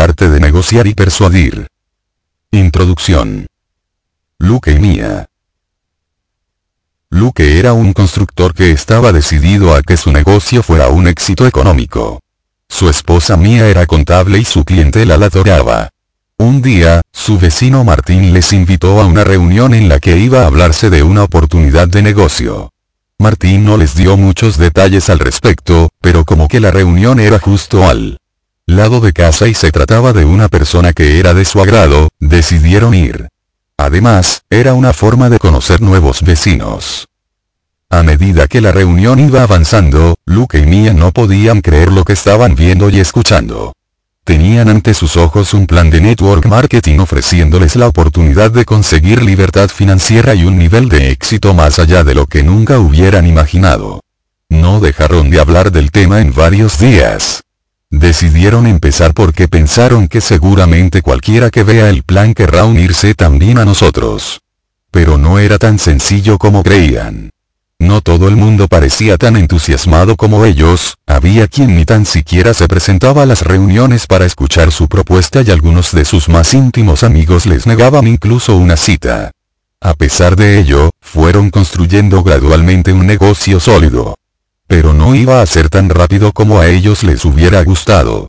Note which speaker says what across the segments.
Speaker 1: arte de negociar y persuadir. Introducción. Luke y Mia. Luke era un constructor que estaba decidido a que su negocio fuera un éxito económico. Su esposa Mia era contable y su clientela la adoraba. Un día, su vecino Martín les invitó a una reunión en la que iba a hablarse de una oportunidad de negocio. Martín no les dio muchos detalles al respecto, pero como que la reunión era justo al lado de casa y se trataba de una persona que era de su agrado, decidieron ir. Además, era una forma de conocer nuevos vecinos. A medida que la reunión iba avanzando, Luke y Mia no podían creer lo que estaban viendo y escuchando. Tenían ante sus ojos un plan de network marketing ofreciéndoles la oportunidad de conseguir libertad financiera y un nivel de éxito más allá de lo que nunca hubieran imaginado. No dejaron de hablar del tema en varios días. Decidieron empezar porque pensaron que seguramente cualquiera que vea el plan querrá unirse también a nosotros. Pero no era tan sencillo como creían. No todo el mundo parecía tan entusiasmado como ellos, había quien ni tan siquiera se presentaba a las reuniones para escuchar su propuesta y algunos de sus más íntimos amigos les negaban incluso una cita. A pesar de ello, fueron construyendo gradualmente un negocio sólido. Pero no iba a ser tan rápido como a ellos les hubiera gustado.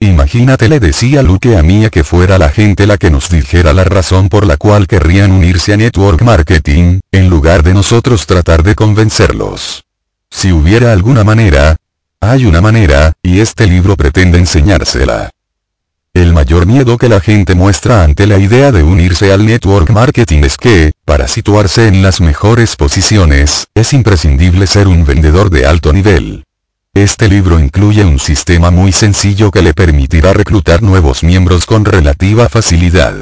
Speaker 1: Imagínate le decía Luke a Mia que fuera la gente la que nos dijera la razón por la cual querrían unirse a Network Marketing, en lugar de nosotros tratar de convencerlos. Si hubiera alguna manera, hay una manera, y este libro pretende enseñársela. El mayor miedo que la gente muestra ante la idea de unirse al network marketing es que, para situarse en las mejores posiciones, es imprescindible ser un vendedor de alto nivel. Este libro incluye un sistema muy sencillo que le permitirá reclutar nuevos miembros con relativa facilidad.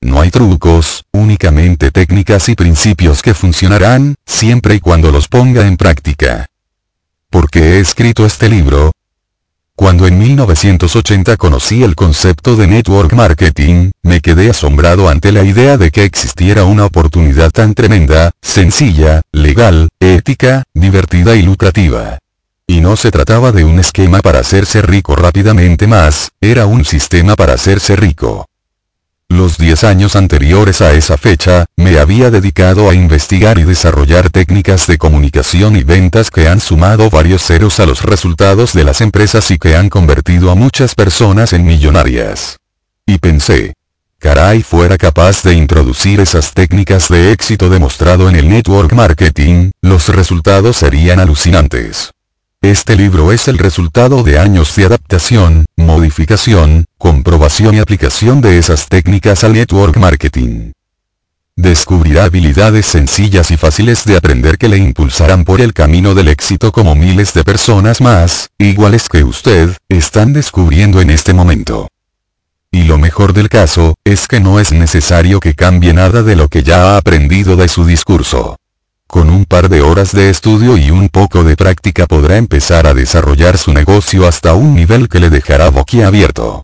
Speaker 1: No hay trucos, únicamente técnicas y principios que funcionarán, siempre y cuando los ponga en práctica. ¿Por qué he escrito este libro? Cuando en 1980 conocí el concepto de network marketing, me quedé asombrado ante la idea de que existiera una oportunidad tan tremenda, sencilla, legal, ética, divertida y lucrativa. Y no se trataba de un esquema para hacerse rico rápidamente más, era un sistema para hacerse rico. Los 10 años anteriores a esa fecha, me había dedicado a investigar y desarrollar técnicas de comunicación y ventas que han sumado varios ceros a los resultados de las empresas y que han convertido a muchas personas en millonarias. Y pensé, caray fuera capaz de introducir esas técnicas de éxito demostrado en el network marketing, los resultados serían alucinantes. Este libro es el resultado de años de adaptación, modificación, comprobación y aplicación de esas técnicas al network marketing. Descubrirá habilidades sencillas y fáciles de aprender que le impulsarán por el camino del éxito como miles de personas más, iguales que usted, están descubriendo en este momento. Y lo mejor del caso, es que no es necesario que cambie nada de lo que ya ha aprendido de su discurso. Con un par de horas de estudio y un poco de práctica podrá empezar a desarrollar su negocio hasta un nivel que le dejará boquiabierto.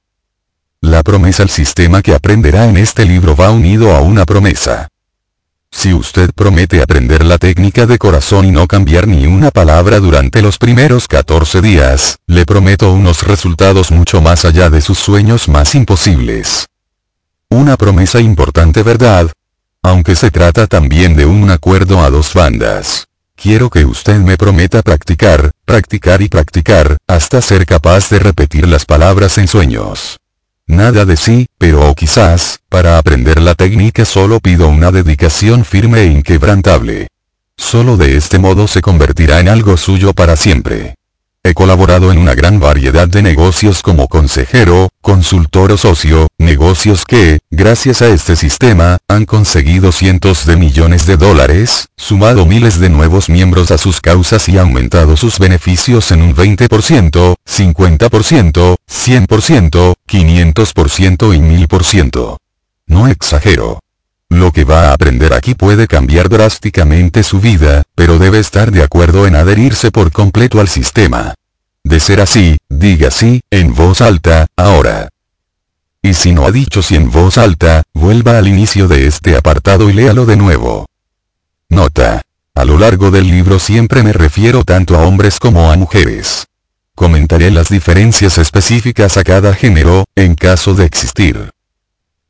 Speaker 1: La promesa al sistema que aprenderá en este libro va unido a una promesa. Si usted promete aprender la técnica de corazón y no cambiar ni una palabra durante los primeros 14 días, le prometo unos resultados mucho más allá de sus sueños más imposibles. Una promesa importante verdad, aunque se trata también de un acuerdo a dos bandas. Quiero que usted me prometa practicar, practicar y practicar, hasta ser capaz de repetir las palabras en sueños. Nada de sí, pero o quizás, para aprender la técnica solo pido una dedicación firme e inquebrantable. Solo de este modo se convertirá en algo suyo para siempre. He colaborado en una gran variedad de negocios como consejero, consultor o socio, negocios que, gracias a este sistema, han conseguido cientos de millones de dólares, sumado miles de nuevos miembros a sus causas y aumentado sus beneficios en un 20%, 50%, 100%, 500% y 1000%. No exagero. Lo que va a aprender aquí puede cambiar drásticamente su vida, pero debe estar de acuerdo en adherirse por completo al sistema. De ser así, diga sí, en voz alta, ahora. Y si no ha dicho sí en voz alta, vuelva al inicio de este apartado y léalo de nuevo. Nota. A lo largo del libro siempre me refiero tanto a hombres como a mujeres. comentaré las diferencias específicas a cada género, en caso de existir.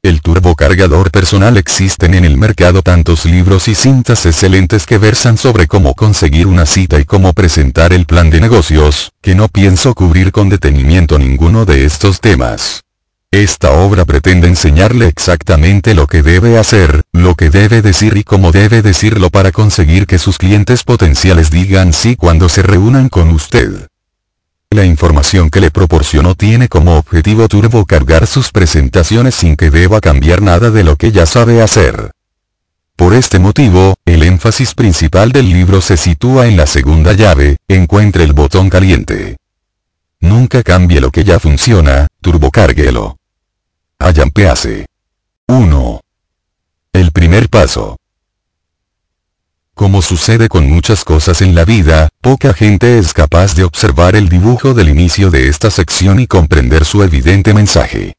Speaker 1: El turbocargador personal existen en el mercado tantos libros y cintas excelentes que versan sobre cómo conseguir una cita y cómo presentar el plan de negocios, que no pienso cubrir con detenimiento ninguno de estos temas. Esta obra pretende enseñarle exactamente lo que debe hacer, lo que debe decir y cómo debe decirlo para conseguir que sus clientes potenciales digan sí cuando se reúnan con usted. La información que le proporcionó tiene como objetivo turbo cargar sus presentaciones sin que deba cambiar nada de lo que ya sabe hacer. Por este motivo, el énfasis principal del libro se sitúa en la segunda llave, encuentre el botón caliente. Nunca cambie lo que ya funciona, turbocárguelo. Ayampease. 1. El primer paso. Como sucede con muchas cosas en la vida, poca gente es capaz de observar el dibujo del inicio de esta sección y comprender su evidente mensaje.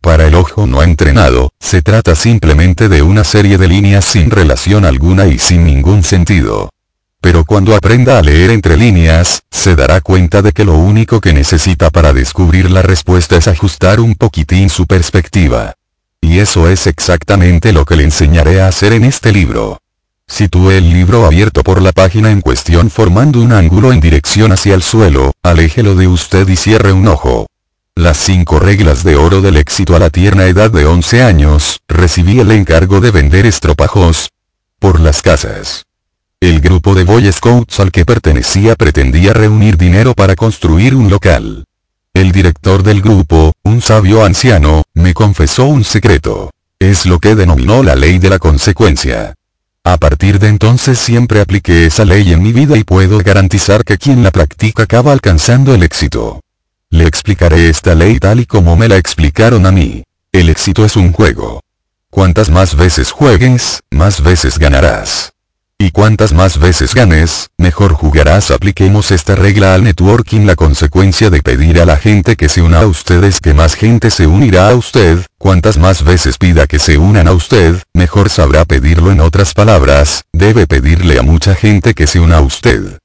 Speaker 1: Para el ojo no entrenado, se trata simplemente de una serie de líneas sin relación alguna y sin ningún sentido. Pero cuando aprenda a leer entre líneas, se dará cuenta de que lo único que necesita para descubrir la respuesta es ajustar un poquitín su perspectiva. Y eso es exactamente lo que le enseñaré a hacer en este libro. Sitúe el libro abierto por la página en cuestión formando un ángulo en dirección hacia el suelo, aléjelo de usted y cierre un ojo. Las cinco reglas de oro del éxito a la tierna edad de 11 años, recibí el encargo de vender estropajos por las casas. El grupo de Boy Scouts al que pertenecía pretendía reunir dinero para construir un local. El director del grupo, un sabio anciano, me confesó un secreto. Es lo que denominó la ley de la consecuencia. A partir de entonces siempre apliqué esa ley en mi vida y puedo garantizar que quien la practica acaba alcanzando el éxito. Le explicaré esta ley tal y como me la explicaron a mí. El éxito es un juego. Cuantas más veces juegues, más veces ganarás. Y cuantas más veces ganes, mejor jugarás. Apliquemos esta regla al networking. La consecuencia de pedir a la gente que se una a usted es que más gente se unirá a usted, cuantas más veces pida que se unan a usted, mejor sabrá pedirlo en otras palabras, debe pedirle a mucha gente que se una a usted.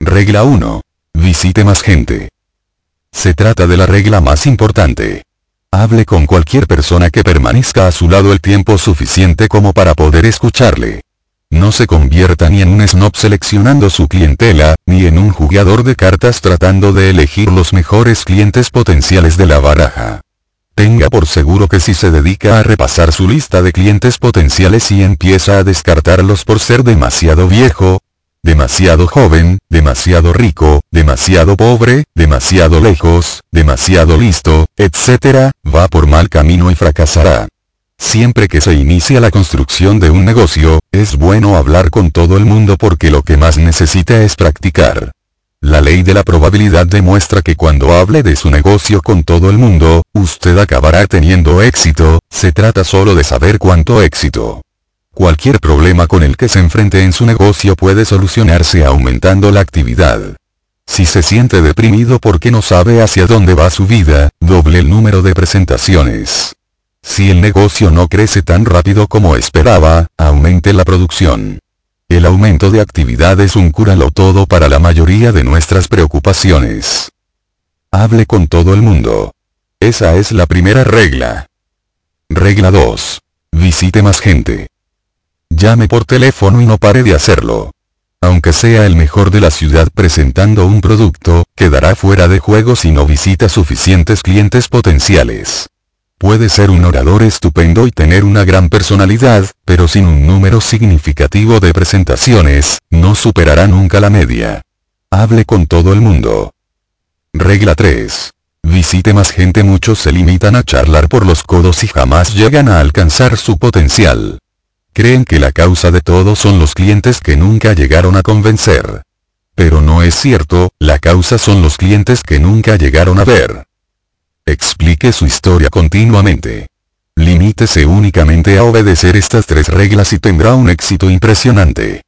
Speaker 1: Regla 1. Visite más gente. Se trata de la regla más importante. Hable con cualquier persona que permanezca a su lado el tiempo suficiente como para poder escucharle. No se convierta ni en un snob seleccionando su clientela, ni en un jugador de cartas tratando de elegir los mejores clientes potenciales de la baraja. Tenga por seguro que si se dedica a repasar su lista de clientes potenciales y empieza a descartarlos por ser demasiado viejo, demasiado joven, demasiado rico, demasiado pobre, demasiado lejos, demasiado listo, etc., va por mal camino y fracasará. Siempre que se inicia la construcción de un negocio, es bueno hablar con todo el mundo porque lo que más necesita es practicar. La ley de la probabilidad demuestra que cuando hable de su negocio con todo el mundo, usted acabará teniendo éxito, se trata solo de saber cuánto éxito. Cualquier problema con el que se enfrente en su negocio puede solucionarse aumentando la actividad. Si se siente deprimido porque no sabe hacia dónde va su vida, doble el número de presentaciones. Si el negocio no crece tan rápido como esperaba, aumente la producción. El aumento de actividad es un cúralo todo para la mayoría de nuestras preocupaciones. Hable con todo el mundo. Esa es la primera regla. Regla 2. Visite más gente. Llame por teléfono y no pare de hacerlo. Aunque sea el mejor de la ciudad presentando un producto, quedará fuera de juego si no visita suficientes clientes potenciales. Puede ser un orador estupendo y tener una gran personalidad, pero sin un número significativo de presentaciones, no superará nunca la media. Hable con todo el mundo. Regla 3. Visite más gente Muchos se limitan a charlar por los codos y jamás llegan a alcanzar su potencial. Creen que la causa de todo son los clientes que nunca llegaron a convencer. Pero no es cierto, la causa son los clientes que nunca llegaron a ver. Explique su historia continuamente. Limítese únicamente a obedecer estas tres reglas y tendrá un éxito impresionante.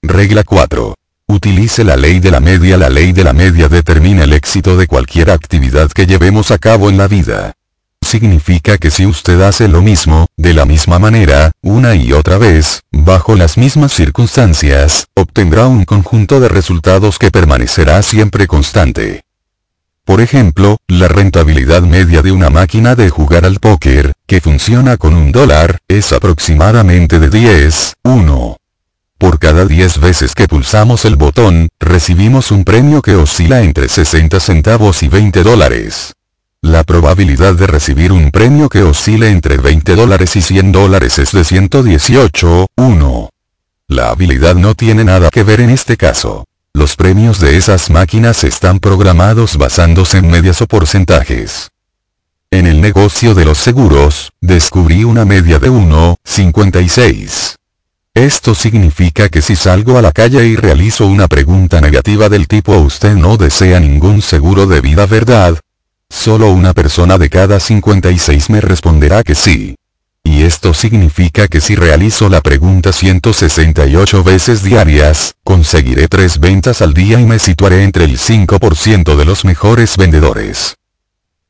Speaker 1: Regla 4. Utilice la ley de la media. La ley de la media determina el éxito de cualquier actividad que llevemos a cabo en la vida. Significa que si usted hace lo mismo, de la misma manera, una y otra vez, bajo las mismas circunstancias, obtendrá un conjunto de resultados que permanecerá siempre constante. Por ejemplo, la rentabilidad media de una máquina de jugar al póker, que funciona con un dólar, es aproximadamente de 10, 1. Por cada 10 veces que pulsamos el botón, recibimos un premio que oscila entre 60 centavos y 20 dólares. La probabilidad de recibir un premio que oscile entre 20 dólares y 100 dólares es de 118, 1. La habilidad no tiene nada que ver en este caso. Los premios de esas máquinas están programados basándose en medias o porcentajes. En el negocio de los seguros, descubrí una media de 1,56. Esto significa que si salgo a la calle y realizo una pregunta negativa del tipo usted no desea ningún seguro de vida verdad? Solo una persona de cada 56 me responderá que sí. Y esto significa que si realizo la pregunta 168 veces diarias, conseguiré 3 ventas al día y me situaré entre el 5% de los mejores vendedores.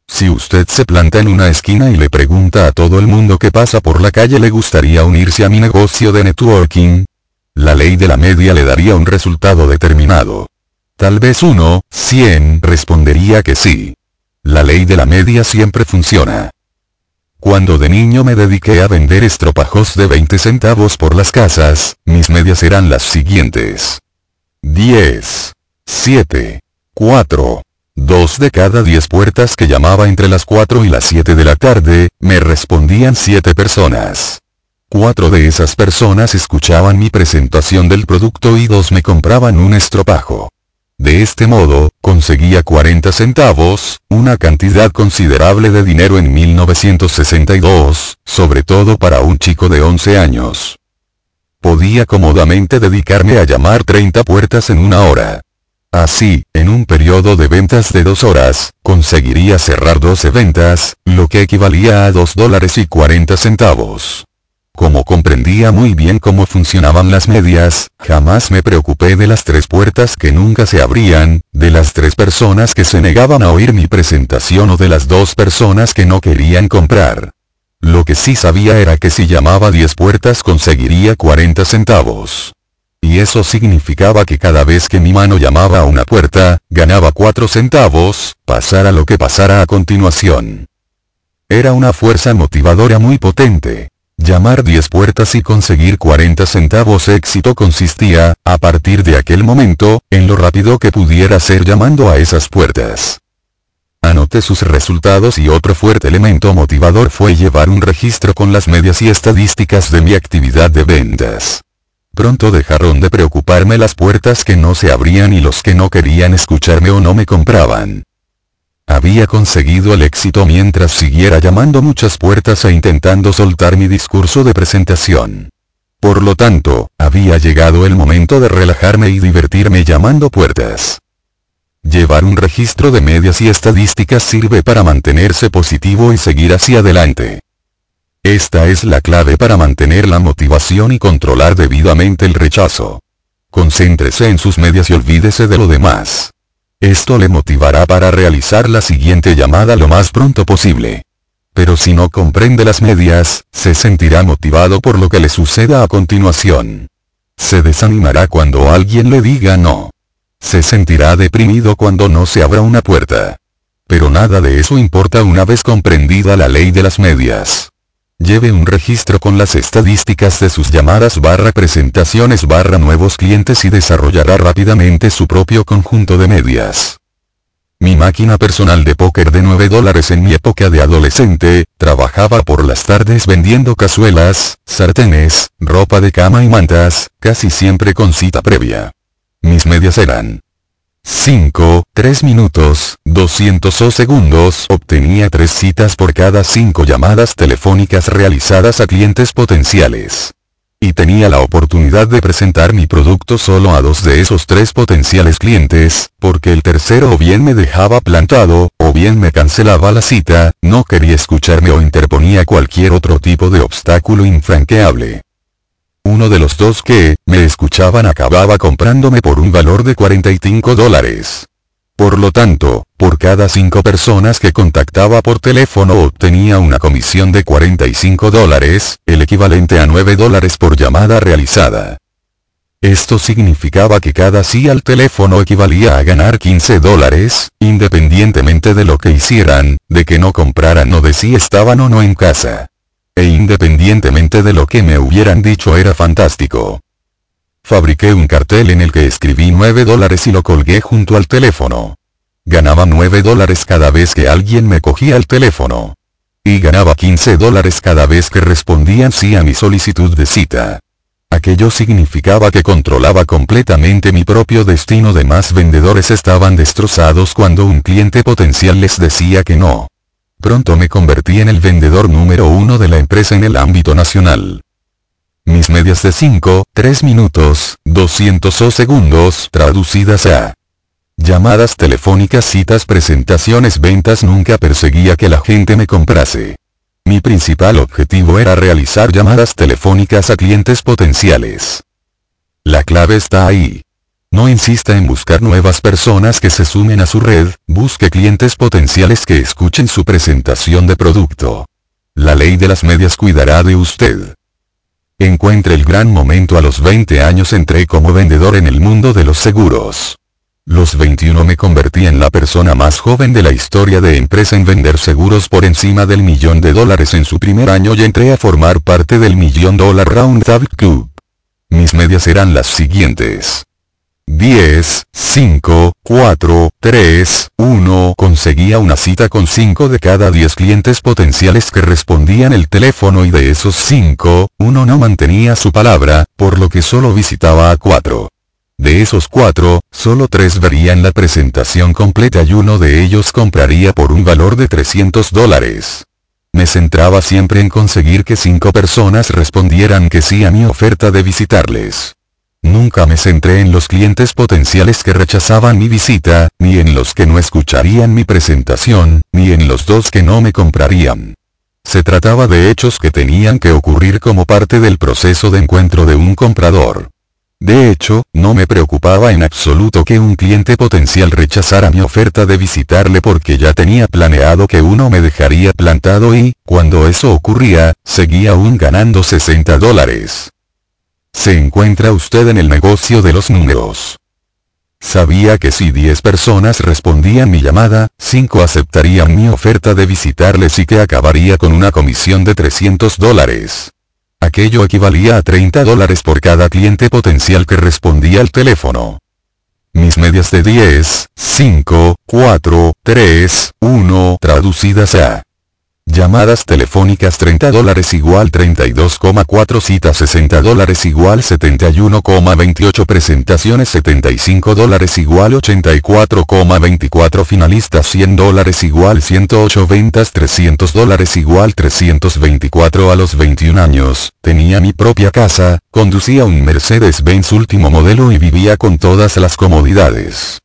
Speaker 1: Si usted se planta en una esquina y le pregunta a todo el mundo que pasa por la calle le gustaría unirse a mi negocio de networking, la ley de la media le daría un resultado determinado. Tal vez uno, 100 respondería que sí. La ley de la media siempre funciona. Cuando de niño me dediqué a vender estropajos de 20 centavos por las casas, mis medias eran las siguientes. 10. 7. 4. Dos de cada 10 puertas que llamaba entre las 4 y las 7 de la tarde, me respondían 7 personas. Cuatro de esas personas escuchaban mi presentación del producto y dos me compraban un estropajo. De este modo, conseguía 40 centavos, una cantidad considerable de dinero en 1962, sobre todo para un chico de 11 años. Podía cómodamente dedicarme a llamar 30 puertas en una hora. Así, en un periodo de ventas de dos horas, conseguiría cerrar 12 ventas, lo que equivalía a 2 dólares y 40 centavos. Como comprendía muy bien cómo funcionaban las medias, jamás me preocupé de las tres puertas que nunca se abrían, de las tres personas que se negaban a oír mi presentación o de las dos personas que no querían comprar. Lo que sí sabía era que si llamaba 10 puertas conseguiría 40 centavos. Y eso significaba que cada vez que mi mano llamaba a una puerta, ganaba 4 centavos, pasara lo que pasara a continuación. Era una fuerza motivadora muy potente. Llamar 10 puertas y conseguir 40 centavos éxito consistía, a partir de aquel momento, en lo rápido que pudiera ser llamando a esas puertas. Anoté sus resultados y otro fuerte elemento motivador fue llevar un registro con las medias y estadísticas de mi actividad de ventas. Pronto dejaron de preocuparme las puertas que no se abrían y los que no querían escucharme o no me compraban. Había conseguido el éxito mientras siguiera llamando muchas puertas e intentando soltar mi discurso de presentación. Por lo tanto, había llegado el momento de relajarme y divertirme llamando puertas. Llevar un registro de medias y estadísticas sirve para mantenerse positivo y seguir hacia adelante. Esta es la clave para mantener la motivación y controlar debidamente el rechazo. Concéntrese en sus medias y olvídese de lo demás. Esto le motivará para realizar la siguiente llamada lo más pronto posible. Pero si no comprende las medias, se sentirá motivado por lo que le suceda a continuación. Se desanimará cuando alguien le diga no. Se sentirá deprimido cuando no se abra una puerta. Pero nada de eso importa una vez comprendida la ley de las medias. Lleve un registro con las estadísticas de sus llamadas barra presentaciones barra nuevos clientes y desarrollará rápidamente su propio conjunto de medias. Mi máquina personal de póker de 9 dólares en mi época de adolescente, trabajaba por las tardes vendiendo cazuelas, sartenes, ropa de cama y mantas, casi siempre con cita previa. Mis medias eran 5, 3 minutos, 200 o segundos. Obtenía 3 citas por cada 5 llamadas telefónicas realizadas a clientes potenciales. Y tenía la oportunidad de presentar mi producto solo a dos de esos tres potenciales clientes, porque el tercero o bien me dejaba plantado, o bien me cancelaba la cita, no quería escucharme o interponía cualquier otro tipo de obstáculo infranqueable. Uno de los dos que, me escuchaban acababa comprándome por un valor de 45 dólares. Por lo tanto, por cada cinco personas que contactaba por teléfono obtenía una comisión de 45 dólares, el equivalente a 9 dólares por llamada realizada. Esto significaba que cada sí al teléfono equivalía a ganar 15 dólares, independientemente de lo que hicieran, de que no compraran o de si estaban o no en casa. E independientemente de lo que me hubieran dicho era fantástico. Fabriqué un cartel en el que escribí 9 dólares y lo colgué junto al teléfono. Ganaba 9 dólares cada vez que alguien me cogía el teléfono. Y ganaba 15 dólares cada vez que respondían sí a mi solicitud de cita. Aquello significaba que controlaba completamente mi propio destino. Demás vendedores estaban destrozados cuando un cliente potencial les decía que no. Pronto me convertí en el vendedor número uno de la empresa en el ámbito nacional. Mis medias de 5, 3 minutos, 200 o segundos traducidas a llamadas telefónicas, citas, presentaciones, ventas. Nunca perseguía que la gente me comprase. Mi principal objetivo era realizar llamadas telefónicas a clientes potenciales. La clave está ahí. No insista en buscar nuevas personas que se sumen a su red, busque clientes potenciales que escuchen su presentación de producto. La ley de las medias cuidará de usted. Encuentre el gran momento a los 20 años entré como vendedor en el mundo de los seguros. Los 21 me convertí en la persona más joven de la historia de empresa en vender seguros por encima del millón de dólares en su primer año y entré a formar parte del millón dólar Roundtable Club. Mis medias eran las siguientes. 10, 5, 4, 3, 1. Conseguía una cita con 5 de cada 10 clientes potenciales que respondían el teléfono y de esos 5, uno no mantenía su palabra, por lo que solo visitaba a 4. De esos cuatro, solo tres verían la presentación completa y uno de ellos compraría por un valor de 300 dólares. Me centraba siempre en conseguir que cinco personas respondieran que sí a mi oferta de visitarles. Nunca me centré en los clientes potenciales que rechazaban mi visita, ni en los que no escucharían mi presentación, ni en los dos que no me comprarían. Se trataba de hechos que tenían que ocurrir como parte del proceso de encuentro de un comprador. De hecho, no me preocupaba en absoluto que un cliente potencial rechazara mi oferta de visitarle porque ya tenía planeado que uno me dejaría plantado y, cuando eso ocurría, seguía aún ganando 60 dólares. Se encuentra usted en el negocio de los números. Sabía que si 10 personas respondían mi llamada, 5 aceptarían mi oferta de visitarles y que acabaría con una comisión de 300 dólares. Aquello equivalía a 30 dólares por cada cliente potencial que respondía al teléfono. Mis medias de 10, 5, 4, 3, 1 traducidas a Llamadas telefónicas 30 dólares igual 32,4 citas 60 dólares igual 71,28 presentaciones 75 dólares igual 84,24 finalistas 100 dólares igual 108 ventas 300 dólares igual 324 a los 21 años, tenía mi propia casa, conducía un Mercedes-Benz último modelo y vivía con todas las comodidades.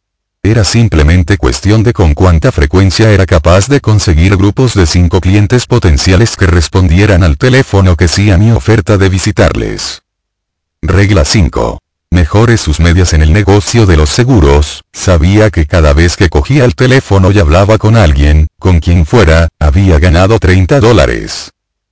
Speaker 1: Era simplemente cuestión de con cuánta frecuencia era capaz de conseguir grupos de cinco clientes potenciales que respondieran al teléfono que sí a mi oferta de visitarles. Regla 5. Mejore sus medias en el negocio de los seguros, sabía que cada vez que cogía el teléfono y hablaba con alguien, con quien fuera, había ganado 30 dólares.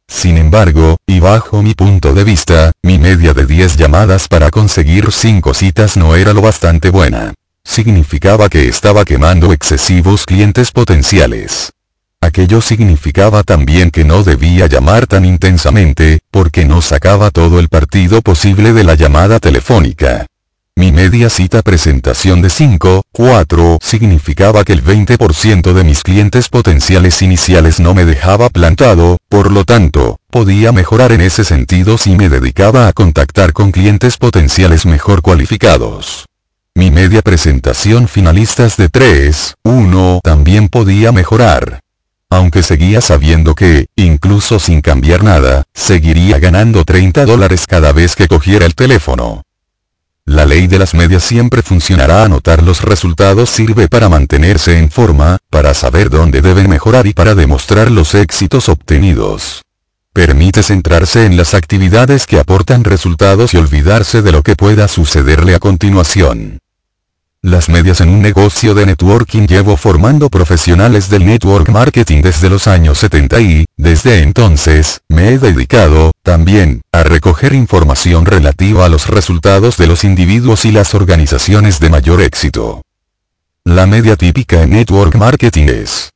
Speaker 1: Sin embargo, y bajo mi punto de vista, mi media de 10 llamadas para conseguir 5 citas no era lo bastante buena significaba que estaba quemando excesivos clientes potenciales. Aquello significaba también que no debía llamar tan intensamente, porque no sacaba todo el partido posible de la llamada telefónica. Mi media cita presentación de 5, 4 significaba que el 20% de mis clientes potenciales iniciales no me dejaba plantado, por lo tanto, podía mejorar en ese sentido si me dedicaba a contactar con clientes potenciales mejor cualificados. Mi media presentación finalistas de 3, 1 también podía mejorar. Aunque seguía sabiendo que, incluso sin cambiar nada, seguiría ganando 30 dólares cada vez que cogiera el teléfono. La ley de las medias siempre funcionará. Anotar los resultados sirve para mantenerse en forma, para saber dónde deben mejorar y para demostrar los éxitos obtenidos. Permite centrarse en las actividades que aportan resultados y olvidarse de lo que pueda sucederle a continuación. Las medias en un negocio de networking llevo formando profesionales del network marketing desde los años 70 y, desde entonces, me he dedicado, También, a recoger información relativa a los resultados de los individuos y las organizaciones de mayor éxito. La media típica en Network Marketing es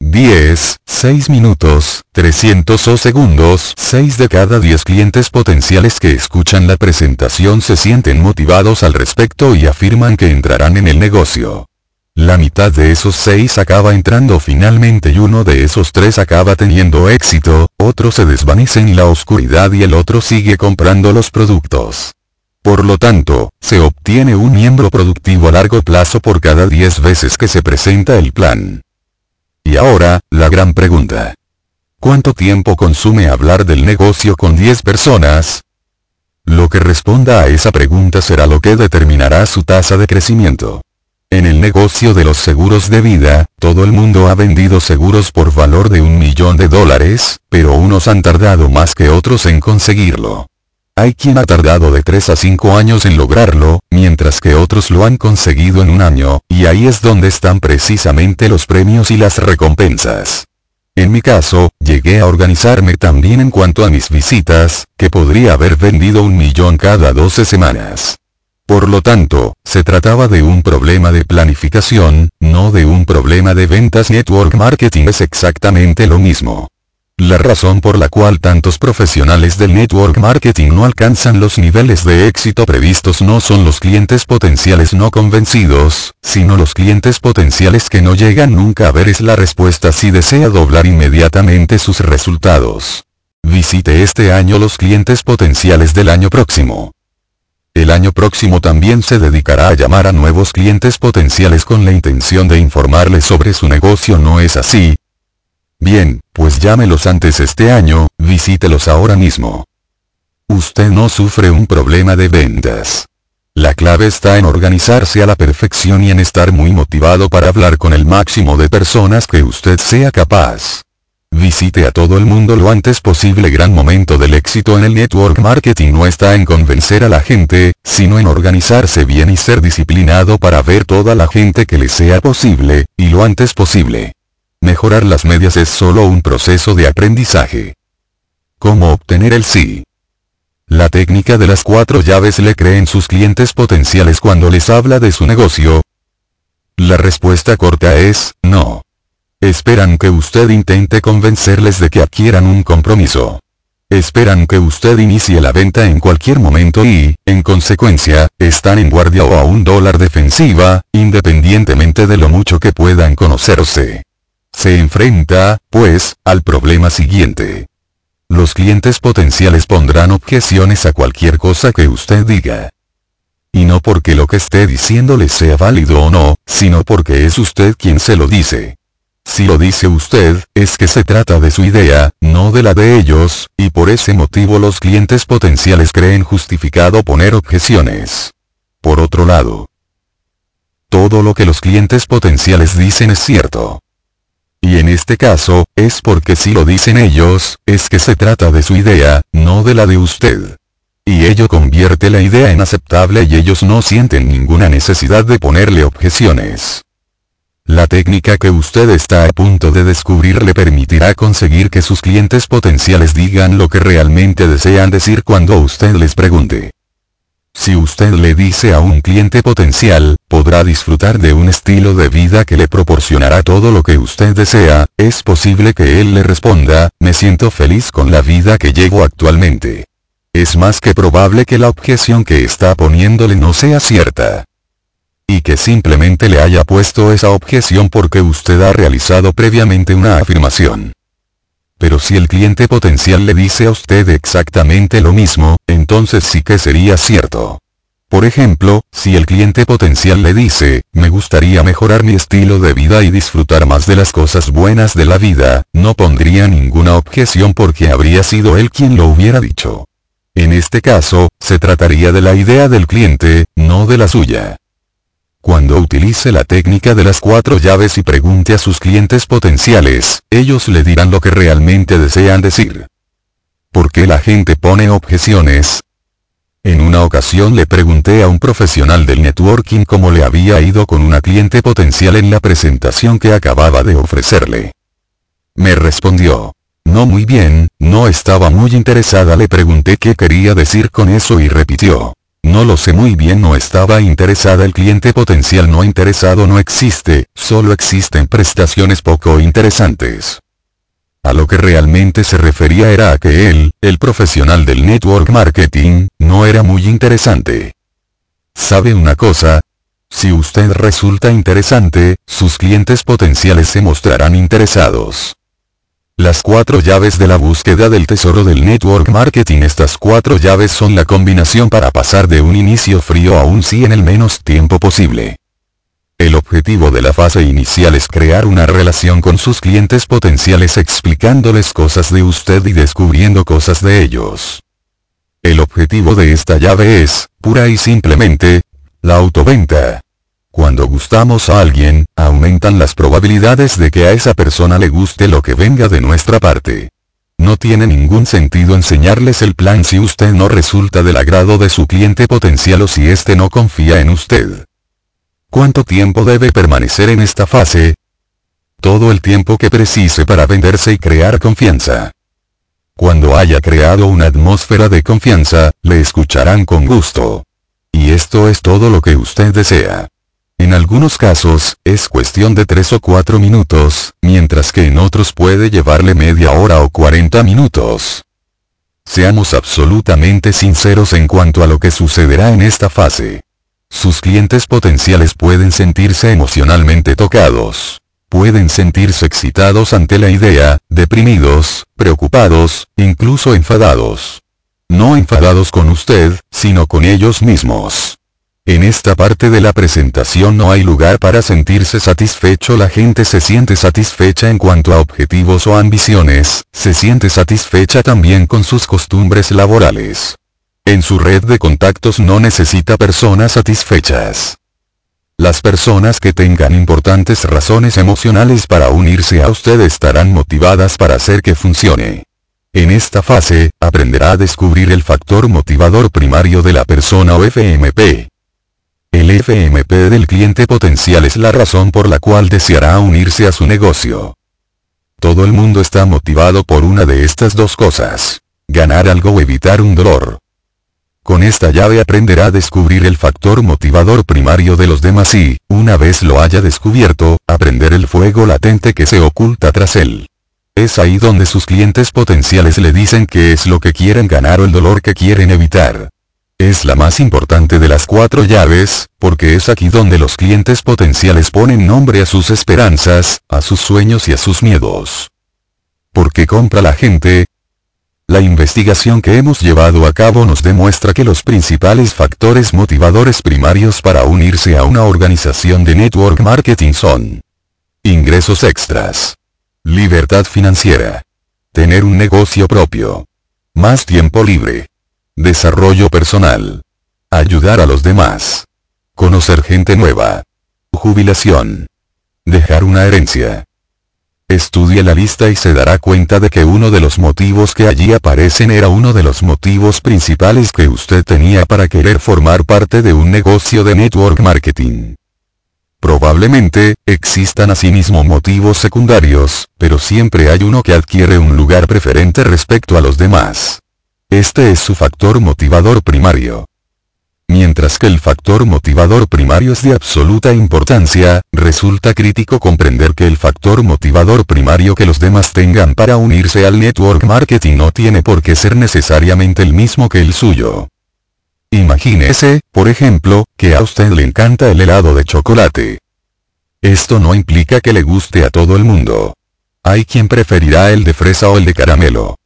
Speaker 1: 10, 6 minutos, 300 o segundos. 6 de cada 10 clientes potenciales que escuchan la presentación se sienten motivados al respecto y afirman que entrarán en el negocio. La mitad de esos 6 acaba entrando finalmente y uno de esos 3 acaba teniendo éxito, otro se desvanece en la oscuridad y el otro sigue comprando los productos. Por lo tanto, se obtiene un miembro productivo a largo plazo por cada 10 veces que se presenta el plan. Y ahora, la gran pregunta. ¿Cuánto tiempo consume hablar del negocio con 10 personas? Lo que responda a esa pregunta será lo que determinará su tasa de crecimiento. En el negocio de los seguros de vida, todo el mundo ha vendido seguros por valor de un millón de dólares, pero unos han tardado más que otros en conseguirlo. Hay quien ha tardado de 3 a 5 años en lograrlo, mientras que otros lo han conseguido en un año, y ahí es donde están precisamente los premios y las recompensas. En mi caso, llegué a organizarme también en cuanto a mis visitas, que podría haber vendido un millón cada 12 semanas. Por lo tanto, se trataba de un problema de planificación, no de un problema de ventas network marketing es exactamente lo mismo. La razón por la cual tantos profesionales del network marketing no alcanzan los niveles de éxito previstos no son los clientes potenciales no convencidos, sino los clientes potenciales que no llegan nunca a ver es la respuesta si desea doblar inmediatamente sus resultados. Visite este año los clientes potenciales del año próximo. El año próximo también se dedicará a llamar a nuevos clientes potenciales con la intención de informarles sobre su negocio. No es así, Bien, pues llámelos antes este año, visítelos ahora mismo. Usted no sufre un problema de ventas. La clave está en organizarse a la perfección y en estar muy motivado para hablar con el máximo de personas que usted sea capaz. Visite a todo el mundo lo antes posible. Gran momento del éxito en el network marketing no está en convencer a la gente, sino en organizarse bien y ser disciplinado para ver toda la gente que le sea posible, y lo antes posible. Mejorar las medias es solo un proceso de aprendizaje. ¿Cómo obtener el sí? La técnica de las cuatro llaves le creen sus clientes potenciales cuando les habla de su negocio. La respuesta corta es, no. Esperan que usted intente convencerles de que adquieran un compromiso. Esperan que usted inicie la venta en cualquier momento y, en consecuencia, están en guardia o a un dólar defensiva, independientemente de lo mucho que puedan conocerse. Se enfrenta, pues, al problema siguiente. Los clientes potenciales pondrán objeciones a cualquier cosa que usted diga. Y no porque lo que esté diciendo les sea válido o no, sino porque es usted quien se lo dice. Si lo dice usted, es que se trata de su idea, no de la de ellos, y por ese motivo los clientes potenciales creen justificado poner objeciones. Por otro lado, todo lo que los clientes potenciales dicen es cierto. Y en este caso, es porque si lo dicen ellos, es que se trata de su idea, no de la de usted. Y ello convierte la idea en aceptable y ellos no sienten ninguna necesidad de ponerle objeciones. La técnica que usted está a punto de descubrir le permitirá conseguir que sus clientes potenciales digan lo que realmente desean decir cuando usted les pregunte. Si usted le dice a un cliente potencial, podrá disfrutar de un estilo de vida que le proporcionará todo lo que usted desea, es posible que él le responda, me siento feliz con la vida que llevo actualmente. Es más que probable que la objeción que está poniéndole no sea cierta. Y que simplemente le haya puesto esa objeción porque usted ha realizado previamente una afirmación. Pero si el cliente potencial le dice a usted exactamente lo mismo, entonces sí que sería cierto. Por ejemplo, si el cliente potencial le dice, me gustaría mejorar mi estilo de vida y disfrutar más de las cosas buenas de la vida, no pondría ninguna objeción porque habría sido él quien lo hubiera dicho. En este caso, se trataría de la idea del cliente, no de la suya. Cuando utilice la técnica de las cuatro llaves y pregunte a sus clientes potenciales, ellos le dirán lo que realmente desean decir. ¿Por qué la gente pone objeciones? En una ocasión le pregunté a un profesional del networking cómo le había ido con una cliente potencial en la presentación que acababa de ofrecerle. Me respondió. No muy bien, No estaba muy interesada le pregunté qué quería decir con eso y repitió. No lo sé muy bien no estaba interesada el cliente potencial no interesado no existe, solo existen prestaciones poco interesantes. A lo que realmente se refería era a que él, el profesional del network marketing, no era muy interesante. ¿Sabe una cosa? Si usted resulta interesante, sus clientes potenciales se mostrarán interesados. Las cuatro llaves de la búsqueda del tesoro del network marketing Estas cuatro llaves son la combinación para pasar de un inicio frío a un sí en el menos tiempo posible. El objetivo de la fase inicial es crear una relación con sus clientes potenciales explicándoles cosas de usted y descubriendo cosas de ellos. El objetivo de esta llave es, pura y simplemente, la autoventa. Cuando gustamos a alguien, aumentan las probabilidades de que a esa persona le guste lo que venga de nuestra parte. No tiene ningún sentido enseñarles el plan si usted no resulta del agrado de su cliente potencial o si éste no confía en usted. ¿Cuánto tiempo debe permanecer en esta fase? Todo el tiempo que precise para venderse y crear confianza. Cuando haya creado una atmósfera de confianza, le escucharán con gusto. Y esto es todo lo que usted desea. En algunos casos, es cuestión de 3 o 4 minutos, mientras que en otros puede llevarle media hora o 40 minutos. Seamos absolutamente sinceros en cuanto a lo que sucederá en esta fase. Sus clientes potenciales pueden sentirse emocionalmente tocados. Pueden sentirse excitados ante la idea, deprimidos, preocupados, incluso enfadados. No enfadados con usted, sino con ellos mismos. En esta parte de la presentación no hay lugar para sentirse satisfecho la gente se siente satisfecha en cuanto a objetivos o ambiciones, se siente satisfecha también con sus costumbres laborales. En su red de contactos no necesita personas satisfechas. Las personas que tengan importantes razones emocionales para unirse a usted estarán motivadas para hacer que funcione. En esta fase, aprenderá a descubrir el factor motivador primario de la persona o FMP. El FMP del cliente potencial es la razón por la cual deseará unirse a su negocio. Todo el mundo está motivado por una de estas dos cosas. Ganar algo o evitar un dolor. Con esta llave aprenderá a descubrir el factor motivador primario de los demás y, una vez lo haya descubierto, aprender el fuego latente que se oculta tras él. Es ahí donde sus clientes potenciales le dicen qué es lo que quieren ganar o el dolor que quieren evitar. Es la más importante de las cuatro llaves, porque es aquí donde los clientes potenciales ponen nombre a sus esperanzas, a sus sueños y a sus miedos. ¿Por qué compra la gente? La investigación que hemos llevado a cabo nos demuestra que los principales factores motivadores primarios para unirse a una organización de network marketing son ingresos extras, libertad financiera, tener un negocio propio, más tiempo libre, Desarrollo personal. Ayudar a los demás. Conocer gente nueva. Jubilación. Dejar una herencia. Estudie la lista y se dará cuenta de que uno de los motivos que allí aparecen era uno de los motivos principales que usted tenía para querer formar parte de un negocio de network marketing. Probablemente, existan asimismo motivos secundarios, pero siempre hay uno que adquiere un lugar preferente respecto a los demás. Este es su factor motivador primario. Mientras que el factor motivador primario es de absoluta importancia, resulta crítico comprender que el factor motivador primario que los demás tengan para unirse al network marketing no tiene por qué ser necesariamente el mismo que el suyo. Imagínese, por ejemplo, que a usted le encanta el helado de chocolate. Esto no implica que le guste a todo el mundo. Hay quien preferirá el de fresa o el de caramelo.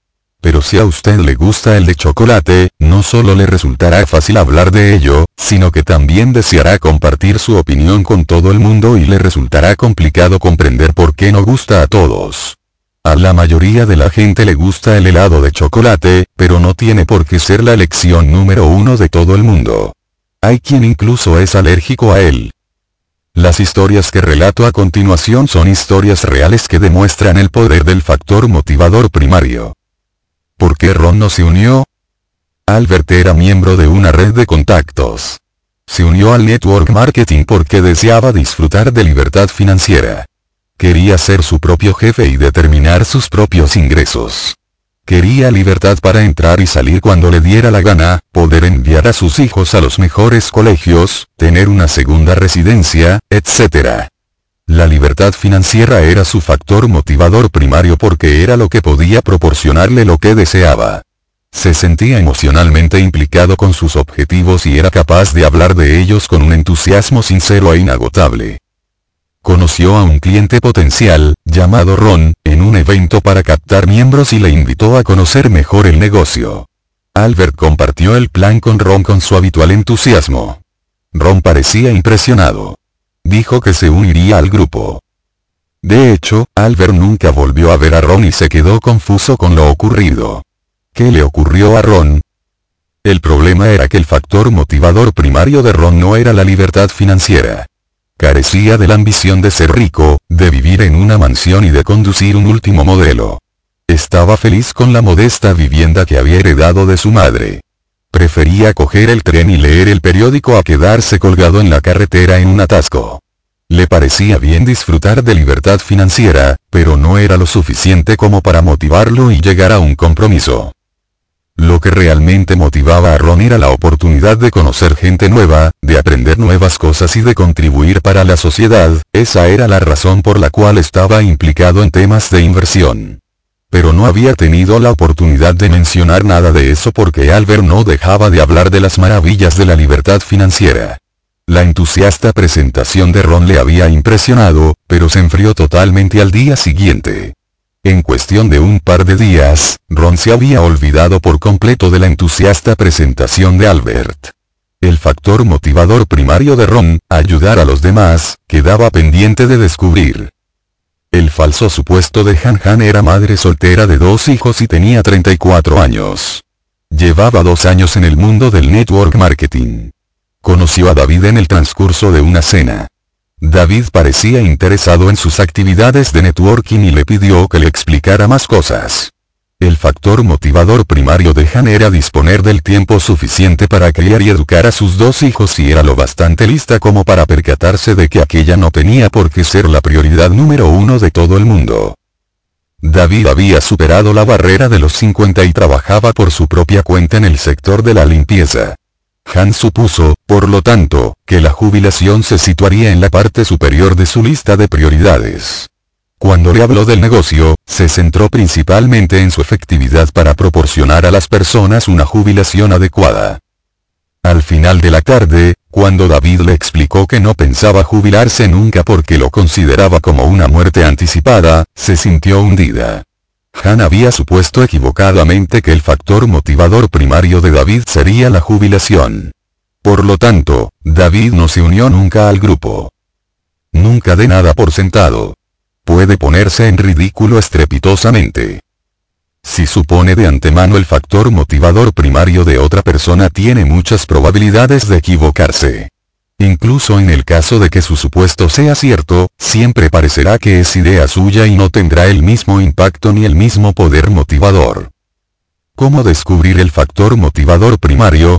Speaker 1: Pero si a usted le gusta el de chocolate, no solo le resultará fácil hablar de ello, sino que también deseará compartir su opinión con todo el mundo y le resultará complicado comprender por qué no gusta a todos. A la mayoría de la gente le gusta el helado de chocolate, pero no tiene por qué ser la elección número uno de todo el mundo. Hay quien incluso es alérgico a él. Las historias que relato a continuación son historias reales que demuestran el poder del factor motivador primario. ¿Por qué Ron no se unió? Albert era miembro de una red de contactos. Se unió al network marketing porque deseaba disfrutar de libertad financiera. Quería ser su propio jefe y determinar sus propios ingresos. Quería libertad para entrar y salir cuando le diera la gana, poder enviar a sus hijos a los mejores colegios, tener una segunda residencia, etc. La libertad financiera era su factor motivador primario porque era lo que podía proporcionarle lo que deseaba. Se sentía emocionalmente implicado con sus objetivos y era capaz de hablar de ellos con un entusiasmo sincero e inagotable. Conoció a un cliente potencial, llamado Ron, en un evento para captar miembros y le invitó a conocer mejor el negocio. Albert compartió el plan con Ron con su habitual entusiasmo. Ron parecía impresionado. Dijo que se uniría al grupo. De hecho, Albert nunca volvió a ver a Ron y se quedó confuso con lo ocurrido. ¿Qué le ocurrió a Ron? El problema era que el factor motivador primario de Ron no era la libertad financiera. Carecía de la ambición de ser rico, de vivir en una mansión y de conducir un último modelo. Estaba feliz con la modesta vivienda que había heredado de su madre. Prefería coger el tren y leer el periódico a quedarse colgado en la carretera en un atasco. Le parecía bien disfrutar de libertad financiera, pero no era lo suficiente como para motivarlo y llegar a un compromiso. Lo que realmente motivaba a Ron era la oportunidad de conocer gente nueva, de aprender nuevas cosas y de contribuir para la sociedad, esa era la razón por la cual estaba implicado en temas de inversión. Pero no había tenido la oportunidad de mencionar nada de eso porque Albert no dejaba de hablar de las maravillas de la libertad financiera. La entusiasta presentación de Ron le había impresionado, pero se enfrió totalmente al día siguiente. En cuestión de un par de días, Ron se había olvidado por completo de la entusiasta presentación de Albert. El factor motivador primario de Ron, ayudar a los demás, quedaba pendiente de descubrir. El falso supuesto de Han Han era madre soltera de dos hijos y tenía 34 años. Llevaba dos años en el mundo del network marketing. Conoció a David en el transcurso de una cena. David parecía interesado en sus actividades de networking y le pidió que le explicara más cosas. El factor motivador primario de Han era disponer del tiempo suficiente para criar y educar a sus dos hijos y era lo bastante lista como para percatarse de que aquella no tenía por qué ser la prioridad número uno de todo el mundo. David había superado la barrera de los 50 y trabajaba por su propia cuenta en el sector de la limpieza. Han supuso, por lo tanto, que la jubilación se situaría en la parte superior de su lista de prioridades. Cuando le habló del negocio, se centró principalmente en su efectividad para proporcionar a las personas una jubilación adecuada. Al final de la tarde, cuando David le explicó que no pensaba jubilarse nunca porque lo consideraba como una muerte anticipada, se sintió hundida. Han había supuesto equivocadamente que el factor motivador primario de David sería la jubilación. Por lo tanto, David no se unió nunca al grupo. Nunca de nada por sentado. Puede ponerse en ridículo estrepitosamente. Si supone de antemano el factor motivador primario de otra persona tiene muchas probabilidades de equivocarse. Incluso en el caso de que su supuesto sea cierto, siempre parecerá que es idea suya y no tendrá el mismo impacto ni el mismo poder motivador. ¿Cómo descubrir el factor motivador primario?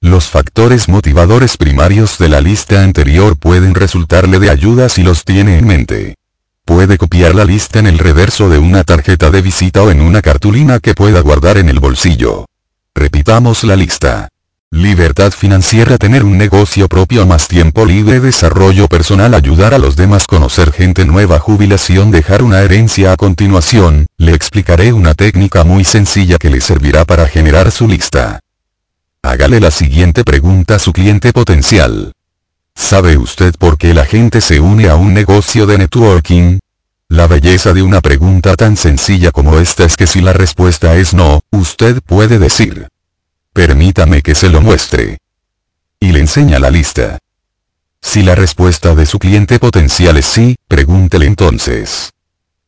Speaker 1: Los factores motivadores primarios de la lista anterior pueden resultarle de ayuda si los tiene en mente. Puede copiar la lista en el reverso de una tarjeta de visita o en una cartulina que pueda guardar en el bolsillo. Repitamos la lista. Libertad financiera tener un negocio propio más tiempo libre desarrollo personal ayudar a los demás conocer gente nueva jubilación dejar una herencia a continuación, le explicaré una técnica muy sencilla que le servirá para generar su lista. Hágale la siguiente pregunta a su cliente potencial. ¿Sabe usted por qué la gente se une a un negocio de networking? La belleza de una pregunta tan sencilla como esta es que si la respuesta es no, usted puede decir, Permítame que se lo muestre. Y le enseña la lista. Si la respuesta de su cliente potencial es sí, pregúntele entonces.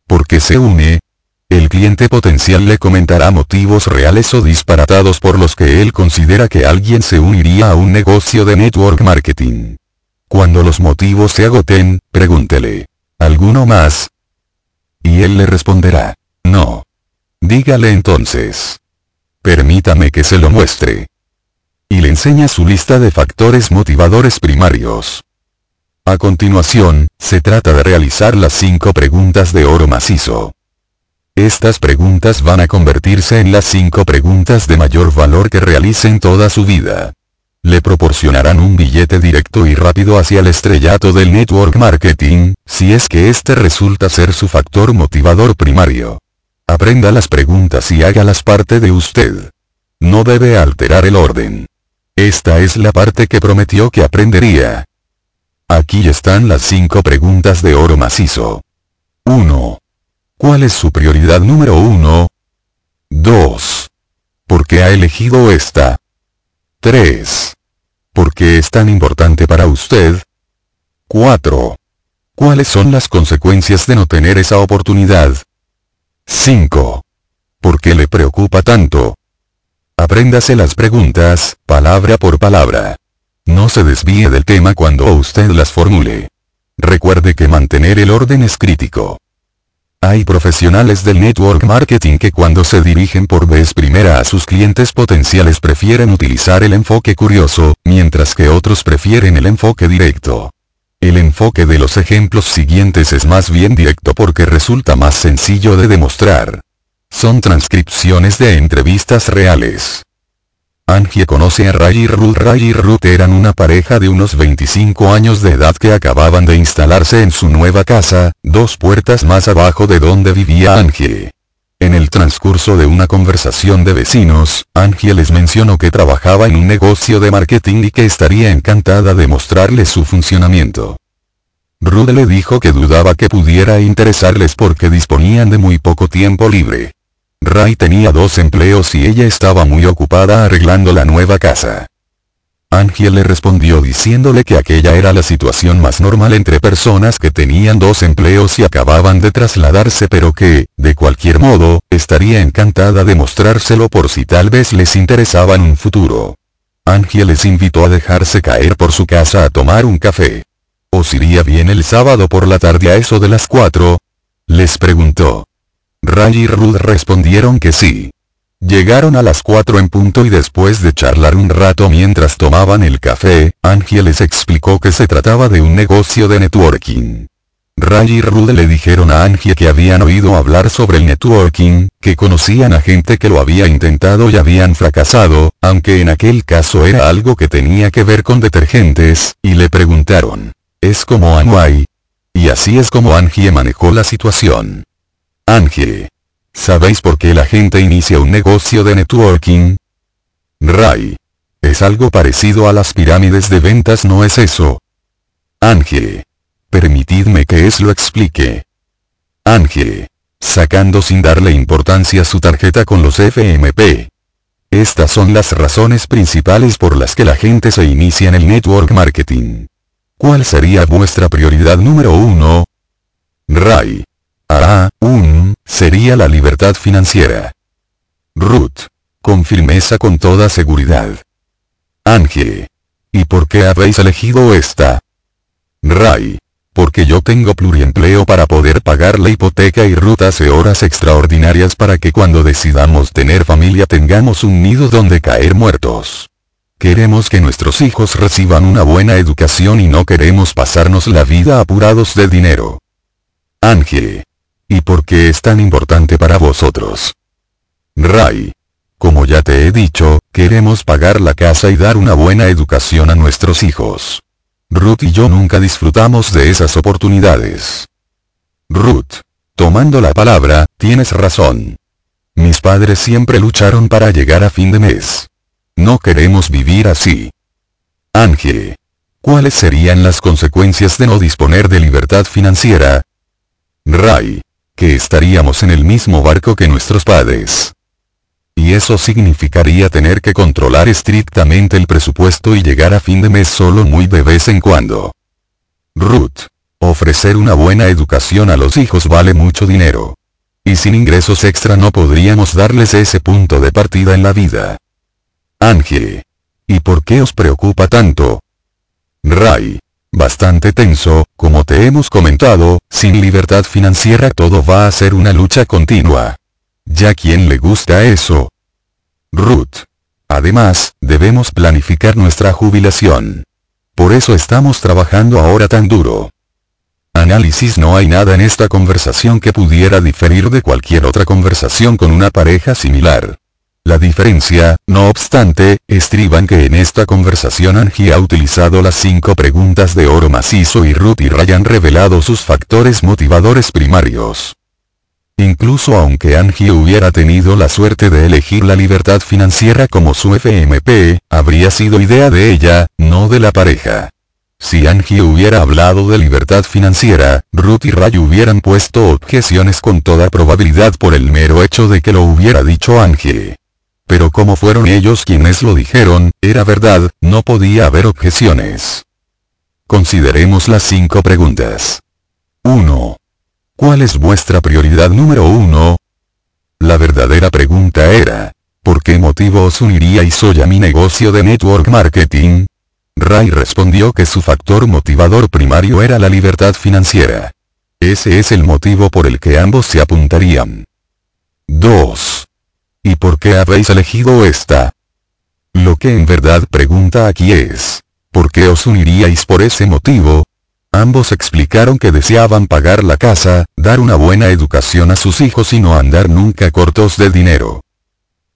Speaker 1: ¿Por qué se une? El cliente potencial le comentará motivos reales o disparatados por los que él considera que alguien se uniría a un negocio de network marketing. Cuando los motivos se agoten, pregúntele. ¿Alguno más? Y él le responderá. No. Dígale entonces. Permítame que se lo muestre. Y le enseña su lista de factores motivadores primarios. A continuación, se trata de realizar las cinco preguntas de oro macizo. Estas preguntas van a convertirse en las 5 preguntas de mayor valor que realicen toda su vida. Le proporcionarán un billete directo y rápido hacia el estrellato del network marketing, si es que este resulta ser su factor motivador primario. Aprenda las preguntas y hágalas parte de usted. No debe alterar el orden. Esta es la parte que prometió que aprendería. Aquí están las cinco preguntas de oro macizo. 1. ¿Cuál es su prioridad número 1? 2. ¿Por qué ha elegido esta? 3. ¿Por qué es tan importante para usted? 4. ¿Cuáles son las consecuencias de no tener esa oportunidad? 5. ¿Por qué le preocupa tanto? Apréndase las preguntas, palabra por palabra. No se desvíe del tema cuando usted las formule. Recuerde que mantener el orden es crítico. Hay profesionales del network marketing que cuando se dirigen por vez primera a sus clientes potenciales prefieren utilizar el enfoque curioso, mientras que otros prefieren el enfoque directo. El enfoque de los ejemplos siguientes es más bien directo porque resulta más sencillo de demostrar. Son transcripciones de entrevistas reales. Angie conoce a Ray y Ruth. Ray y Ruth eran una pareja de unos 25 años de edad que acababan de instalarse en su nueva casa, dos puertas más abajo de donde vivía Angie. En el transcurso de una conversación de vecinos, Angie les mencionó que trabajaba en un negocio de marketing y que estaría encantada de mostrarles su funcionamiento. Ruth le dijo que dudaba que pudiera interesarles porque disponían de muy poco tiempo libre. Ray tenía dos empleos y ella estaba muy ocupada arreglando la nueva casa. Ángel le respondió diciéndole que aquella era la situación más normal entre personas que tenían dos empleos y acababan de trasladarse pero que, de cualquier modo, estaría encantada de mostrárselo por si tal vez les interesaba un futuro. Ángel les invitó a dejarse caer por su casa a tomar un café. ¿Os iría bien el sábado por la tarde a eso de las cuatro? Les preguntó. Ray y Ruth respondieron que sí. Llegaron a las 4 en punto y después de charlar un rato mientras tomaban el café, Angie les explicó que se trataba de un negocio de networking. Ray y Ruth le dijeron a Angie que habían oído hablar sobre el networking, que conocían a gente que lo había intentado y habían fracasado, aunque en aquel caso era algo que tenía que ver con detergentes, y le preguntaron, ¿es como Anway? Y así es como Angie manejó la situación. Angie. ¿Sabéis por qué la gente inicia un negocio de networking? Ray. Es algo parecido a las pirámides de ventas, ¿no es eso? Angie. Permitidme que es lo explique. Angie. Sacando sin darle importancia su tarjeta con los FMP. Estas son las razones principales por las que la gente se inicia en el network marketing. ¿Cuál sería vuestra prioridad número uno? Ray. Ah, un, sería la libertad financiera. Ruth. Con firmeza con toda seguridad. Ángel. ¿Y por qué habéis elegido esta? Ray. Porque yo tengo pluriempleo para poder pagar la hipoteca y Ruth hace horas extraordinarias para que cuando decidamos tener familia tengamos un nido donde caer muertos. Queremos que nuestros hijos reciban una buena educación y no queremos pasarnos la vida apurados de dinero. Ángel. ¿Y por qué es tan importante para vosotros? Ray. Como ya te he dicho, queremos pagar la casa y dar una buena educación a nuestros hijos. Ruth y yo nunca disfrutamos de esas oportunidades. Ruth. Tomando la palabra, tienes razón. Mis padres siempre lucharon para llegar a fin de mes. No queremos vivir así. Ángel. ¿Cuáles serían las consecuencias de no disponer de libertad financiera? Ray que estaríamos en el mismo barco que nuestros padres. Y eso significaría tener que controlar estrictamente el presupuesto y llegar a fin de mes solo muy de vez en cuando. Ruth. Ofrecer una buena educación a los hijos vale mucho dinero. Y sin ingresos extra no podríamos darles ese punto de partida en la vida. Ángel. ¿Y por qué os preocupa tanto? Ray bastante tenso, como te hemos comentado, sin libertad financiera todo va a ser una lucha continua. ¿Ya quién le gusta eso? Ruth. Además, debemos planificar nuestra jubilación. Por eso estamos trabajando ahora tan duro. Análisis No hay nada en esta conversación que pudiera diferir de cualquier otra conversación con una pareja similar. La diferencia, no obstante, estriba en que en esta conversación Angie ha utilizado las cinco preguntas de oro macizo y Ruth y Ray han revelado sus factores motivadores primarios. Incluso aunque Angie hubiera tenido la suerte de elegir la libertad financiera como su FMP, habría sido idea de ella, no de la pareja. Si Angie hubiera hablado de libertad financiera, Ruth y Ray hubieran puesto objeciones con toda probabilidad por el mero hecho de que lo hubiera dicho Angie. Pero como fueron ellos quienes lo dijeron, era verdad, no podía haber objeciones. Consideremos las cinco preguntas. 1. ¿Cuál es vuestra prioridad número uno? La verdadera pregunta era, ¿por qué motivo os uniríais hoy a mi negocio de network marketing? Ray respondió que su factor motivador primario era la libertad financiera. Ese es el motivo por el que ambos se apuntarían. 2. ¿Y por qué habéis elegido esta? Lo que en verdad pregunta aquí es, ¿por qué os uniríais por ese motivo? Ambos explicaron que deseaban pagar la casa, dar una buena educación a sus hijos y no andar nunca cortos de dinero.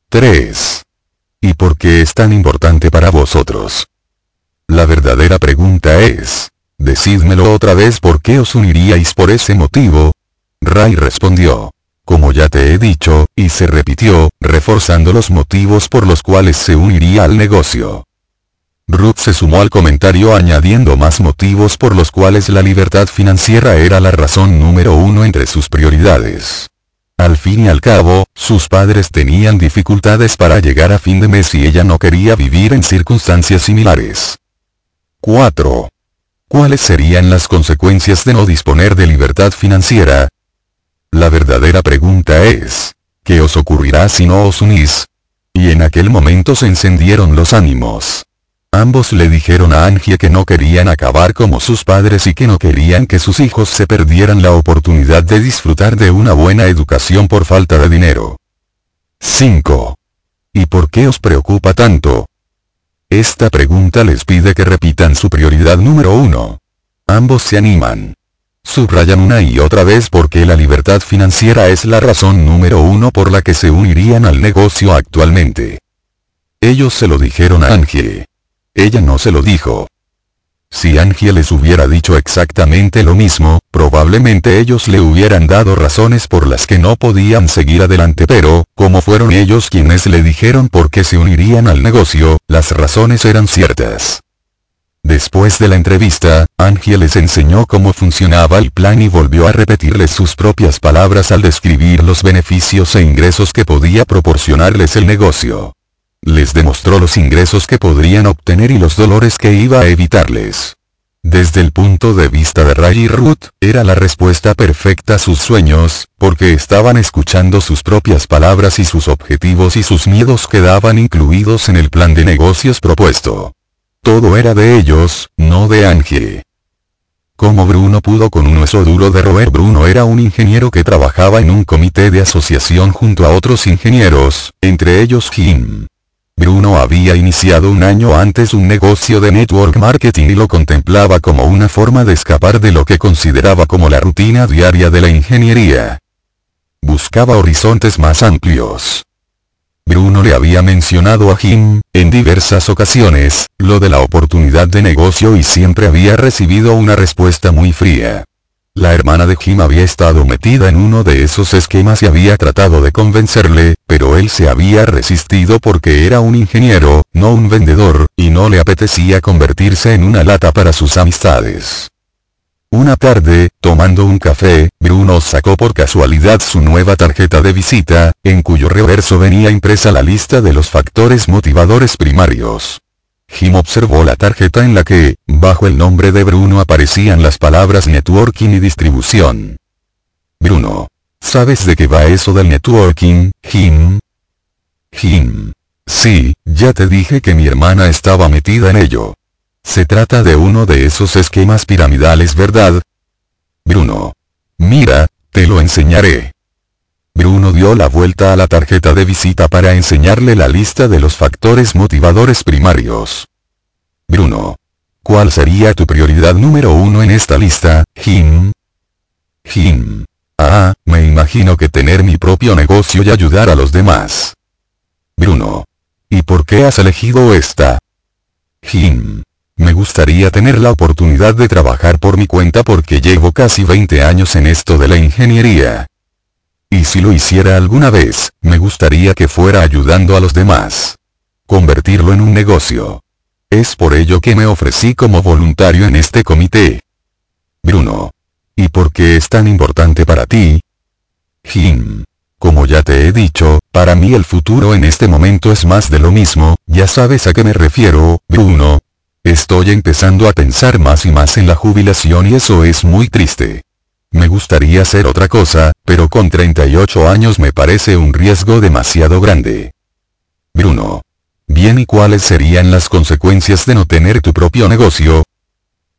Speaker 1: 3. ¿Y por qué es tan importante para vosotros? La verdadera pregunta es, decídmelo otra vez por qué os uniríais por ese motivo. Ray respondió, como ya te he dicho, y se repitió, reforzando los motivos por los cuales se uniría al negocio. Ruth se sumó al comentario añadiendo más motivos por los cuales la libertad financiera era la razón número uno entre sus prioridades. Al fin y al cabo, sus padres tenían dificultades para llegar a fin de mes y ella no quería vivir en circunstancias similares. 4. ¿Cuáles serían las consecuencias de no disponer de libertad financiera? La verdadera pregunta es, ¿qué os ocurrirá si no os unís? Y en aquel momento se encendieron los ánimos. Ambos le dijeron a Angie que no querían acabar como sus padres y que no querían que sus hijos se perdieran la oportunidad de disfrutar de una buena educación por falta de dinero. 5. ¿Y por qué os preocupa tanto? Esta pregunta les pide que repitan su prioridad número uno. Ambos se animan. Subrayan una y otra vez porque la libertad financiera es la razón número uno por la que se unirían al negocio actualmente. Ellos se lo dijeron a Angie. Ella no se lo dijo. Si Angie les hubiera dicho exactamente lo mismo, probablemente ellos le hubieran dado razones por las que no podían seguir adelante pero, como fueron ellos quienes le dijeron por qué se unirían al negocio, las razones eran ciertas. Después de la entrevista, Angie les enseñó cómo funcionaba el plan y volvió a repetirles sus propias palabras al describir los beneficios e ingresos que podía proporcionarles el negocio. Les demostró los ingresos que podrían obtener y los dolores que iba a evitarles. Desde el punto de vista de Ray y Ruth, era la respuesta perfecta a sus sueños, porque estaban escuchando sus propias palabras y sus objetivos y sus miedos quedaban incluidos en el plan de negocios propuesto. Todo era de ellos, no de Angie. Como Bruno pudo con un hueso duro de roer Bruno era un ingeniero que trabajaba en un comité de asociación junto a otros ingenieros, entre ellos Jim. Bruno había iniciado un año antes un negocio de network marketing y lo contemplaba como una forma de escapar de lo que consideraba como la rutina diaria de la ingeniería. Buscaba horizontes más amplios. Bruno le había mencionado a Jim, en diversas ocasiones, lo de la oportunidad de negocio y siempre había recibido una respuesta muy fría. La hermana de Jim había estado metida en uno de esos esquemas y había tratado de convencerle, pero él se había resistido porque era un ingeniero, no un vendedor, y no le apetecía convertirse en una lata para sus amistades. Una tarde, tomando un café, Bruno sacó por casualidad su nueva tarjeta de visita, en cuyo reverso venía impresa la lista de los factores motivadores primarios. Jim observó la tarjeta en la que, bajo el nombre de Bruno aparecían las palabras networking y distribución. Bruno. ¿Sabes de qué va eso del networking, Jim? Jim. Sí, ya te dije que mi hermana estaba metida en ello. Se trata de uno de esos esquemas piramidales, ¿verdad? Bruno. Mira, te lo enseñaré. Bruno dio la vuelta a la tarjeta de visita para enseñarle la lista de los factores motivadores primarios. Bruno. ¿cuál sería tu prioridad número uno en esta lista, Jim? Jim. Ah, me imagino que tener mi propio negocio y ayudar a los demás. Bruno. ¿Y por qué has elegido esta? Jim. Me gustaría tener la oportunidad de trabajar por mi cuenta porque llevo casi 20 años en esto de la ingeniería. Y si lo hiciera alguna vez, me gustaría que fuera ayudando a los demás. Convertirlo en un negocio. Es por ello que me ofrecí como voluntario en este comité. Bruno. ¿Y por qué es tan importante para ti? Jim. Como ya te he dicho, para mí el futuro en este momento es más de lo mismo, ya sabes a qué me refiero, Bruno. Estoy empezando a pensar más y más en la jubilación y eso es muy triste. Me gustaría hacer otra cosa, pero con 38 años me parece un riesgo demasiado grande. Bruno. Bien, ¿y cuáles serían las consecuencias de no tener tu propio negocio?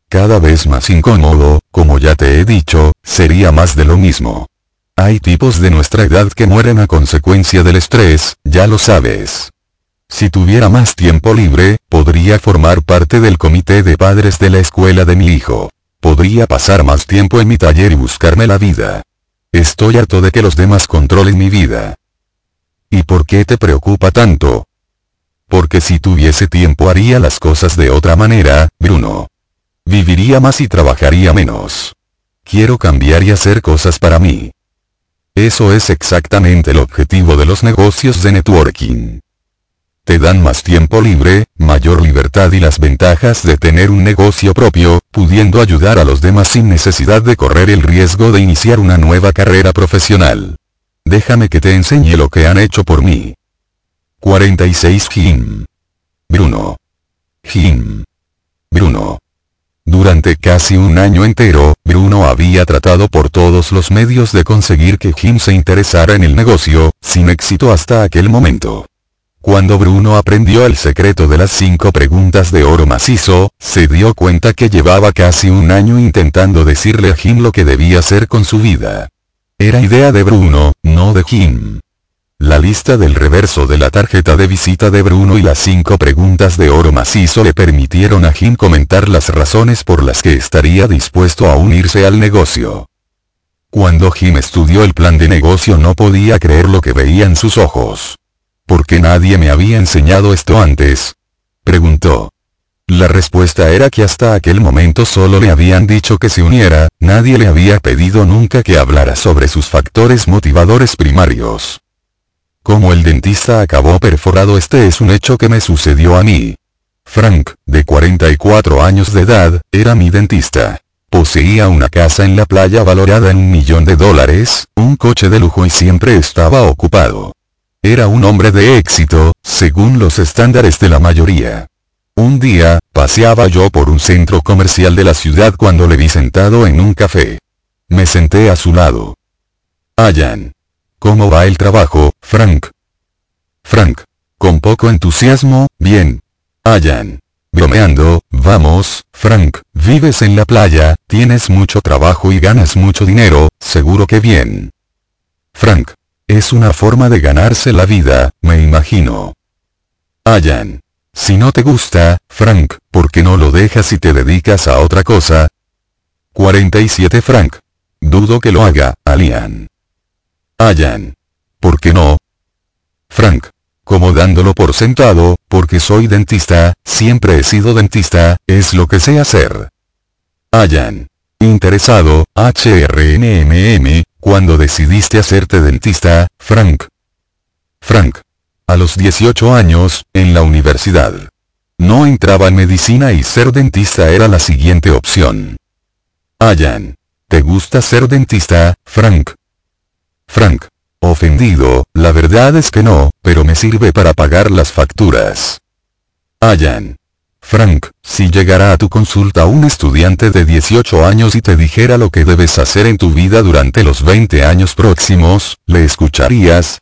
Speaker 1: cada vez más incómodo, como ya te he dicho, sería más de lo mismo. Hay tipos de nuestra edad que mueren a consecuencia del estrés, ya lo sabes. Si tuviera más tiempo libre, podría formar parte del comité de padres de la escuela de mi hijo. Podría pasar más tiempo en mi taller y buscarme la vida. Estoy harto de que los demás controlen mi vida. ¿Y por qué te preocupa tanto? Porque si tuviese tiempo haría las cosas de otra manera, Bruno. Viviría más y trabajaría menos. Quiero cambiar y hacer cosas para mí. Eso es exactamente el objetivo de los negocios de networking. Te dan más tiempo libre, mayor libertad y las ventajas de tener un negocio propio, pudiendo ayudar a los demás sin necesidad de correr el riesgo de iniciar una nueva carrera profesional. Déjame que te enseñe lo que han hecho por mí. 46 Jim. Bruno. Jim. Bruno. Durante casi un año entero, Bruno había tratado por todos los medios de conseguir que Jim se interesara en el negocio, sin éxito hasta aquel momento. Cuando Bruno aprendió el secreto de las cinco preguntas de oro macizo, se dio cuenta que llevaba casi un año intentando decirle a Jim lo que debía hacer con su vida. Era idea de Bruno, no de Jim. La lista del reverso de la tarjeta de visita de Bruno y las cinco preguntas de oro macizo le permitieron a Jim comentar las razones por las que estaría dispuesto a unirse al negocio. Cuando Jim estudió el plan de negocio no podía creer lo que veía en sus ojos. ¿Por qué nadie me había enseñado esto antes? Preguntó. La respuesta era que hasta aquel momento solo le habían dicho que se uniera, nadie le había pedido nunca que hablara sobre sus factores motivadores primarios. Como el dentista acabó perforado este es un hecho que me sucedió a mí. Frank, de 44 años de edad, era mi dentista. Poseía una casa en la playa valorada en un millón de dólares, un coche de lujo y siempre estaba ocupado. Era un hombre de éxito, según los estándares de la mayoría. Un día, paseaba yo por un centro comercial de la ciudad cuando le vi sentado en un café. Me senté a su lado. Ayan. ¿Cómo va el trabajo, Frank? Frank. Con poco entusiasmo, bien. Ayan. Bromeando, vamos, Frank, vives en la playa, tienes mucho trabajo y ganas mucho dinero, seguro que bien. Frank. Es una forma de ganarse la vida, me imagino. Ayan. Si no te gusta, Frank, ¿por qué no lo dejas y te dedicas a otra cosa? 47 Frank. Dudo que lo haga, Alian. Ayan. ¿Por qué no? Frank. Como dándolo por sentado, porque soy dentista, siempre he sido dentista, es lo que sé hacer. Ayan. Interesado, HRNMM, cuando decidiste hacerte dentista, Frank. Frank. A los 18 años, en la universidad. No entraba en medicina y ser dentista era la siguiente opción. Ayan. ¿Te gusta ser dentista, Frank? Frank. Ofendido, la verdad es que no, pero me sirve para pagar las facturas. Ayan. Frank, si llegara a tu consulta un estudiante de 18 años y te dijera lo que debes hacer en tu vida durante los 20 años próximos, ¿le escucharías?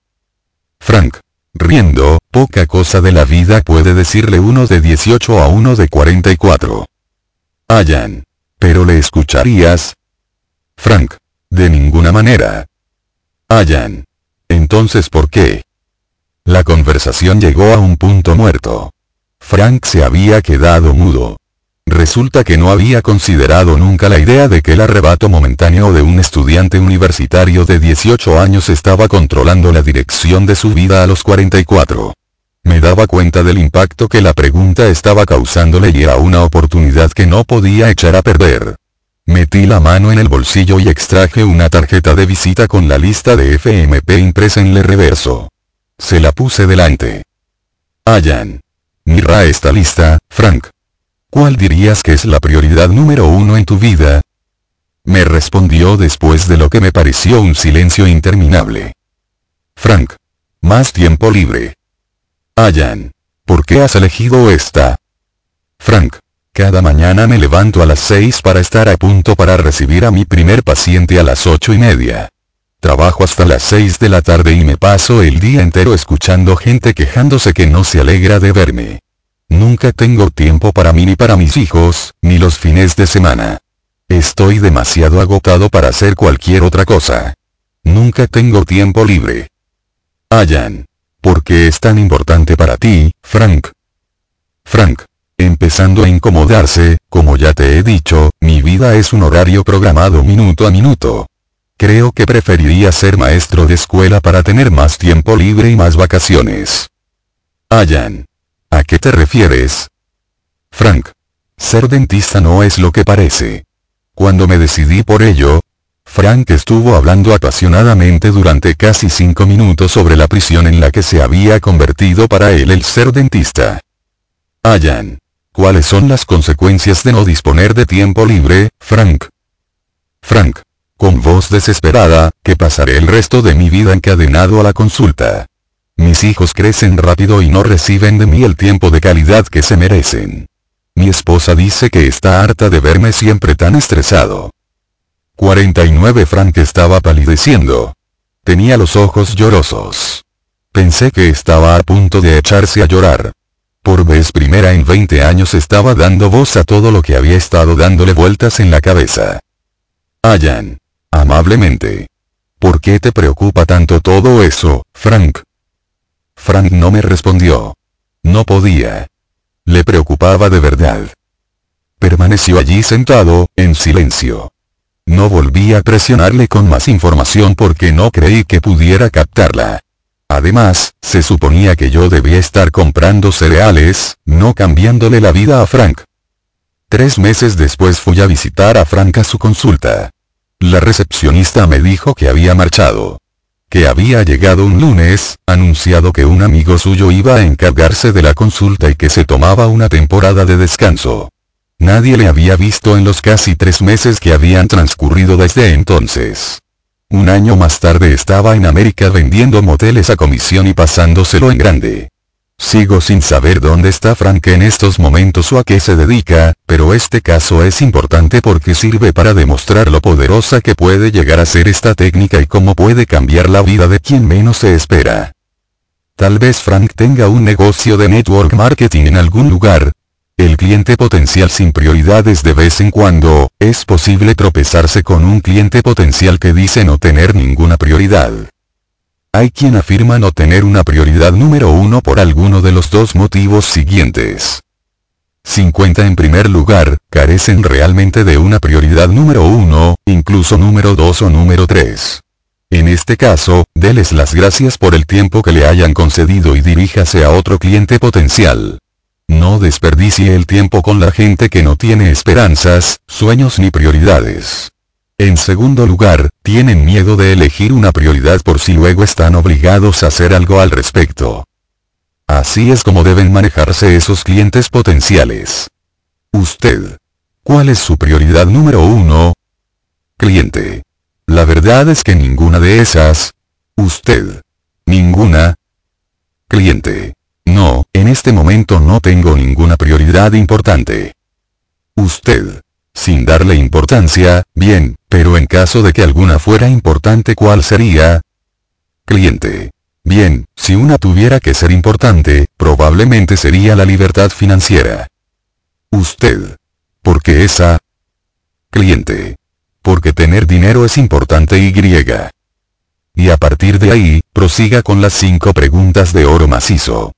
Speaker 1: Frank. Riendo, poca cosa de la vida puede decirle uno de 18 a uno de 44. Ayan. ¿Pero le escucharías? Frank. De ninguna manera. Ayan. Entonces ¿por qué? La conversación llegó a un punto muerto. Frank se había quedado mudo. Resulta que no había considerado nunca la idea de que el arrebato momentáneo de un estudiante universitario de 18 años estaba controlando la dirección de su vida a los 44. Me daba cuenta del impacto que la pregunta estaba causándole y era una oportunidad que no podía echar a perder. Metí la mano en el bolsillo y extraje una tarjeta de visita con la lista de FMP impresa en el reverso. Se la puse delante. Ayan. Mira esta lista, Frank. ¿Cuál dirías que es la prioridad número uno en tu vida? Me respondió después de lo que me pareció un silencio interminable. Frank. Más tiempo libre. Ayan. ¿Por qué has elegido esta? Frank. Cada mañana me levanto a las 6 para estar a punto para recibir a mi primer paciente a las ocho y media. Trabajo hasta las 6 de la tarde y me paso el día entero escuchando gente quejándose que no se alegra de verme. Nunca tengo tiempo para mí ni para mis hijos, ni los fines de semana. Estoy demasiado agotado para hacer cualquier otra cosa. Nunca tengo tiempo libre. Ayan. ¿Por qué es tan importante para ti, Frank? Frank. Empezando a incomodarse, como ya te he dicho, mi vida es un horario programado minuto a minuto. Creo que preferiría ser maestro de escuela para tener más tiempo libre y más vacaciones. Ayan. ¿A qué te refieres? Frank. Ser dentista no es lo que parece. Cuando me decidí por ello, Frank estuvo hablando apasionadamente durante casi cinco minutos sobre la prisión en la que se había convertido para él el ser dentista. Ayan. ¿Cuáles son las consecuencias de no disponer de tiempo libre, Frank? Frank. Con voz desesperada, que pasaré el resto de mi vida encadenado a la consulta. Mis hijos crecen rápido y no reciben de mí el tiempo de calidad que se merecen. Mi esposa dice que está harta de verme siempre tan estresado. 49 Frank estaba palideciendo. Tenía los ojos llorosos. Pensé que estaba a punto de echarse a llorar. Por vez primera en 20 años estaba dando voz a todo lo que había estado dándole vueltas en la cabeza. Ayan. Amablemente. ¿Por qué te preocupa tanto todo eso, Frank? Frank no me respondió. No podía. Le preocupaba de verdad. Permaneció allí sentado, en silencio. No volví a presionarle con más información porque no creí que pudiera captarla. Además, se suponía que yo debía estar comprando cereales, no cambiándole la vida a Frank. Tres meses después fui a visitar a Frank a su consulta. La recepcionista me dijo que había marchado. Que había llegado un lunes, anunciado que un amigo suyo iba a encargarse de la consulta y que se tomaba una temporada de descanso. Nadie le había visto en los casi tres meses que habían transcurrido desde entonces. Un año más tarde estaba en América vendiendo moteles a comisión y pasándoselo en grande. Sigo sin saber dónde está Frank en estos momentos o a qué se dedica, pero este caso es importante porque sirve para demostrar lo poderosa que puede llegar a ser esta técnica y cómo puede cambiar la vida de quien menos se espera. Tal vez Frank tenga un negocio de network marketing en algún lugar, el cliente potencial sin prioridades de vez en cuando, es posible tropezarse con un cliente potencial que dice no tener ninguna prioridad. Hay quien afirma no tener una prioridad número uno por alguno de los dos motivos siguientes. 50 en primer lugar, carecen realmente de una prioridad número uno, incluso número dos o número tres. En este caso, deles las gracias por el tiempo que le hayan concedido y diríjase a otro cliente potencial. No desperdicie el tiempo con la gente que no tiene esperanzas, sueños ni prioridades. En segundo lugar, tienen miedo de elegir una prioridad por si luego están obligados a hacer algo al respecto. Así es como deben manejarse esos clientes potenciales. Usted. ¿Cuál es su prioridad número uno? Cliente. La verdad es que ninguna de esas. Usted. Ninguna. Cliente. No, en este momento no tengo ninguna prioridad importante. Usted. Sin darle importancia, bien, pero en caso de que alguna fuera importante ¿cuál sería? Cliente. Bien, si una tuviera que ser importante, probablemente sería la libertad financiera. Usted. ¿Por qué esa? Cliente. Porque tener dinero es importante y griega. Y a partir de ahí, prosiga con las cinco preguntas de oro macizo.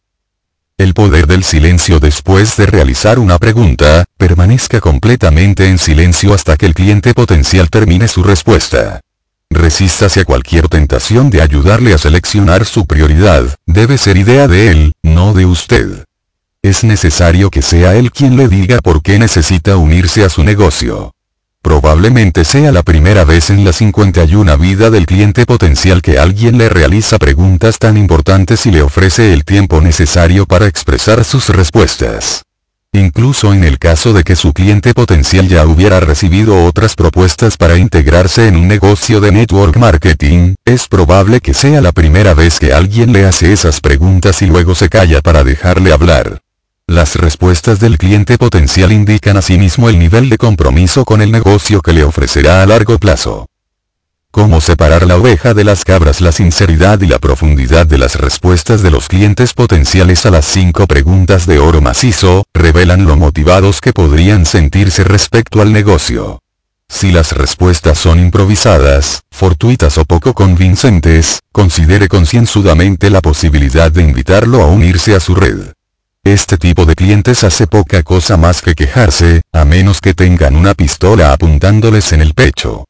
Speaker 1: El poder del silencio después de realizar una pregunta, permanezca completamente en silencio hasta que el cliente potencial termine su respuesta. Resístase a cualquier tentación de ayudarle a seleccionar su prioridad, debe ser idea de él, no de usted. Es necesario que sea él quien le diga por qué necesita unirse a su negocio. Probablemente sea la primera vez en la 51 vida del cliente potencial que alguien le realiza preguntas tan importantes y le ofrece el tiempo necesario para expresar sus respuestas. Incluso en el caso de que su cliente potencial ya hubiera recibido otras propuestas para integrarse en un negocio de network marketing, es probable que sea la primera vez que alguien le hace esas preguntas y luego se calla para dejarle hablar. Las respuestas del cliente potencial indican asimismo el nivel de compromiso con el negocio que le ofrecerá a largo plazo. Cómo separar la oveja de las cabras La sinceridad y la profundidad de las respuestas de los clientes potenciales a las cinco preguntas de oro macizo, revelan lo motivados que podrían sentirse respecto al negocio. Si las respuestas son improvisadas, fortuitas o poco convincentes, considere concienzudamente la posibilidad de invitarlo a unirse a su red. Este tipo de clientes hace poca cosa más que quejarse, a menos que tengan una pistola apuntándoles en el pecho.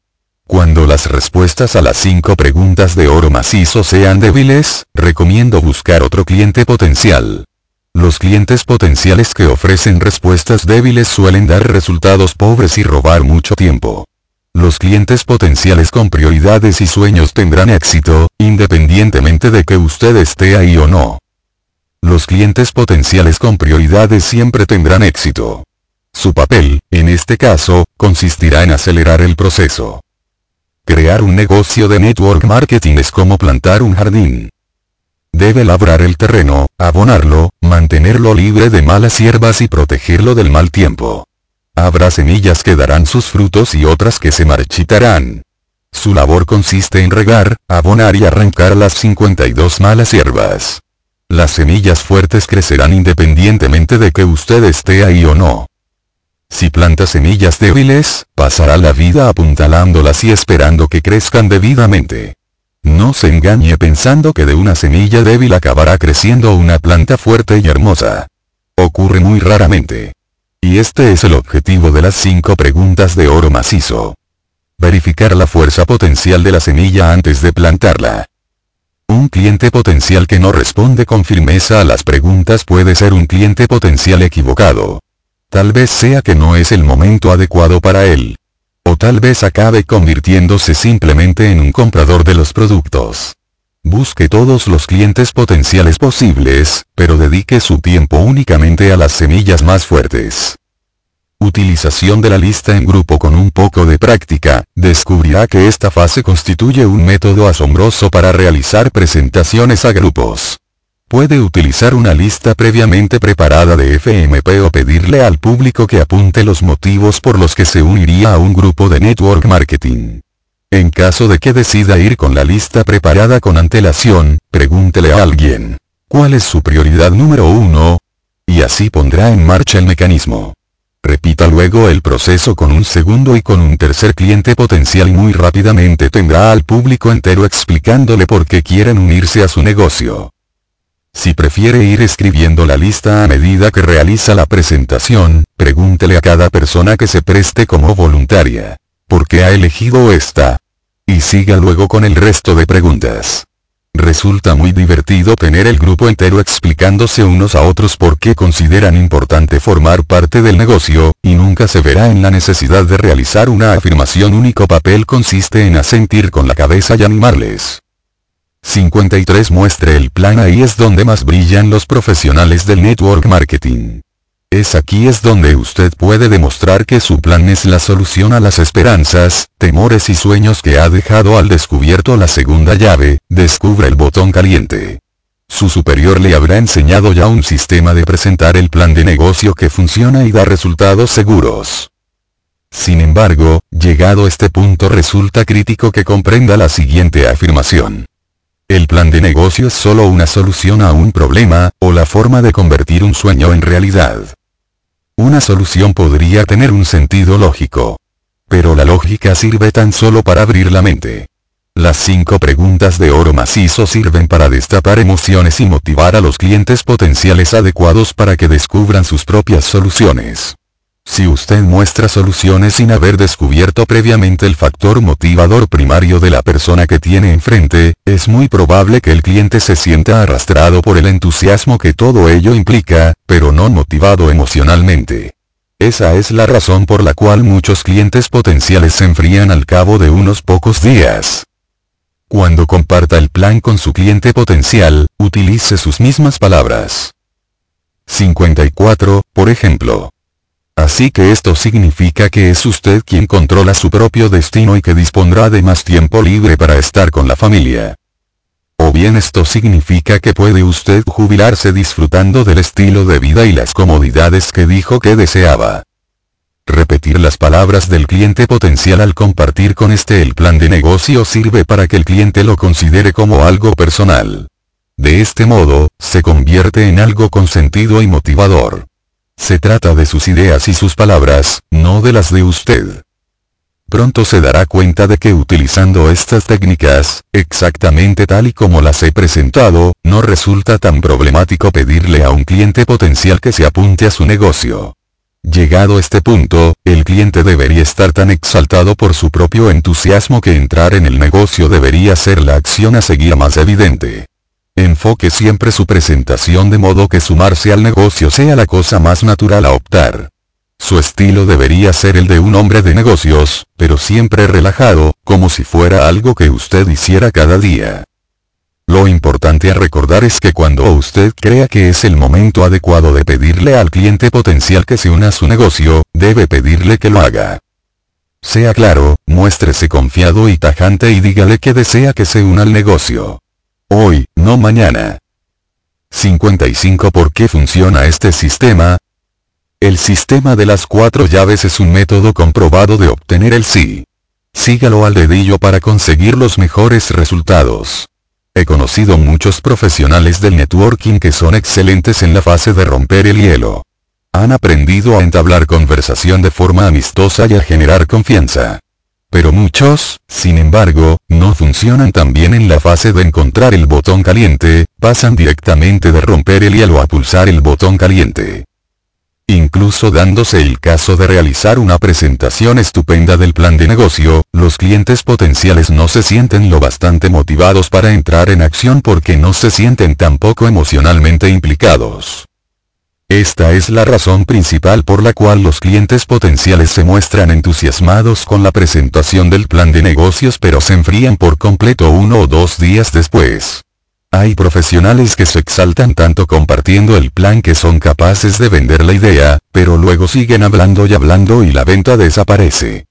Speaker 1: Cuando las respuestas a las cinco preguntas de oro macizo sean débiles, recomiendo buscar otro cliente potencial. Los clientes potenciales que ofrecen respuestas débiles suelen dar resultados pobres y robar mucho tiempo. Los clientes potenciales con prioridades y sueños tendrán éxito, independientemente de que usted esté ahí o no. Los clientes potenciales con prioridades siempre tendrán éxito. Su papel, en este caso, consistirá en acelerar el proceso. Crear un negocio de network marketing es como plantar un jardín. Debe labrar el terreno, abonarlo, mantenerlo libre de malas hierbas y protegerlo del mal tiempo. Habrá semillas que darán sus frutos y otras que se marchitarán. Su labor consiste en regar, abonar y arrancar las 52 malas hierbas. Las semillas fuertes crecerán independientemente de que usted esté ahí o no. Si planta semillas débiles, pasará la vida apuntalándolas y esperando que crezcan debidamente. No se engañe pensando que de una semilla débil acabará creciendo una planta fuerte y hermosa. Ocurre muy raramente. Y este es el objetivo de las cinco preguntas de oro macizo. Verificar la fuerza potencial de la semilla antes de plantarla. Un cliente potencial que no responde con firmeza a las preguntas puede ser un cliente potencial equivocado. Tal vez sea que no es el momento adecuado para él. O tal vez acabe convirtiéndose simplemente en un comprador de los productos. Busque todos los clientes potenciales posibles, pero dedique su tiempo únicamente a las semillas más fuertes. Utilización de la lista en grupo con un poco de práctica, descubrirá que esta fase constituye un método asombroso para realizar presentaciones a grupos. Puede utilizar una lista previamente preparada de FMP o pedirle al público que apunte los motivos por los que se uniría a un grupo de network marketing. En caso de que decida ir con la lista preparada con antelación, pregúntele a alguien. ¿Cuál es su prioridad número uno? Y así pondrá en marcha el mecanismo. Repita luego el proceso con un segundo y con un tercer cliente potencial y muy rápidamente tendrá al público entero explicándole por qué quieren unirse a su negocio. Si prefiere ir escribiendo la lista a medida que realiza la presentación, pregúntele a cada persona que se preste como voluntaria. ¿Por qué ha elegido esta? Y siga luego con el resto de preguntas. Resulta muy divertido tener el grupo entero explicándose unos a otros por qué consideran importante formar parte del negocio, y nunca se verá en la necesidad de realizar una afirmación único papel consiste en asentir con la cabeza y animarles. 53 Muestre el plan ahí es donde más brillan los profesionales del network marketing. Es aquí es donde usted puede demostrar que su plan es la solución a las esperanzas, temores y sueños que ha dejado al descubierto la segunda llave, descubre el botón caliente. Su superior le habrá enseñado ya un sistema de presentar el plan de negocio que funciona y da resultados seguros. Sin embargo, llegado este punto resulta crítico que comprenda la siguiente afirmación. El plan de negocio es solo una solución a un problema, o la forma de convertir un sueño en realidad. Una solución podría tener un sentido lógico. Pero la lógica sirve tan solo para abrir la mente. Las cinco preguntas de oro macizo sirven para destapar emociones y motivar a los clientes potenciales adecuados para que descubran sus propias soluciones. Si usted muestra soluciones sin haber descubierto previamente el factor motivador primario de la persona que tiene enfrente, es muy probable que el cliente se sienta arrastrado por el entusiasmo que todo ello implica, pero no motivado emocionalmente. Esa es la razón por la cual muchos clientes potenciales se enfrían al cabo de unos pocos días. Cuando comparta el plan con su cliente potencial, utilice sus mismas palabras. 54, por ejemplo. Así que esto significa que es usted quien controla su propio destino y que dispondrá de más tiempo libre para estar con la familia. O bien esto significa que puede usted jubilarse disfrutando del estilo de vida y las comodidades que dijo que deseaba. Repetir las palabras del cliente potencial al compartir con este el plan de negocio sirve para que el cliente lo considere como algo personal. De este modo, se convierte en algo con sentido y motivador. Se trata de sus ideas y sus palabras, no de las de usted. Pronto se dará cuenta de que utilizando estas técnicas, exactamente tal y como las he presentado, no resulta tan problemático pedirle a un cliente potencial que se apunte a su negocio. Llegado este punto, el cliente debería estar tan exaltado por su propio entusiasmo que entrar en el negocio debería ser la acción a seguir más evidente. Enfoque siempre su presentación de modo que sumarse al negocio sea la cosa más natural a optar. Su estilo debería ser el de un hombre de negocios, pero siempre relajado, como si fuera algo que usted hiciera cada día. Lo importante a recordar es que cuando usted crea que es el momento adecuado de pedirle al cliente potencial que se una a su negocio, debe pedirle que lo haga. Sea claro, muéstrese confiado y tajante y dígale que desea que se una al negocio. Hoy, no mañana. 55 ¿Por qué funciona este sistema? El sistema de las cuatro llaves es un método comprobado de obtener el sí. Sígalo al dedillo para conseguir los mejores resultados. He conocido muchos profesionales del networking que son excelentes en la fase de romper el hielo. Han aprendido a entablar conversación de forma amistosa y a generar confianza. Pero muchos, sin embargo, no funcionan tan bien en la fase de encontrar el botón caliente, pasan directamente de romper el hielo a pulsar el botón caliente. Incluso dándose el caso de realizar una presentación estupenda del plan de negocio, los clientes potenciales no se sienten lo bastante motivados para entrar en acción porque no se sienten tampoco emocionalmente implicados. Esta es la razón principal por la cual los clientes potenciales se muestran entusiasmados con la presentación del plan de negocios pero se enfrían por completo uno o dos días después. Hay profesionales que se exaltan tanto compartiendo el plan que son capaces de vender la idea, pero luego siguen hablando y hablando y la venta desaparece.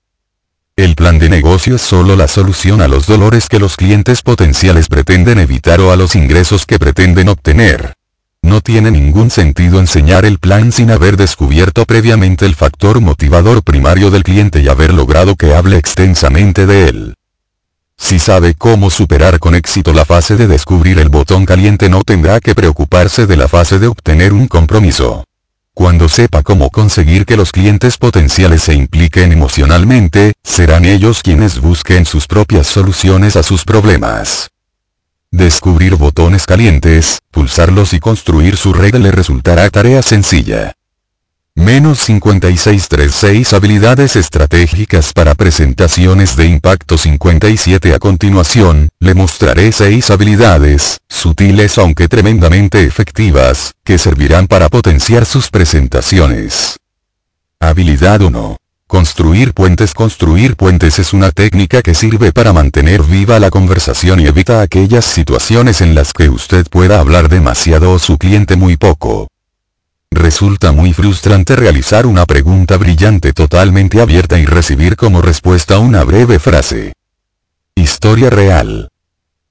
Speaker 1: El plan de negocio es solo la solución a los dolores que los clientes potenciales pretenden evitar o a los ingresos que pretenden obtener. No tiene ningún sentido enseñar el plan sin haber descubierto previamente el factor motivador primario del cliente y haber logrado que hable extensamente de él. Si sabe cómo superar con éxito la fase de descubrir el botón caliente no tendrá que preocuparse de la fase de obtener un compromiso. Cuando sepa cómo conseguir que los clientes potenciales se impliquen emocionalmente, serán ellos quienes busquen sus propias soluciones a sus problemas. Descubrir botones calientes, pulsarlos y construir su red le resultará tarea sencilla. Menos 5636 Habilidades estratégicas para presentaciones de impacto 57 A continuación, le mostraré 6 habilidades, sutiles aunque tremendamente efectivas, que servirán para potenciar sus presentaciones. Habilidad 1. Construir puentes Construir puentes es una técnica que sirve para mantener viva la conversación y evita aquellas situaciones en las que usted pueda hablar demasiado o su cliente muy poco. Resulta muy frustrante realizar una pregunta brillante totalmente abierta y recibir como respuesta una breve frase. Historia real.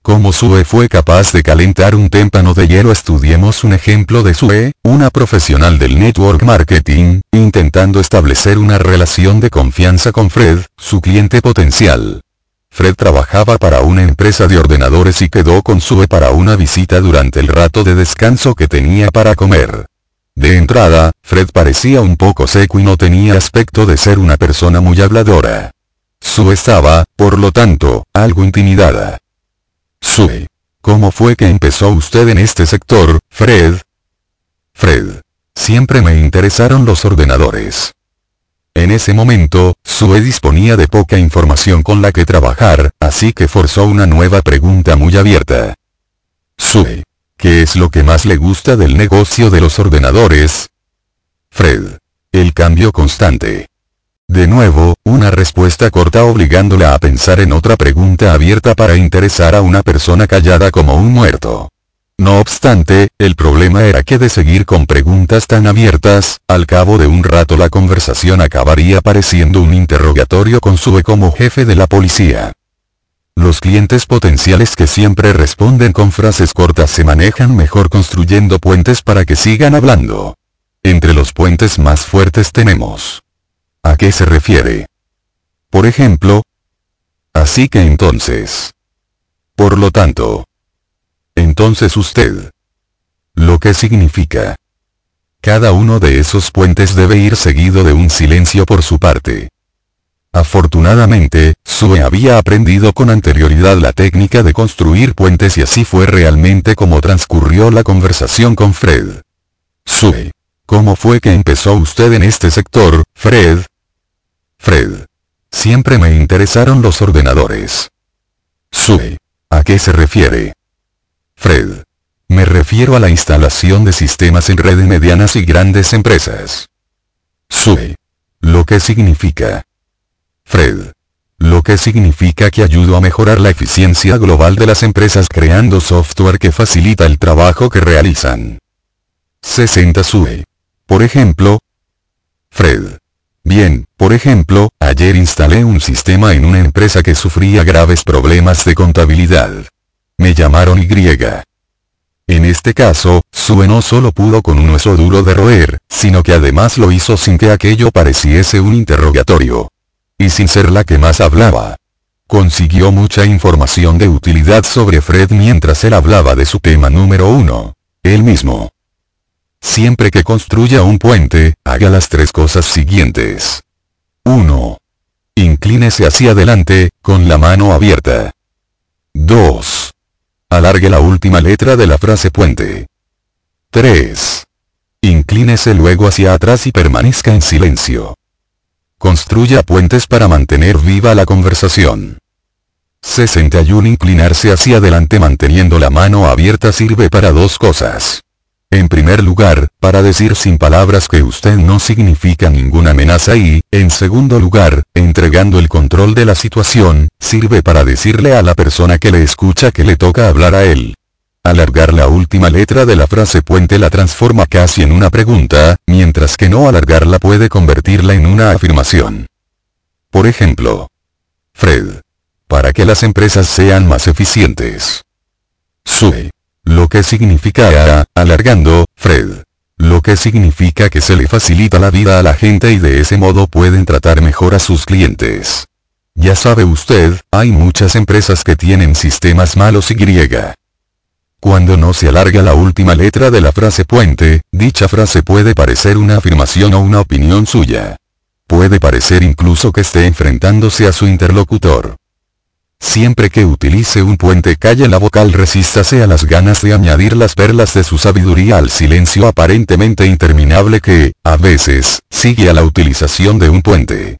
Speaker 1: ¿Cómo Sue fue capaz de calentar un témpano de hielo? Estudiemos un ejemplo de Sue, una profesional del network marketing, intentando establecer una relación de confianza con Fred, su cliente potencial. Fred trabajaba para una empresa de ordenadores y quedó con Sue para una visita durante el rato de descanso que tenía para comer. De entrada, Fred parecía un poco seco y no tenía aspecto de ser una persona muy habladora. Sue estaba, por lo tanto, algo intimidada. Sue. ¿Cómo fue que empezó usted en este sector, Fred? Fred. Siempre me interesaron los ordenadores. En ese momento, Sue disponía de poca información con la que trabajar, así que forzó una nueva pregunta muy abierta. Sue. ¿Qué es lo que más le gusta del negocio de los ordenadores? Fred. El cambio constante. De nuevo, una respuesta corta obligándola a pensar en otra pregunta abierta para interesar a una persona callada como un muerto. No obstante, el problema era que de seguir con preguntas tan abiertas, al cabo de un rato la conversación acabaría pareciendo un interrogatorio con Sue como jefe de la policía. Los clientes potenciales que siempre responden con frases cortas se manejan mejor construyendo puentes para que sigan hablando. Entre los puentes más fuertes tenemos. ¿A qué se refiere? Por ejemplo. Así que entonces. Por lo tanto. Entonces usted. Lo que significa. Cada uno de esos puentes debe ir seguido de un silencio por su parte. Afortunadamente, Sue había aprendido con anterioridad la técnica de construir puentes y así fue realmente como transcurrió la conversación con Fred. Sue. ¿Cómo fue que empezó usted en este sector, Fred? Fred. Siempre me interesaron los ordenadores. Sue. ¿A qué se refiere? Fred. Me refiero a la instalación de sistemas en red medianas y grandes empresas. Sue. Lo que significa. Fred. Lo que significa que ayudo a mejorar la eficiencia global de las empresas creando software que facilita el trabajo que realizan. 60 Sue. Por ejemplo. Fred. Bien, por ejemplo, ayer instalé un sistema en una empresa que sufría graves problemas de contabilidad. Me llamaron Y. En este caso, Sue no solo pudo con un hueso duro de roer, sino que además lo hizo sin que aquello pareciese un interrogatorio. Y sin ser la que más hablaba. Consiguió mucha información de utilidad sobre Fred mientras él hablaba de su tema número uno. Él mismo. Siempre que construya un puente, haga las tres cosas siguientes. 1. Inclínese hacia adelante, con la mano abierta. 2. Alargue la última letra de la frase puente. 3. Inclínese luego hacia atrás y permanezca en silencio. Construya puentes para mantener viva la conversación. 61 Inclinarse hacia adelante manteniendo la mano abierta sirve para dos cosas. En primer lugar, para decir sin palabras que usted no significa ninguna amenaza y, en segundo lugar, entregando el control de la situación, sirve para decirle a la persona que le escucha que le toca hablar a él. Alargar la última letra de la frase puente la transforma casi en una pregunta, mientras que no alargarla puede convertirla en una afirmación. Por ejemplo. Fred. Para que las empresas sean más eficientes. Sue. Lo que significa, alargando, Fred. Lo que significa que se le facilita la vida a la gente y de ese modo pueden tratar mejor a sus clientes. Ya sabe usted, hay muchas empresas que tienen sistemas malos y griega. Cuando no se alarga la última letra de la frase puente, dicha frase puede parecer una afirmación o una opinión suya. Puede parecer incluso que esté enfrentándose a su interlocutor. Siempre que utilice un puente calle la vocal resístase a las ganas de añadir las perlas de su sabiduría al silencio aparentemente interminable que, a veces, sigue a la utilización de un puente.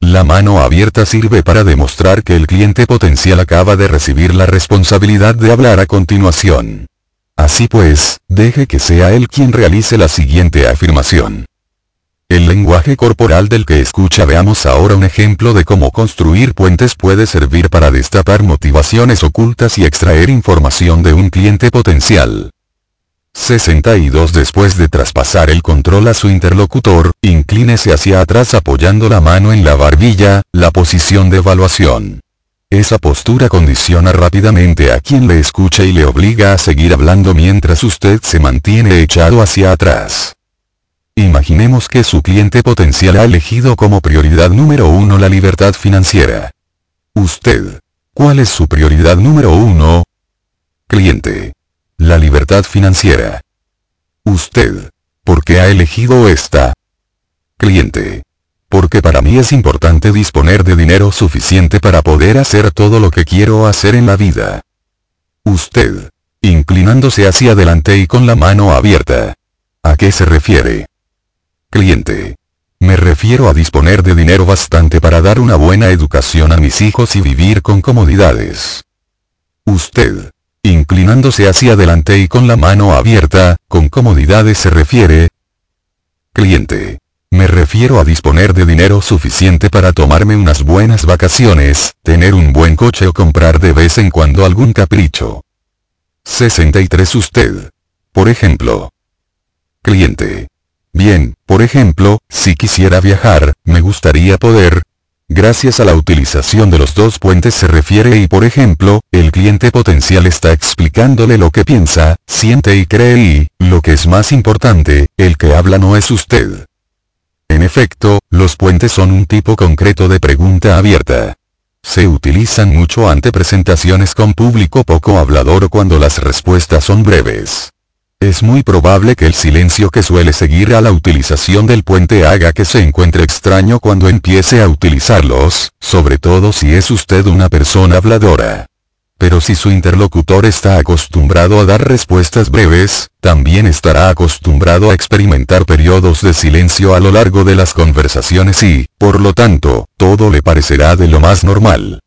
Speaker 1: La mano abierta sirve para demostrar que el cliente potencial acaba de recibir la responsabilidad de hablar a continuación. Así pues, deje que sea él quien realice la siguiente afirmación. El lenguaje corporal del que escucha veamos ahora un ejemplo de cómo construir puentes puede servir para destapar motivaciones ocultas y extraer información de un cliente potencial. 62 Después de traspasar el control a su interlocutor, inclínese hacia atrás apoyando la mano en la barbilla, la posición de evaluación. Esa postura condiciona rápidamente a quien le escucha y le obliga a seguir hablando mientras usted se mantiene echado hacia atrás. Imaginemos que su cliente potencial ha elegido como prioridad número uno la libertad financiera. Usted. ¿Cuál es su prioridad número uno? Cliente. La libertad financiera. Usted. ¿Por qué ha elegido esta? Cliente. porque para mí es importante disponer de dinero suficiente para poder hacer todo lo que quiero hacer en la vida. Usted. Inclinándose hacia adelante y con la mano abierta. ¿A qué se refiere? Cliente. Me refiero a disponer de dinero bastante para dar una buena educación a mis hijos y vivir con comodidades. Usted. Inclinándose hacia adelante y con la mano abierta, con comodidades se refiere. Cliente. Me refiero a disponer de dinero suficiente para tomarme unas buenas vacaciones, tener un buen coche o comprar de vez en cuando algún capricho. 63 Usted. Por ejemplo. Cliente. Bien, por ejemplo, si quisiera viajar, me gustaría poder, Gracias a la utilización de los dos puentes se refiere y por ejemplo, el cliente potencial está explicándole lo que piensa, siente y cree y, lo que es más importante, el que habla no es usted. En efecto, los puentes son un tipo concreto de pregunta abierta. Se utilizan mucho ante presentaciones con público poco hablador cuando las respuestas son breves. Es muy probable que el silencio que suele seguir a la utilización del puente haga que se encuentre extraño cuando empiece a utilizarlos, sobre todo si es usted una persona habladora. Pero si su interlocutor está acostumbrado a dar respuestas breves, también estará acostumbrado a experimentar periodos de silencio a lo largo de las conversaciones y, por lo tanto, todo le parecerá de lo más normal.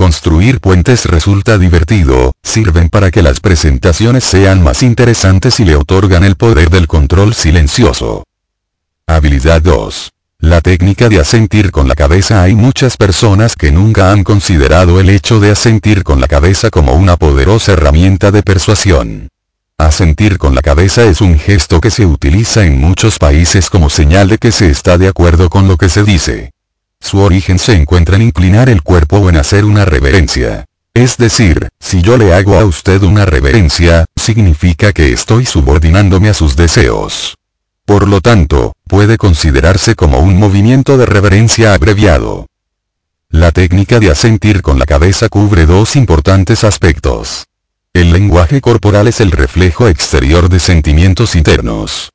Speaker 1: Construir puentes resulta divertido, sirven para que las presentaciones sean más interesantes y le otorgan el poder del control silencioso. Habilidad 2. La técnica de asentir con la cabeza Hay muchas personas que nunca han considerado el hecho de asentir con la cabeza como una poderosa herramienta de persuasión. Asentir con la cabeza es un gesto que se utiliza en muchos países como señal de que se está de acuerdo con lo que se dice. Su origen se encuentra en inclinar el cuerpo o en hacer una reverencia. Es decir, si yo le hago a usted una reverencia, significa que estoy subordinándome a sus deseos. Por lo tanto, puede considerarse como un movimiento de reverencia abreviado. La técnica de asentir con la cabeza cubre dos importantes aspectos. El lenguaje corporal es el reflejo exterior de sentimientos internos.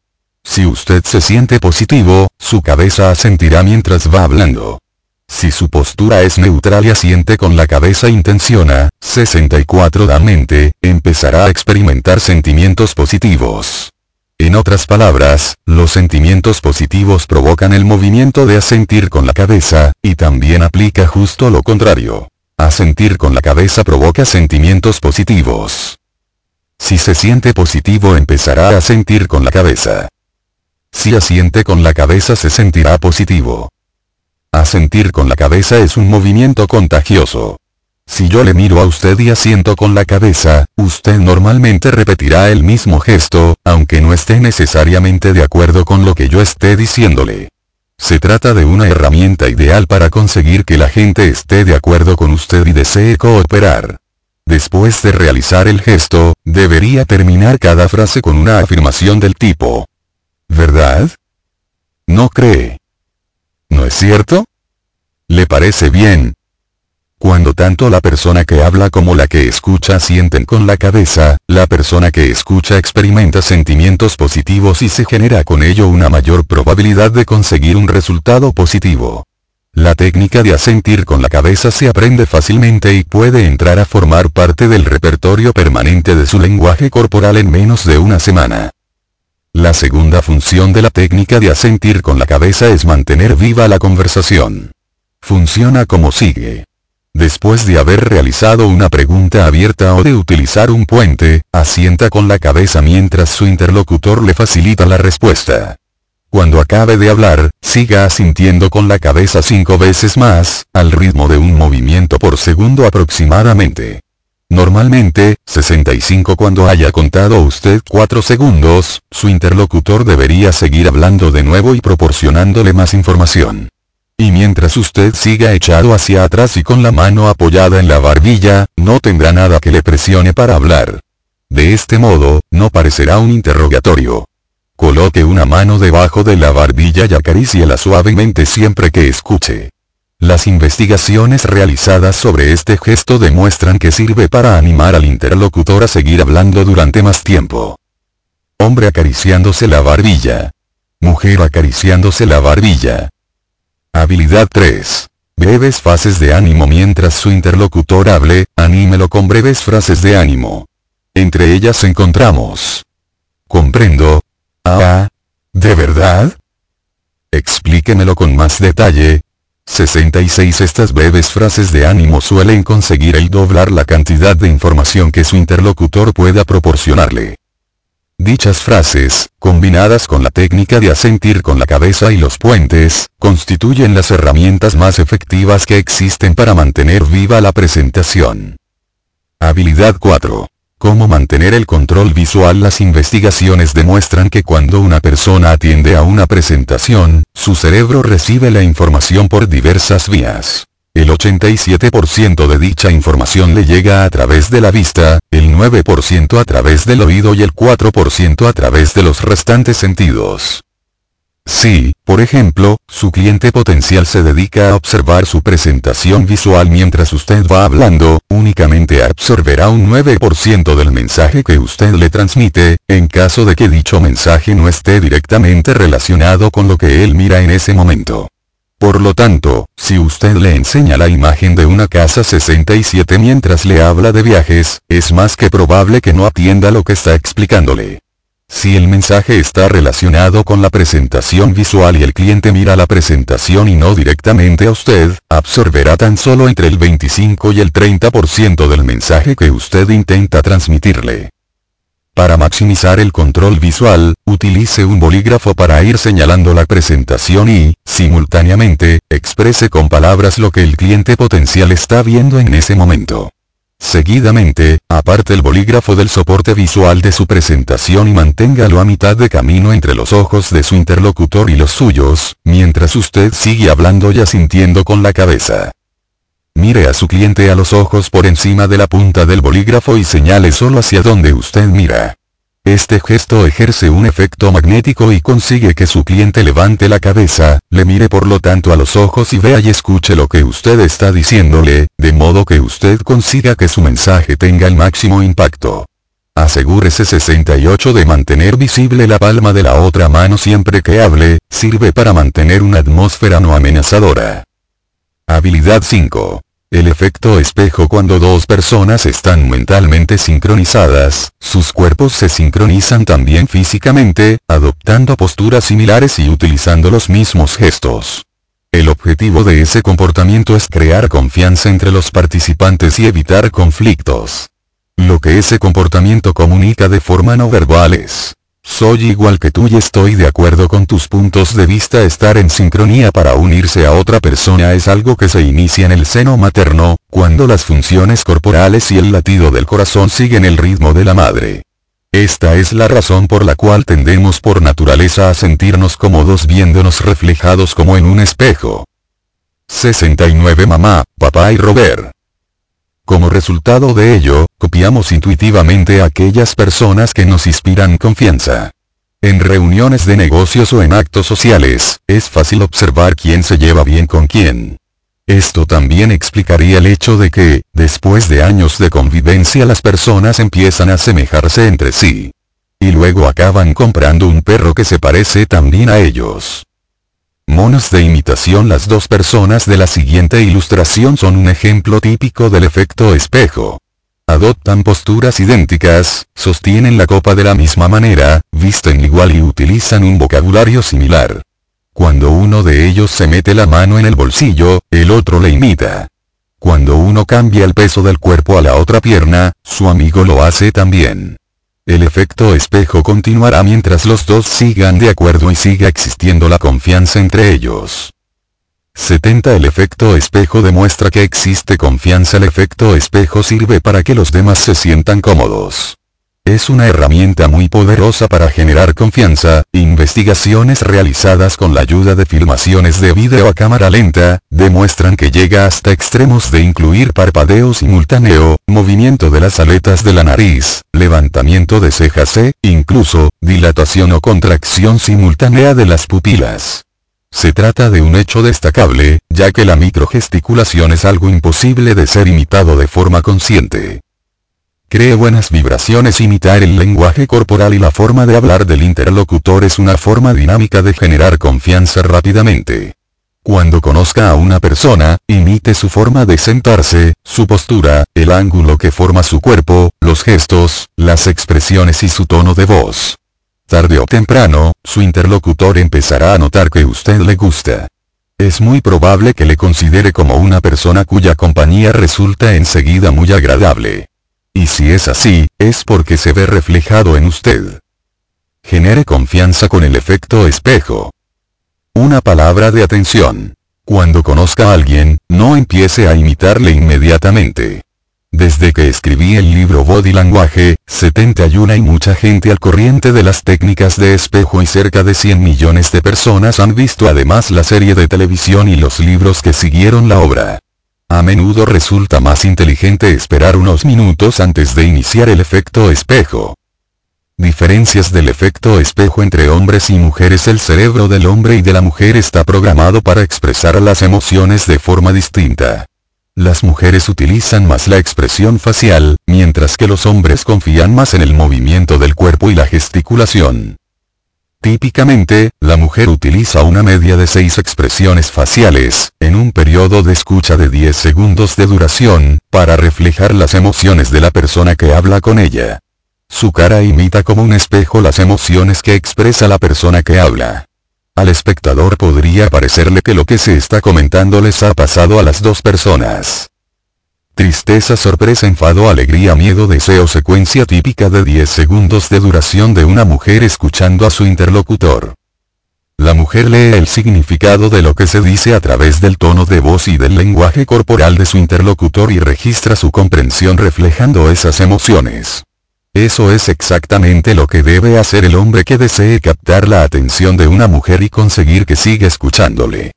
Speaker 1: Si usted se siente positivo, su cabeza asentirá mientras va hablando. Si su postura es neutral y asiente con la cabeza intenciona, 64 da mente, empezará a experimentar sentimientos positivos. En otras palabras, los sentimientos positivos provocan el movimiento de asentir con la cabeza, y también aplica justo lo contrario. Asentir con la cabeza provoca sentimientos positivos. Si se siente positivo empezará a sentir con la cabeza. Si asiente con la cabeza se sentirá positivo. Asentir con la cabeza es un movimiento contagioso. Si yo le miro a usted y asiento con la cabeza, usted normalmente repetirá el mismo gesto, aunque no esté necesariamente de acuerdo con lo que yo esté diciéndole. Se trata de una herramienta ideal para conseguir que la gente esté de acuerdo con usted y desee cooperar. Después de realizar el gesto, debería terminar cada frase con una afirmación del tipo, ¿Verdad? ¿No cree? ¿No es cierto? ¿Le parece bien? Cuando tanto la persona que habla como la que escucha sienten con la cabeza, la persona que escucha experimenta sentimientos positivos y se genera con ello una mayor probabilidad de conseguir un resultado positivo. La técnica de asentir con la cabeza se aprende fácilmente y puede entrar a formar parte del repertorio permanente de su lenguaje corporal en menos de una semana. La segunda función de la técnica de asentir con la cabeza es mantener viva la conversación. Funciona como sigue. Después de haber realizado una pregunta abierta o de utilizar un puente, asienta con la cabeza mientras su interlocutor le facilita la respuesta. Cuando acabe de hablar, siga asintiendo con la cabeza cinco veces más, al ritmo de un movimiento por segundo aproximadamente. Normalmente, 65 cuando haya contado usted 4 segundos, su interlocutor debería seguir hablando de nuevo y proporcionándole más información. Y mientras usted siga echado hacia atrás y con la mano apoyada en la barbilla, no tendrá nada que le presione para hablar. De este modo, no parecerá un interrogatorio. Coloque una mano debajo de la barbilla y acaríciela suavemente siempre que escuche. Las investigaciones realizadas sobre este gesto demuestran que sirve para animar al interlocutor a seguir hablando durante más tiempo. Hombre acariciándose la barbilla. Mujer acariciándose la barbilla. Habilidad 3. Breves fases de ánimo mientras su interlocutor hable, anímelo con breves frases de ánimo. Entre ellas encontramos. Comprendo. Ah. ¿De verdad? Explíquemelo con más detalle. 66 Estas breves frases de ánimo suelen conseguir el doblar la cantidad de información que su interlocutor pueda proporcionarle. Dichas frases, combinadas con la técnica de asentir con la cabeza y los puentes, constituyen las herramientas más efectivas que existen para mantener viva la presentación. Habilidad 4. Cómo mantener el control visual Las investigaciones demuestran que cuando una persona atiende a una presentación, su cerebro recibe la información por diversas vías. El 87% de dicha información le llega a través de la vista, el 9% a través del oído y el 4% a través de los restantes sentidos. Si, por ejemplo, su cliente potencial se dedica a observar su presentación visual mientras usted va hablando, únicamente absorberá un 9% del mensaje que usted le transmite, en caso de que dicho mensaje no esté directamente relacionado con lo que él mira en ese momento. Por lo tanto, si usted le enseña la imagen de una casa 67 mientras le habla de viajes, es más que probable que no atienda lo que está explicándole. Si el mensaje está relacionado con la presentación visual y el cliente mira la presentación y no directamente a usted, absorberá tan solo entre el 25 y el 30% del mensaje que usted intenta transmitirle. Para maximizar el control visual, utilice un bolígrafo para ir señalando la presentación y, simultáneamente, exprese con palabras lo que el cliente potencial está viendo en ese momento. Seguidamente, aparte el bolígrafo del soporte visual de su presentación y manténgalo a mitad de camino entre los ojos de su interlocutor y los suyos, mientras usted sigue hablando y asintiendo con la cabeza. Mire a su cliente a los ojos por encima de la punta del bolígrafo y señale solo hacia donde usted mira. Este gesto ejerce un efecto magnético y consigue que su cliente levante la cabeza, le mire por lo tanto a los ojos y vea y escuche lo que usted está diciéndole, de modo que usted consiga que su mensaje tenga el máximo impacto. Asegúrese 68 de mantener visible la palma de la otra mano siempre que hable, sirve para mantener una atmósfera no amenazadora. Habilidad 5. El efecto espejo cuando dos personas están mentalmente sincronizadas, sus cuerpos se sincronizan también físicamente, adoptando posturas similares y utilizando los mismos gestos. El objetivo de ese comportamiento es crear confianza entre los participantes y evitar conflictos. Lo que ese comportamiento comunica de forma no verbal es, soy igual que tú y estoy de acuerdo con tus puntos de vista. Estar en sincronía para unirse a otra persona es algo que se inicia en el seno materno, cuando las funciones corporales y el latido del corazón siguen el ritmo de la madre. Esta es la razón por la cual tendemos por naturaleza a sentirnos cómodos viéndonos reflejados como en un espejo. 69 Mamá, Papá y Robert. Como resultado de ello, copiamos intuitivamente a aquellas personas que nos inspiran confianza. En reuniones de negocios o en actos sociales, es fácil observar quién se lleva bien con quién. Esto también explicaría el hecho de que, después de años de convivencia las personas empiezan a asemejarse entre sí. Y luego acaban comprando un perro que se parece también a ellos. Monos de imitación Las dos personas de la siguiente ilustración son un ejemplo típico del efecto espejo. Adoptan posturas idénticas, sostienen la copa de la misma manera, visten igual y utilizan un vocabulario similar. Cuando uno de ellos se mete la mano en el bolsillo, el otro le imita. Cuando uno cambia el peso del cuerpo a la otra pierna, su amigo lo hace también. El efecto espejo continuará mientras los dos sigan de acuerdo y siga existiendo la confianza entre ellos. 70 El efecto espejo demuestra que existe confianza. El efecto espejo sirve para que los demás se sientan cómodos. Es una herramienta muy poderosa para generar confianza, investigaciones realizadas con la ayuda de filmaciones de vídeo a cámara lenta, demuestran que llega hasta extremos de incluir parpadeo simultáneo, movimiento de las aletas de la nariz, levantamiento de cejas e, incluso, dilatación o contracción simultánea de las pupilas. Se trata de un hecho destacable, ya que la microgesticulación es algo imposible de ser imitado de forma consciente. Cree buenas vibraciones Imitar el lenguaje corporal y la forma de hablar del interlocutor es una forma dinámica de generar confianza rápidamente. Cuando conozca a una persona, imite su forma de sentarse, su postura, el ángulo que forma su cuerpo, los gestos, las expresiones y su tono de voz. Tarde o temprano, su interlocutor empezará a notar que usted le gusta. Es muy probable que le considere como una persona cuya compañía resulta enseguida muy agradable. Y si es así, es porque se ve reflejado en usted. Genere confianza con el efecto espejo. Una palabra de atención. Cuando conozca a alguien, no empiece a imitarle inmediatamente. Desde que escribí el libro Body Language, 71 hay mucha gente al corriente de las técnicas de espejo y cerca de 100 millones de personas han visto además la serie de televisión y los libros que siguieron la obra. A menudo resulta más inteligente esperar unos minutos antes de iniciar el efecto espejo. Diferencias del efecto espejo entre hombres y mujeres El cerebro del hombre y de la mujer está programado para expresar las emociones de forma distinta. Las mujeres utilizan más la expresión facial, mientras que los hombres confían más en el movimiento del cuerpo y la gesticulación. Típicamente, la mujer utiliza una media de seis expresiones faciales, en un periodo de escucha de 10 segundos de duración, para reflejar las emociones de la persona que habla con ella. Su cara imita como un espejo las emociones que expresa la persona que habla. Al espectador podría parecerle que lo que se está comentando les ha pasado a las dos personas. Tristeza, sorpresa, enfado, alegría, miedo, deseo, secuencia típica de 10 segundos de duración de una mujer escuchando a su interlocutor. La mujer lee el significado de lo que se dice a través del tono de voz y del lenguaje corporal de su interlocutor y registra su comprensión reflejando esas emociones. Eso es exactamente lo que debe hacer el hombre que desee captar la atención de una mujer y conseguir que siga escuchándole.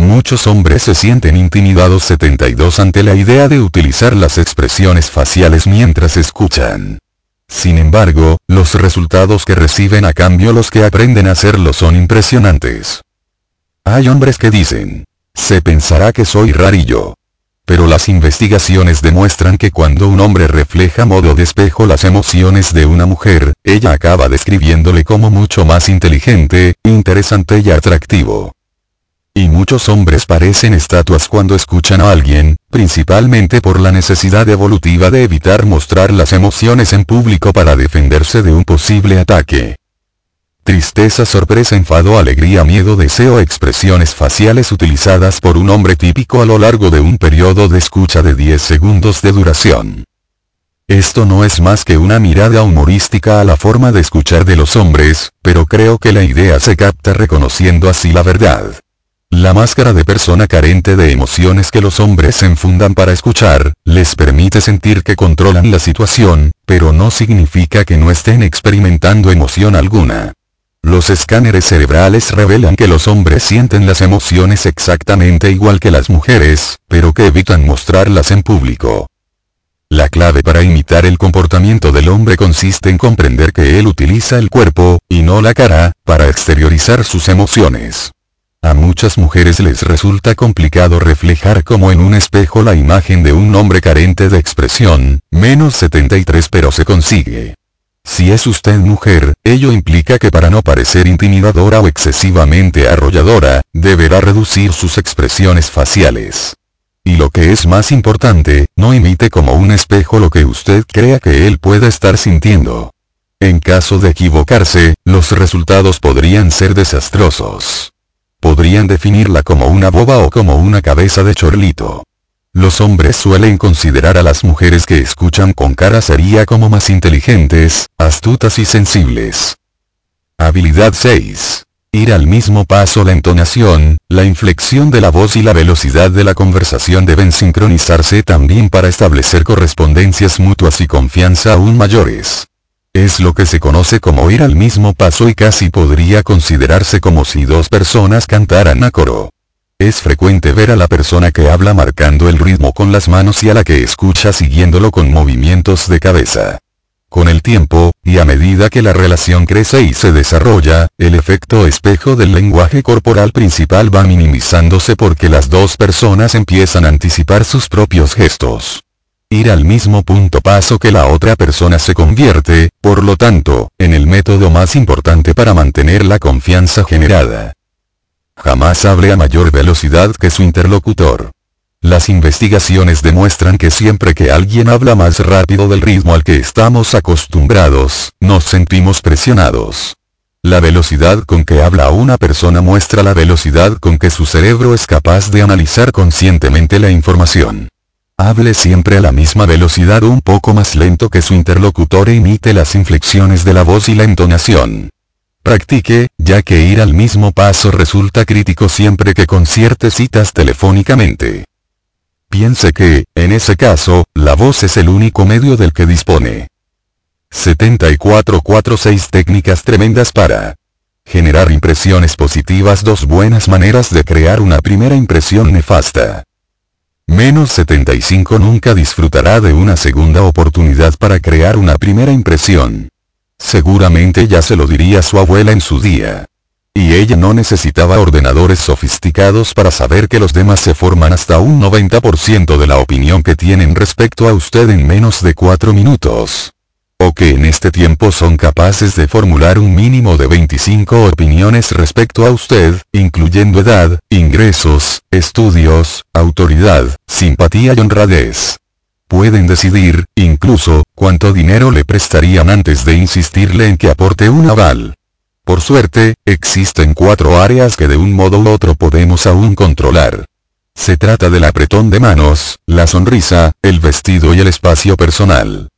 Speaker 1: Muchos hombres se sienten intimidados 72 ante la idea de utilizar las expresiones faciales mientras escuchan. Sin embargo, los resultados que reciben a cambio los que aprenden a hacerlo son impresionantes. Hay hombres que dicen, se pensará que soy rarillo. Pero las investigaciones demuestran que cuando un hombre refleja modo de espejo las emociones de una mujer, ella acaba describiéndole como mucho más inteligente, interesante y atractivo. Y muchos hombres parecen estatuas cuando escuchan a alguien, principalmente por la necesidad evolutiva de evitar mostrar las emociones en público para defenderse de un posible ataque. Tristeza, sorpresa, enfado, alegría, miedo, deseo, expresiones faciales utilizadas por un hombre típico a lo largo de un periodo de escucha de 10 segundos de duración. Esto no es más que una mirada humorística a la forma de escuchar de los hombres, pero creo que la idea se capta reconociendo así la verdad. La máscara de persona carente de emociones que los hombres se enfundan para escuchar, les permite sentir que controlan la situación, pero no significa que no estén experimentando emoción alguna. Los escáneres cerebrales revelan que los hombres sienten las emociones exactamente igual que las mujeres, pero que evitan mostrarlas en público. La clave para imitar el comportamiento del hombre consiste en comprender que él utiliza el cuerpo, y no la cara, para exteriorizar sus emociones. A muchas mujeres les resulta complicado reflejar como en un espejo la imagen de un hombre carente de expresión, menos 73 pero se consigue. Si es usted mujer, ello implica que para no parecer intimidadora o excesivamente arrolladora, deberá reducir sus expresiones faciales. Y lo que es más importante, no imite como un espejo lo que usted crea que él pueda estar sintiendo. En caso de equivocarse, los resultados podrían ser desastrosos. Podrían definirla como una boba o como una cabeza de chorlito. Los hombres suelen considerar a las mujeres que escuchan con cara sería como más inteligentes, astutas y sensibles. Habilidad 6. Ir al mismo paso la entonación, la inflexión de la voz y la velocidad de la conversación deben sincronizarse también para establecer correspondencias mutuas y confianza aún mayores. Es lo que se conoce como ir al mismo paso y casi podría considerarse como si dos personas cantaran a coro. Es frecuente ver a la persona que habla marcando el ritmo con las manos y a la que escucha siguiéndolo con movimientos de cabeza. Con el tiempo, y a medida que la relación crece y se desarrolla, el efecto espejo del lenguaje corporal principal va minimizándose porque las dos personas empiezan a anticipar sus propios gestos. Ir al mismo punto paso que la otra persona se convierte, por lo tanto, en el método más importante para mantener la confianza generada. Jamás hable a mayor velocidad que su interlocutor. Las investigaciones demuestran que siempre que alguien habla más rápido del ritmo al que estamos acostumbrados, nos sentimos presionados. La velocidad con que habla una persona muestra la velocidad con que su cerebro es capaz de analizar conscientemente la información. Hable siempre a la misma velocidad un poco más lento que su interlocutor e imite las inflexiones de la voz y la entonación. Practique, ya que ir al mismo paso resulta crítico siempre que concierte citas telefónicamente. Piense que, en ese caso, la voz es el único medio del que dispone. 7446 técnicas tremendas para generar impresiones positivas Dos buenas maneras de crear una primera impresión nefasta. Menos 75 nunca disfrutará de una segunda oportunidad para crear una primera impresión. Seguramente ya se lo diría su abuela en su día. Y ella no necesitaba ordenadores sofisticados para saber que los demás se forman hasta un 90% de la opinión que tienen respecto a usted en menos de 4 minutos o que en este tiempo son capaces de formular un mínimo de 25 opiniones respecto a usted, incluyendo edad, ingresos, estudios, autoridad, simpatía y honradez. Pueden decidir, incluso, cuánto dinero le prestarían antes de insistirle en que aporte un aval. Por suerte, existen cuatro áreas que de un modo u otro podemos aún controlar. Se trata del apretón de manos, la sonrisa, el vestido y el espacio personal.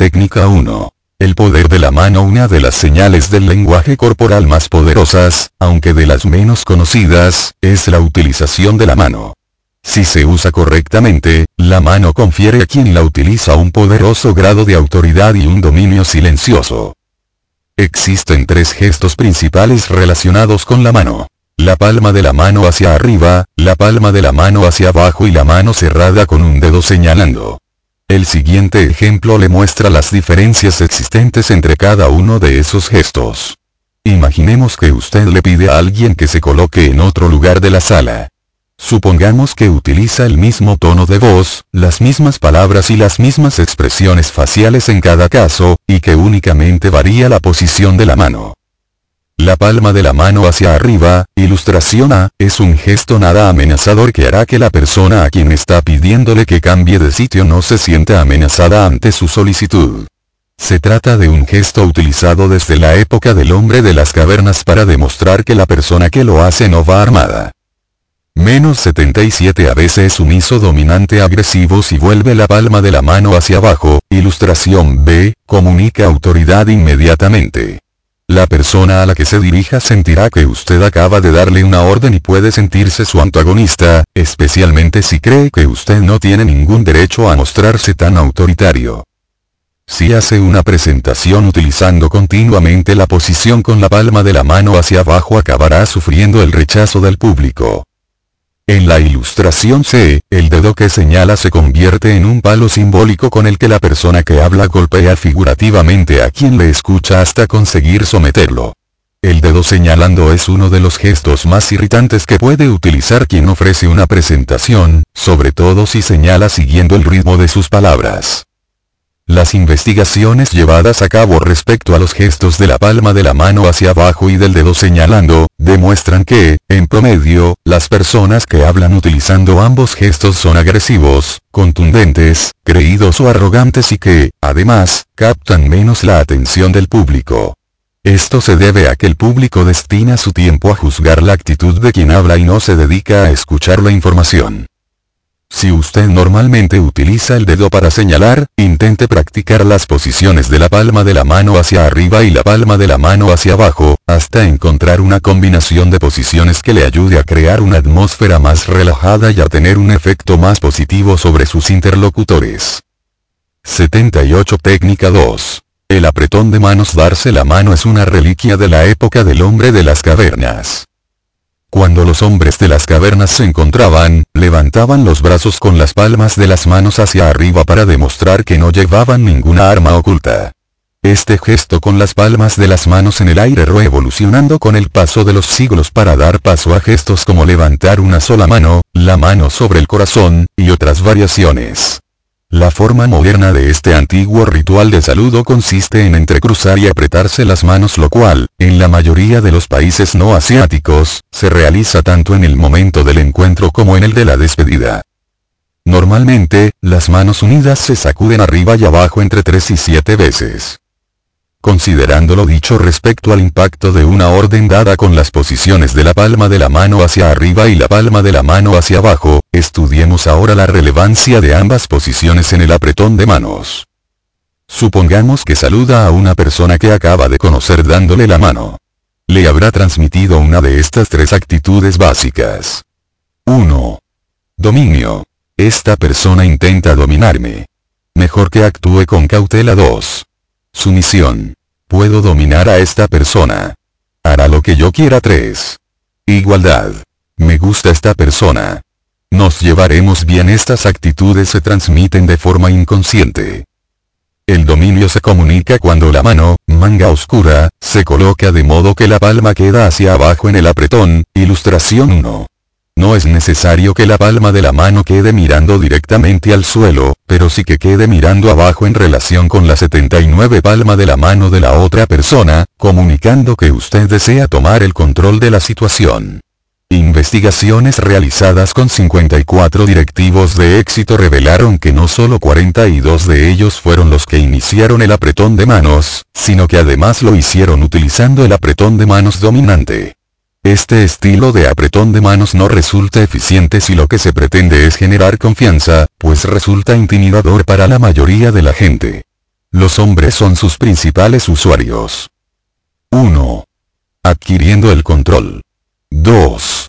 Speaker 1: Técnica 1. El poder de la mano Una de las señales del lenguaje corporal más poderosas, aunque de las menos conocidas, es la utilización de la mano. Si se usa correctamente, la mano confiere a quien la utiliza un poderoso grado de autoridad y un dominio silencioso. Existen tres gestos principales relacionados con la mano. La palma de la mano hacia arriba, la palma de la mano hacia abajo y la mano cerrada con un dedo señalando. El siguiente ejemplo le muestra las diferencias existentes entre cada uno de esos gestos. Imaginemos que usted le pide a alguien que se coloque en otro lugar de la sala. Supongamos que utiliza el mismo tono de voz, las mismas palabras y las mismas expresiones faciales en cada caso, y que únicamente varía la posición de la mano. La palma de la mano hacia arriba, ilustración A, es un gesto nada amenazador que hará que la persona a quien está pidiéndole que cambie de sitio no se sienta amenazada ante su solicitud. Se trata de un gesto utilizado desde la época del hombre de las cavernas para demostrar que la persona que lo hace no va armada. Menos 77 a veces sumiso dominante agresivo si vuelve la palma de la mano hacia abajo, ilustración B, comunica autoridad inmediatamente. La persona a la que se dirija sentirá que usted acaba de darle una orden y puede sentirse su antagonista, especialmente si cree que usted no tiene ningún derecho a mostrarse tan autoritario. Si hace una presentación utilizando continuamente la posición con la palma de la mano hacia abajo acabará sufriendo el rechazo del público. En la ilustración C, el dedo que señala se convierte en un palo simbólico con el que la persona que habla golpea figurativamente a quien le escucha hasta conseguir someterlo. El dedo señalando es uno de los gestos más irritantes que puede utilizar quien ofrece una presentación, sobre todo si señala siguiendo el ritmo de sus palabras. Las investigaciones llevadas a cabo respecto a los gestos de la palma de la mano hacia abajo y del dedo señalando, demuestran que, en promedio, las personas que hablan utilizando ambos gestos son agresivos, contundentes, creídos o arrogantes y que, además, captan menos la atención del público. Esto se debe a que el público destina su tiempo a juzgar la actitud de quien habla y no se dedica a escuchar la información. Si usted normalmente utiliza el dedo para señalar, intente practicar las posiciones de la palma de la mano hacia arriba y la palma de la mano hacia abajo, hasta encontrar una combinación de posiciones que le ayude a crear una atmósfera más relajada y a tener un efecto más positivo sobre sus interlocutores. 78 Técnica 2. El apretón de manos Darse la mano es una reliquia de la época del hombre de las cavernas. Cuando los hombres de las cavernas se encontraban, levantaban los brazos con las palmas de las manos hacia arriba para demostrar que no llevaban ninguna arma oculta. Este gesto con las palmas de las manos en el aire revolucionando con el paso de los siglos para dar paso a gestos como levantar una sola mano, la mano sobre el corazón, y otras variaciones. La forma moderna de este antiguo ritual de saludo consiste en entrecruzar y apretarse las manos lo cual, en la mayoría de los países no asiáticos, se realiza tanto en el momento del encuentro como en el de la despedida. Normalmente, las manos unidas se sacuden arriba y abajo entre 3 y 7 veces. Considerando lo dicho respecto al impacto de una orden dada con las posiciones de la palma de la mano hacia arriba y la palma de la mano hacia abajo, estudiemos ahora la relevancia de ambas posiciones en el apretón de manos. Supongamos que saluda a una persona que acaba de conocer dándole la mano. Le habrá transmitido una de estas tres actitudes básicas. 1. Dominio. Esta persona intenta dominarme. Mejor que actúe con cautela 2. Sumisión. Puedo dominar a esta persona. Hará lo que yo quiera 3. Igualdad. Me gusta esta persona. Nos llevaremos bien estas actitudes se transmiten de forma inconsciente. El dominio se comunica cuando la mano, manga oscura, se coloca de modo que la palma queda hacia abajo en el apretón, ilustración 1. No es necesario que la palma de la mano quede mirando directamente al suelo, pero sí que quede mirando abajo en relación con la 79 palma de la mano de la otra persona, comunicando que usted desea tomar el control de la situación. Investigaciones realizadas con 54 directivos de éxito revelaron que no solo 42 de ellos fueron los que iniciaron el apretón de manos, sino que además lo hicieron utilizando el apretón de manos dominante. Este estilo de apretón de manos no resulta eficiente si lo que se pretende es generar confianza, pues resulta intimidador para la mayoría de la gente. Los hombres son sus principales usuarios. 1. Adquiriendo el control. 2.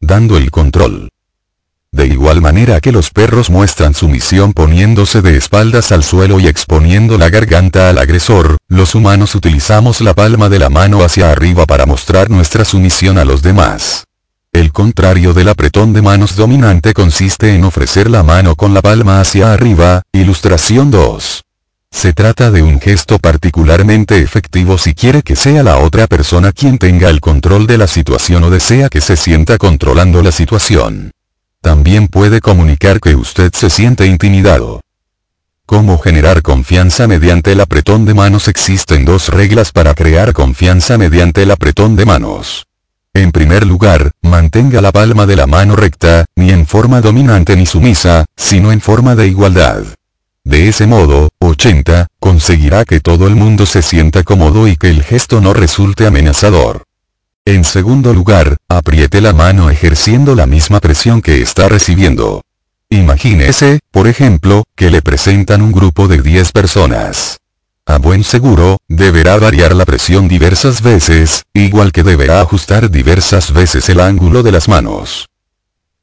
Speaker 1: Dando el control. De igual manera que los perros muestran sumisión poniéndose de espaldas al suelo y exponiendo la garganta al agresor, los humanos utilizamos la palma de la mano hacia arriba para mostrar nuestra sumisión a los demás. El contrario del apretón de manos dominante consiste en ofrecer la mano con la palma hacia arriba, ilustración 2. Se trata de un gesto particularmente efectivo si quiere que sea la otra persona quien tenga el control de la situación o desea que se sienta controlando la situación. También puede comunicar que usted se siente intimidado. ¿Cómo generar confianza mediante el apretón de manos? Existen dos reglas para crear confianza mediante el apretón de manos. En primer lugar, mantenga la palma de la mano recta, ni en forma dominante ni sumisa, sino en forma de igualdad. De ese modo, 80, conseguirá que todo el mundo se sienta cómodo y que el gesto no resulte amenazador. En segundo lugar, apriete la mano ejerciendo la misma presión que está recibiendo. Imagínese, por ejemplo, que le presentan un grupo de 10 personas. A buen seguro, deberá variar la presión diversas veces, igual que deberá ajustar diversas veces el ángulo de las manos.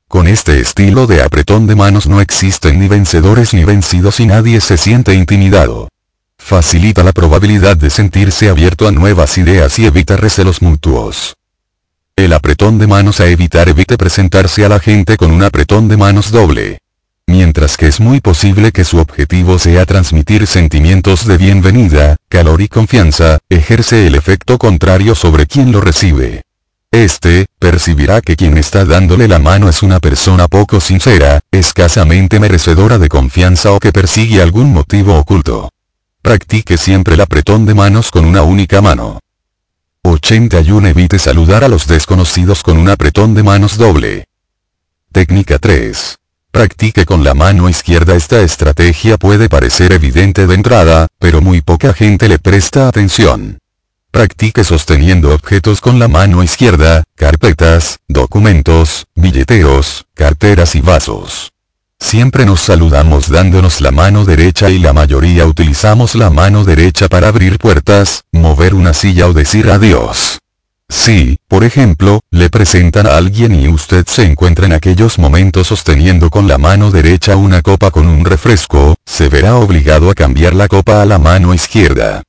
Speaker 1: Con este estilo de apretón de manos no existen ni vencedores ni vencidos y nadie se siente intimidado facilita la probabilidad de sentirse abierto a nuevas ideas y evita recelos mutuos. El apretón de manos a evitar evite presentarse a la gente con un apretón de manos doble. Mientras que es muy posible que su objetivo sea transmitir sentimientos de bienvenida, calor y confianza, ejerce el efecto contrario sobre quien lo recibe. Este, percibirá que quien está dándole la mano es una persona poco sincera, escasamente merecedora de confianza o que persigue algún motivo oculto. Practique siempre el apretón de manos con una única mano. 81 Evite saludar a los desconocidos con un apretón de manos doble. Técnica 3. Practique con la mano izquierda Esta estrategia puede parecer evidente de entrada, pero muy poca gente le presta atención. Practique sosteniendo objetos con la mano izquierda, carpetas, documentos, billeteros, carteras y vasos. Siempre nos saludamos dándonos la mano derecha y la mayoría utilizamos la mano derecha para abrir puertas, mover una silla o decir adiós. Si, por ejemplo, le presentan a alguien y usted se encuentra en aquellos momentos sosteniendo con la mano derecha una copa con un refresco, se verá obligado a cambiar la copa a la mano izquierda.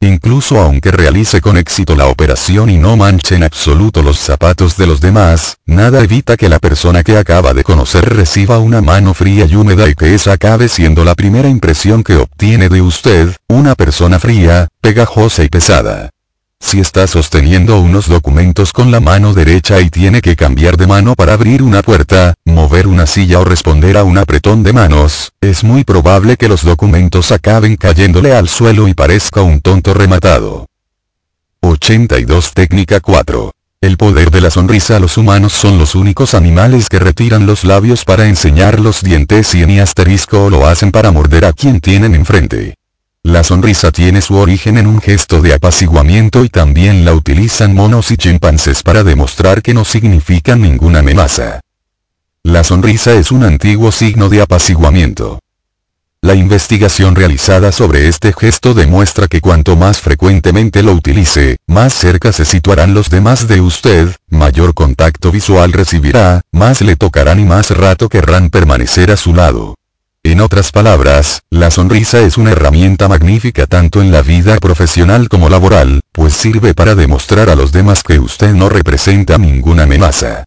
Speaker 1: Incluso aunque realice con éxito la operación y no manche en absoluto los zapatos de los demás, nada evita que la persona que acaba de conocer reciba una mano fría y húmeda y que esa acabe siendo la primera impresión que obtiene de usted, una persona fría, pegajosa y pesada. Si está sosteniendo unos documentos con la mano derecha y tiene que cambiar de mano para abrir una puerta, mover una silla o responder a un apretón de manos, es muy probable que los documentos acaben cayéndole al suelo y parezca un tonto rematado. 82 Técnica 4. El poder de la sonrisa Los humanos son los únicos animales que retiran los labios para enseñar los dientes y en asterisco lo hacen para morder a quien tienen enfrente. La sonrisa tiene su origen en un gesto de apaciguamiento y también la utilizan monos y chimpancés para demostrar que no significan ninguna amenaza. La sonrisa es un antiguo signo de apaciguamiento. La investigación realizada sobre este gesto demuestra que cuanto más frecuentemente lo utilice, más cerca se situarán los demás de usted, mayor contacto visual recibirá, más le tocarán y más rato querrán permanecer a su lado. En otras palabras, la sonrisa es una herramienta magnífica tanto en la vida profesional como laboral, pues sirve para demostrar a los demás que usted no representa ninguna amenaza.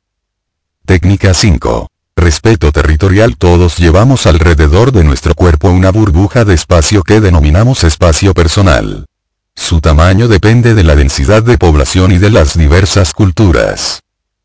Speaker 1: Técnica 5. Respeto territorial Todos llevamos alrededor de nuestro cuerpo una burbuja de espacio que denominamos espacio personal. Su tamaño depende de la densidad de población y de las diversas culturas.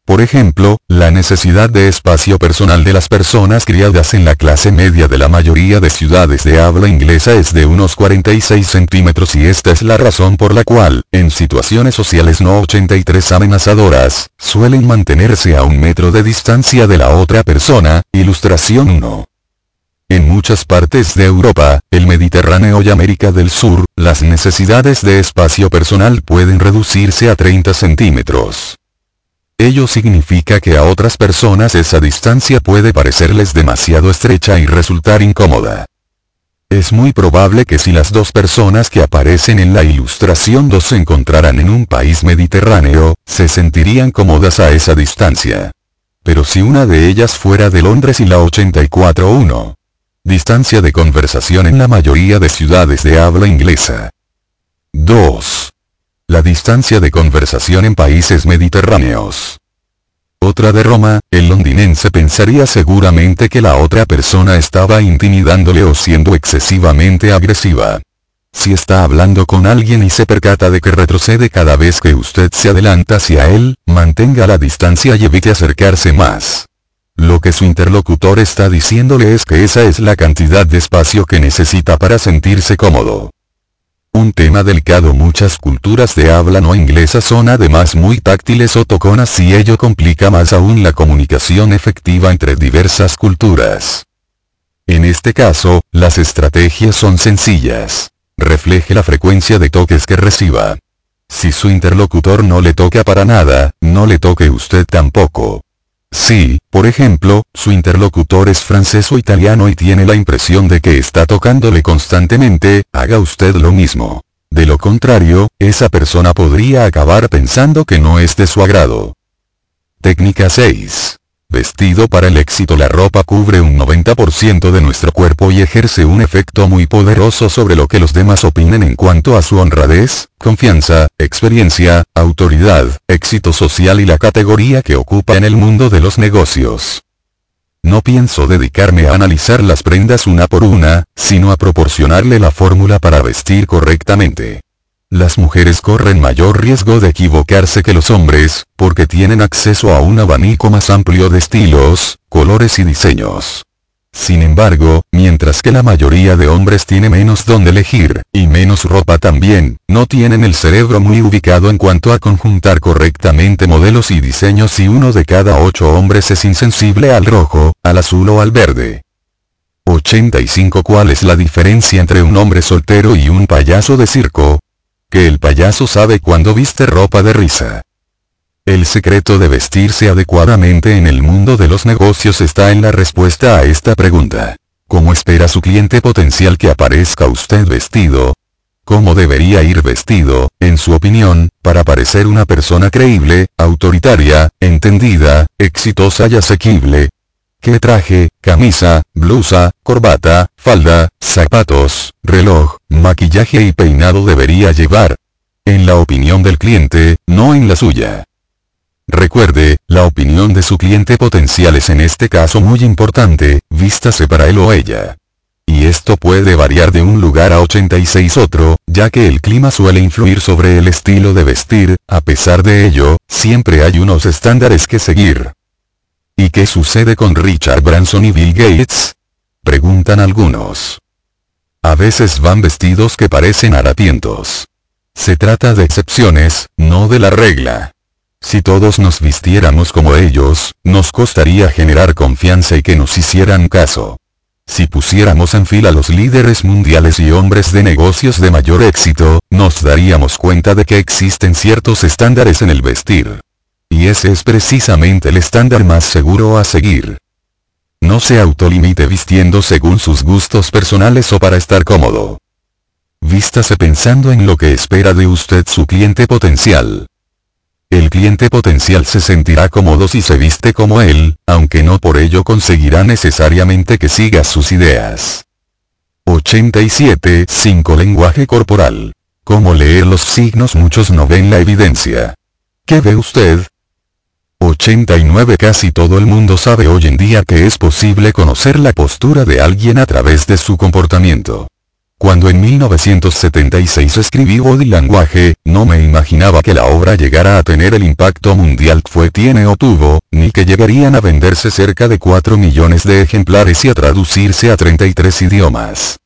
Speaker 1: Por ejemplo, la necesidad de espacio personal de las personas criadas en la clase media de la mayoría de ciudades de habla inglesa es de unos 46 centímetros y esta es la razón por la cual, en situaciones sociales no 83 amenazadoras, suelen mantenerse a un metro de distancia de la otra persona, ilustración 1. En muchas partes de Europa, el Mediterráneo y América del Sur, las necesidades de espacio personal pueden reducirse a 30 centímetros. Ello significa que a otras personas esa distancia puede parecerles demasiado estrecha y resultar incómoda. Es muy probable que si las dos personas que aparecen en la ilustración 2 se encontraran en un país mediterráneo, se sentirían cómodas a esa distancia. Pero si una de ellas fuera de Londres y la 84-1. Distancia de conversación en la mayoría de ciudades de habla inglesa. 2. La distancia de conversación en países mediterráneos. Otra de Roma, el londinense pensaría seguramente que la otra persona estaba intimidándole o siendo excesivamente agresiva. Si está hablando con alguien y se percata de que retrocede cada vez que usted se adelanta hacia él, mantenga la distancia y evite acercarse más. Lo que su interlocutor está diciéndole es que esa es la cantidad de espacio que necesita para sentirse cómodo. Un tema delicado muchas culturas de habla no inglesa son además muy táctiles o toconas y ello complica más aún la comunicación efectiva entre diversas culturas. En este caso, las estrategias son sencillas. Refleje la frecuencia de toques que reciba. Si su interlocutor no le toca para nada, no le toque usted tampoco. Si, por ejemplo, su interlocutor es francés o italiano y tiene la impresión de que está tocándole constantemente, haga usted lo mismo. De lo contrario, esa persona podría acabar pensando que no es de su agrado. Técnica 6. Vestido para el éxito La ropa cubre un 90% de nuestro cuerpo y ejerce un efecto muy poderoso sobre lo que los demás opinen en cuanto a su honradez, confianza, experiencia, autoridad, éxito social y la categoría que ocupa en el mundo de los negocios. No pienso dedicarme a analizar las prendas una por una, sino a proporcionarle la fórmula para vestir correctamente. Las mujeres corren mayor riesgo de equivocarse que los hombres, porque tienen acceso a un abanico más amplio de estilos, colores y diseños. Sin embargo, mientras que la mayoría de hombres tiene menos donde elegir, y menos ropa también, no tienen el cerebro muy ubicado en cuanto a conjuntar correctamente modelos y diseños y uno de cada ocho hombres es insensible al rojo, al azul o al verde. 85 ¿Cuál es la diferencia entre un hombre soltero y un payaso de circo? Que el payaso sabe cuando viste ropa de risa. El secreto de vestirse adecuadamente en el mundo de los negocios está en la respuesta a esta pregunta. ¿Cómo espera su cliente potencial que aparezca usted vestido? ¿Cómo debería ir vestido, en su opinión, para parecer una persona creíble, autoritaria, entendida, exitosa y asequible? ¿Qué traje, camisa, blusa, corbata, falda, zapatos, reloj, maquillaje y peinado debería llevar? En la opinión del cliente, no en la suya. Recuerde, la opinión de su cliente potencial es en este caso muy importante, vístase para él o ella. y esto puede variar de un lugar a 86 otro, ya que el clima suele influir sobre el estilo de vestir, a pesar de ello, siempre hay unos estándares que seguir. ¿Y qué sucede con Richard Branson y Bill Gates? Preguntan algunos. A veces van vestidos que parecen harapientos. Se trata de excepciones, no de la regla. Si todos nos vistiéramos como ellos, nos costaría generar confianza y que nos hicieran caso. Si pusiéramos en fila los líderes mundiales y hombres de negocios de mayor éxito, nos daríamos cuenta de que existen ciertos estándares en el vestir. Y ese es precisamente el estándar más seguro a seguir. No se autolimite vistiendo según sus gustos personales o para estar cómodo. Vístase pensando en lo que espera de usted su cliente potencial. El cliente potencial se sentirá cómodo si se viste como él, aunque no por ello conseguirá necesariamente que siga sus ideas. 87. 5. Lenguaje corporal. Como leer los signos muchos no ven la evidencia. ¿Qué ve usted? 89 Casi todo el mundo sabe hoy en día que es posible conocer la postura de alguien a través de su comportamiento. Cuando en 1976 escribí Body Language, no me imaginaba que la obra llegara a tener el impacto mundial que fue tiene o tuvo, ni que llegarían a venderse cerca de 4 millones de ejemplares y a traducirse a 33 idiomas.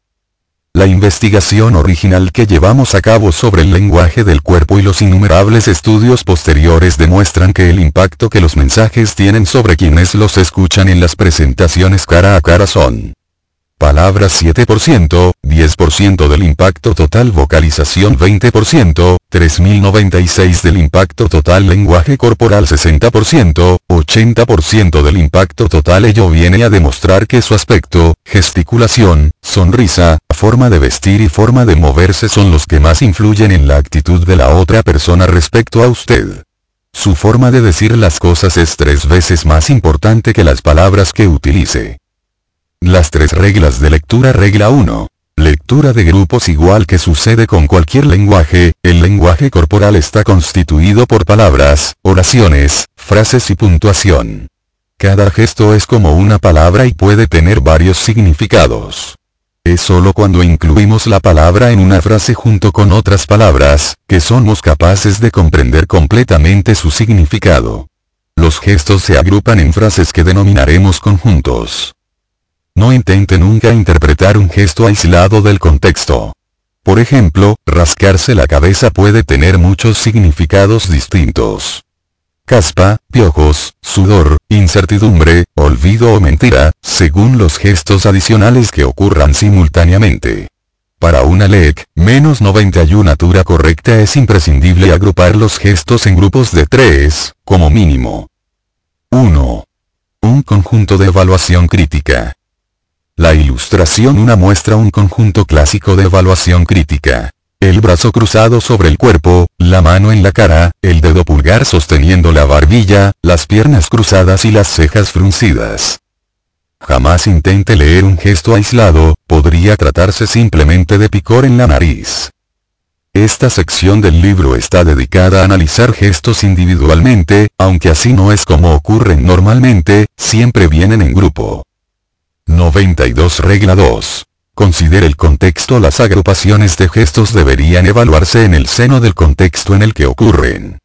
Speaker 1: La investigación original que llevamos a cabo sobre el lenguaje del cuerpo y los innumerables estudios posteriores demuestran que el impacto que los mensajes tienen sobre quienes los escuchan en las presentaciones cara a cara son Palabras 7%, 10% del impacto total vocalización 20%, 3096 del impacto total lenguaje corporal 60%, 80% del impacto total ello viene a demostrar que su aspecto, gesticulación, sonrisa, forma de vestir y forma de moverse son los que más influyen en la actitud de la otra persona respecto a usted. Su forma de decir las cosas es tres veces más importante que las palabras que utilice. Las tres reglas de lectura Regla 1. Lectura de grupos igual que sucede con cualquier lenguaje, el lenguaje corporal está constituido por palabras, oraciones, frases y puntuación. Cada gesto es como una palabra y puede tener varios significados. Es solo cuando incluimos la palabra en una frase junto con otras palabras, que somos capaces de comprender completamente su significado. Los gestos se agrupan en frases que denominaremos conjuntos. No intente nunca interpretar un gesto aislado del contexto. Por ejemplo, rascarse la cabeza puede tener muchos significados distintos. Caspa, piojos, sudor, incertidumbre, olvido o mentira, según los gestos adicionales que ocurran simultáneamente. Para una LEC, menos 91 natura correcta es imprescindible agrupar los gestos en grupos de tres, como mínimo. 1. Un conjunto de evaluación crítica. La ilustración una muestra un conjunto clásico de evaluación crítica. El brazo cruzado sobre el cuerpo, la mano en la cara, el dedo pulgar sosteniendo la barbilla, las piernas cruzadas y las cejas fruncidas. Jamás intente leer un gesto aislado, podría tratarse simplemente de picor en la nariz. Esta sección del libro está dedicada a analizar gestos individualmente, aunque así no es como ocurren normalmente, siempre vienen en grupo. 92 Regla 2. Considere el contexto Las agrupaciones de gestos deberían evaluarse en el seno del contexto en el que ocurren.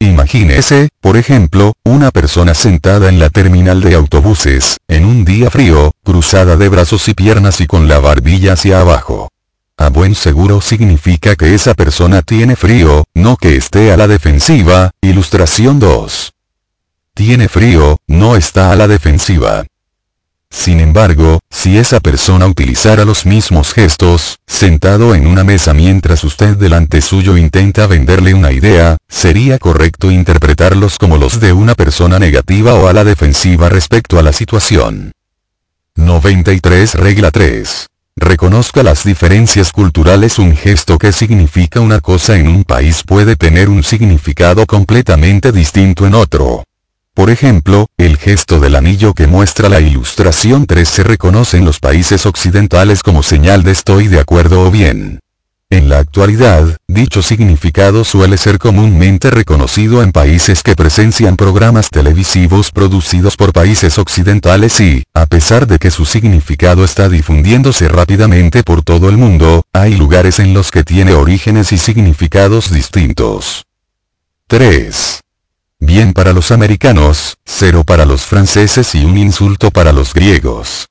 Speaker 1: Imagínese, por ejemplo, una persona sentada en la terminal de autobuses, en un día frío, cruzada de brazos y piernas y con la barbilla hacia abajo. A buen seguro significa que esa persona tiene frío, no que esté a la defensiva, ilustración 2. Tiene frío, no está a la defensiva. Sin embargo, si esa persona utilizara los mismos gestos, sentado en una mesa mientras usted delante suyo intenta venderle una idea, sería correcto interpretarlos como los de una persona negativa o a la defensiva respecto a la situación. 93 Regla 3. Reconozca las diferencias culturales Un gesto que significa una cosa en un país puede tener un significado completamente distinto en otro. Por ejemplo, el gesto del anillo que muestra la ilustración 3 se reconoce en los países occidentales como señal de estoy de acuerdo o bien. En la actualidad, dicho significado suele ser comúnmente reconocido en países que presencian programas televisivos producidos por países occidentales y, a pesar de que su significado está difundiéndose rápidamente por todo el mundo, hay lugares en los que tiene orígenes y significados distintos. 3. Bien para los americanos, cero para los franceses y un insulto para los griegos.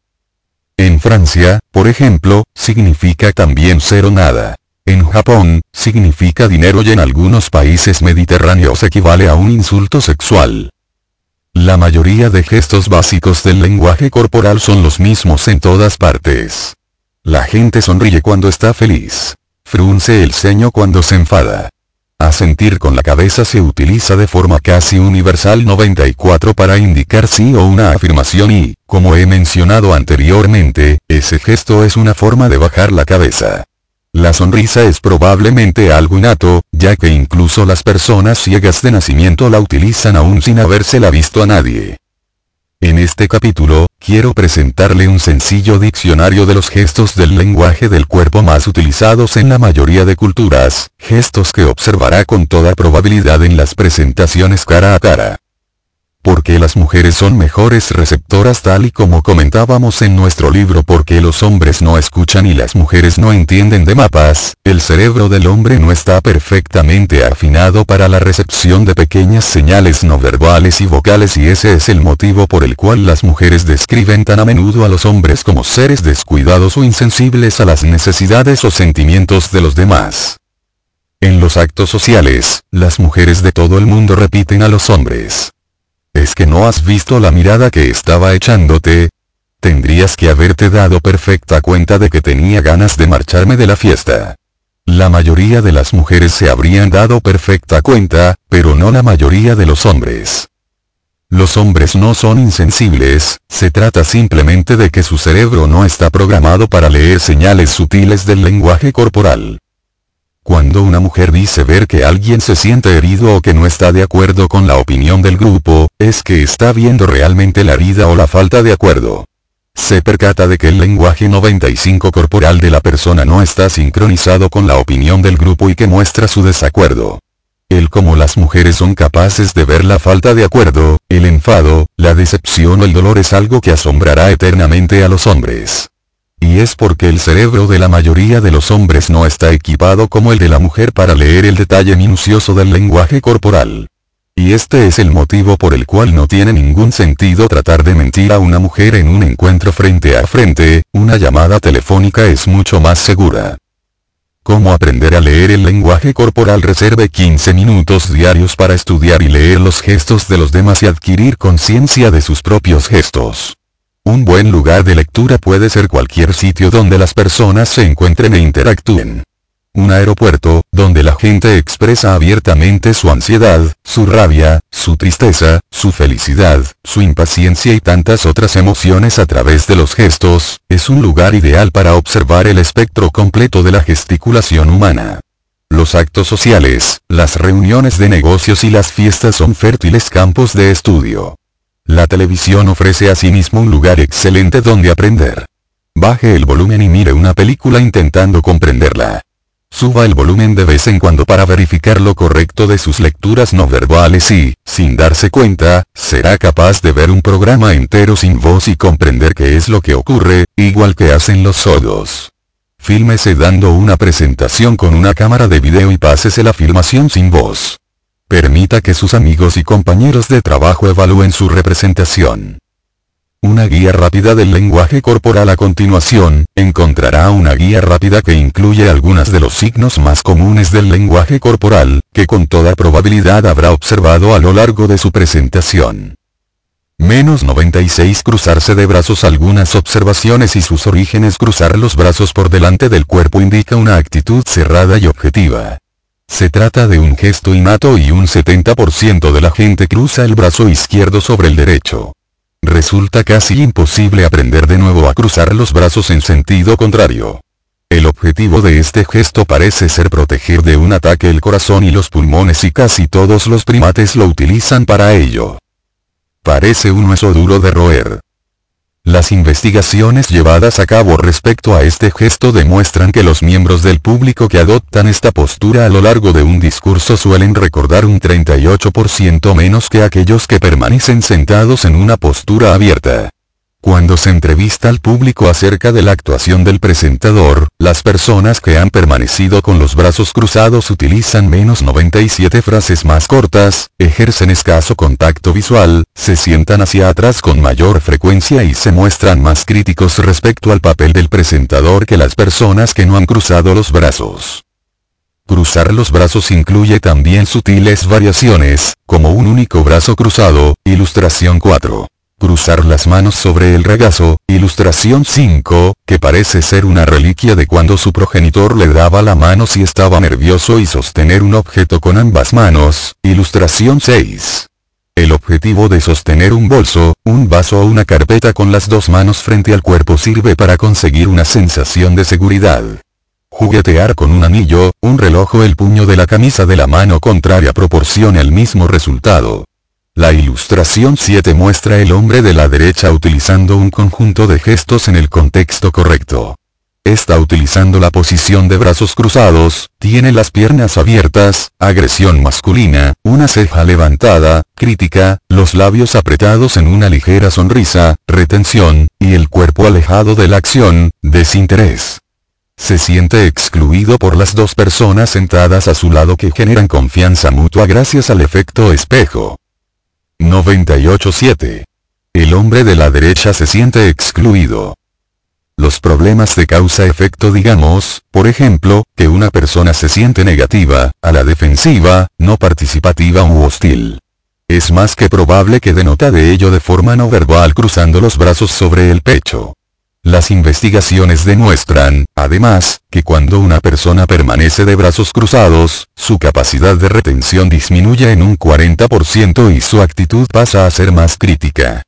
Speaker 1: En Francia, por ejemplo, significa también cero nada. En Japón, significa dinero y en algunos países mediterráneos equivale a un insulto sexual. La mayoría de gestos básicos del lenguaje corporal son los mismos en todas partes. La gente sonríe cuando está feliz. Frunce el ceño cuando se enfada. Asentir con la cabeza se utiliza de forma casi universal 94 para indicar sí o una afirmación y, como he mencionado anteriormente, ese gesto es una forma de bajar la cabeza. La sonrisa es probablemente algo innato, ya que incluso las personas ciegas de nacimiento la utilizan aún sin habérsela visto a nadie. En este capítulo, quiero presentarle un sencillo diccionario de los gestos del lenguaje del cuerpo más utilizados en la mayoría de culturas, gestos que observará con toda probabilidad en las presentaciones cara a cara porque las mujeres son mejores receptoras tal y como comentábamos en nuestro libro porque los hombres no escuchan y las mujeres no entienden de mapas, el cerebro del hombre no está perfectamente afinado para la recepción de pequeñas señales no verbales y vocales y ese es el motivo por el cual las mujeres describen tan a menudo a los hombres como seres descuidados o insensibles a las necesidades o sentimientos de los demás. En los actos sociales, las mujeres de todo el mundo repiten a los hombres. ¿Es que no has visto la mirada que estaba echándote? Tendrías que haberte dado perfecta cuenta de que tenía ganas de marcharme de la fiesta. La mayoría de las mujeres se habrían dado perfecta cuenta, pero no la mayoría de los hombres. Los hombres no son insensibles, se trata simplemente de que su cerebro no está programado para leer señales sutiles del lenguaje corporal. Cuando una mujer dice ver que alguien se siente herido o que no está de acuerdo con la opinión del grupo, es que está viendo realmente la herida o la falta de acuerdo. Se percata de que el lenguaje 95 corporal de la persona no está sincronizado con la opinión del grupo y que muestra su desacuerdo. El como las mujeres son capaces de ver la falta de acuerdo, el enfado, la decepción o el dolor es algo que asombrará eternamente a los hombres. Y es porque el cerebro de la mayoría de los hombres no está equipado como el de la mujer para leer el detalle minucioso del lenguaje corporal. Y este es el motivo por el cual no tiene ningún sentido tratar de mentir a una mujer en un encuentro frente a frente, una llamada telefónica es mucho más segura. ¿Cómo aprender a leer el lenguaje corporal? Reserve 15 minutos diarios para estudiar y leer los gestos de los demás y adquirir conciencia de sus propios gestos. Un buen lugar de lectura puede ser cualquier sitio donde las personas se encuentren e interactúen. Un aeropuerto, donde la gente expresa abiertamente su ansiedad, su rabia, su tristeza, su felicidad, su impaciencia y tantas otras emociones a través de los gestos, es un lugar ideal para observar el espectro completo de la gesticulación humana. Los actos sociales, las reuniones de negocios y las fiestas son fértiles campos de estudio. La televisión ofrece asimismo un lugar excelente donde aprender. Baje el volumen y mire una película intentando comprenderla. Suba el volumen de vez en cuando para verificar lo correcto de sus lecturas no verbales y, sin darse cuenta, será capaz de ver un programa entero sin voz y comprender qué es lo que ocurre, igual que hacen los sordos. Fílmese dando una presentación con una cámara de video y pásese la filmación sin voz. Permita que sus amigos y compañeros de trabajo evalúen su representación. Una guía rápida del lenguaje corporal a continuación, encontrará una guía rápida que incluye algunas de los signos más comunes del lenguaje corporal, que con toda probabilidad habrá observado a lo largo de su presentación. Menos 96 Cruzarse de brazos Algunas observaciones y sus orígenes Cruzar los brazos por delante del cuerpo indica una actitud cerrada y objetiva. Se trata de un gesto innato y un 70% de la gente cruza el brazo izquierdo sobre el derecho. Resulta casi imposible aprender de nuevo a cruzar los brazos en sentido contrario. El objetivo de este gesto parece ser proteger de un ataque el corazón y los pulmones y casi todos los primates lo utilizan para ello. Parece un hueso duro de roer. Las investigaciones llevadas a cabo respecto a este gesto demuestran que los miembros del público que adoptan esta postura a lo largo de un discurso suelen recordar un 38% menos que aquellos que permanecen sentados en una postura abierta. Cuando se entrevista al público acerca de la actuación del presentador, las personas que han permanecido con los brazos cruzados utilizan menos 97 frases más cortas, ejercen escaso contacto visual, se sientan hacia atrás con mayor frecuencia y se muestran más críticos respecto al papel del presentador que las personas que no han cruzado los brazos. Cruzar los brazos incluye también sutiles variaciones, como un único brazo cruzado, ilustración 4. Cruzar las manos sobre el regazo, ilustración 5, que parece ser una reliquia de cuando su progenitor le daba la mano si estaba nervioso y sostener un objeto con ambas manos, ilustración 6. El objetivo de sostener un bolso, un vaso o una carpeta con las dos manos frente al cuerpo sirve para conseguir una sensación de seguridad. Juguetear con un anillo, un reloj o el puño de la camisa de la mano contraria proporciona el mismo resultado. La ilustración 7 muestra el hombre de la derecha utilizando un conjunto de gestos en el contexto correcto. Está utilizando la posición de brazos cruzados, tiene las piernas abiertas, agresión masculina, una ceja levantada, crítica, los labios apretados en una ligera sonrisa, retención, y el cuerpo alejado de la acción, desinterés. Se siente excluido por las dos personas sentadas a su lado que generan confianza mutua gracias al efecto espejo. 98.7. El hombre de la derecha se siente excluido. Los problemas de causa-efecto digamos, por ejemplo, que una persona se siente negativa, a la defensiva, no participativa u hostil. Es más que probable que denota de ello de forma no verbal cruzando los brazos sobre el pecho. Las investigaciones demuestran, además, que cuando una persona permanece de brazos cruzados, su capacidad de retención disminuye en un 40% y su actitud pasa a ser más crítica.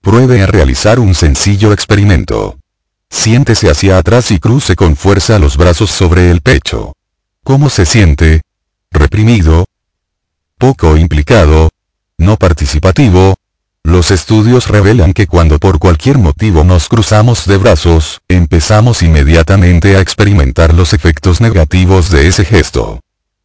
Speaker 1: Pruebe a realizar un sencillo experimento. Siéntese hacia atrás y cruce con fuerza los brazos sobre el pecho. ¿Cómo se siente? ¿Reprimido? ¿Poco implicado? ¿No participativo? Los estudios revelan que cuando por cualquier motivo nos cruzamos de brazos, empezamos inmediatamente a experimentar los efectos negativos de ese gesto.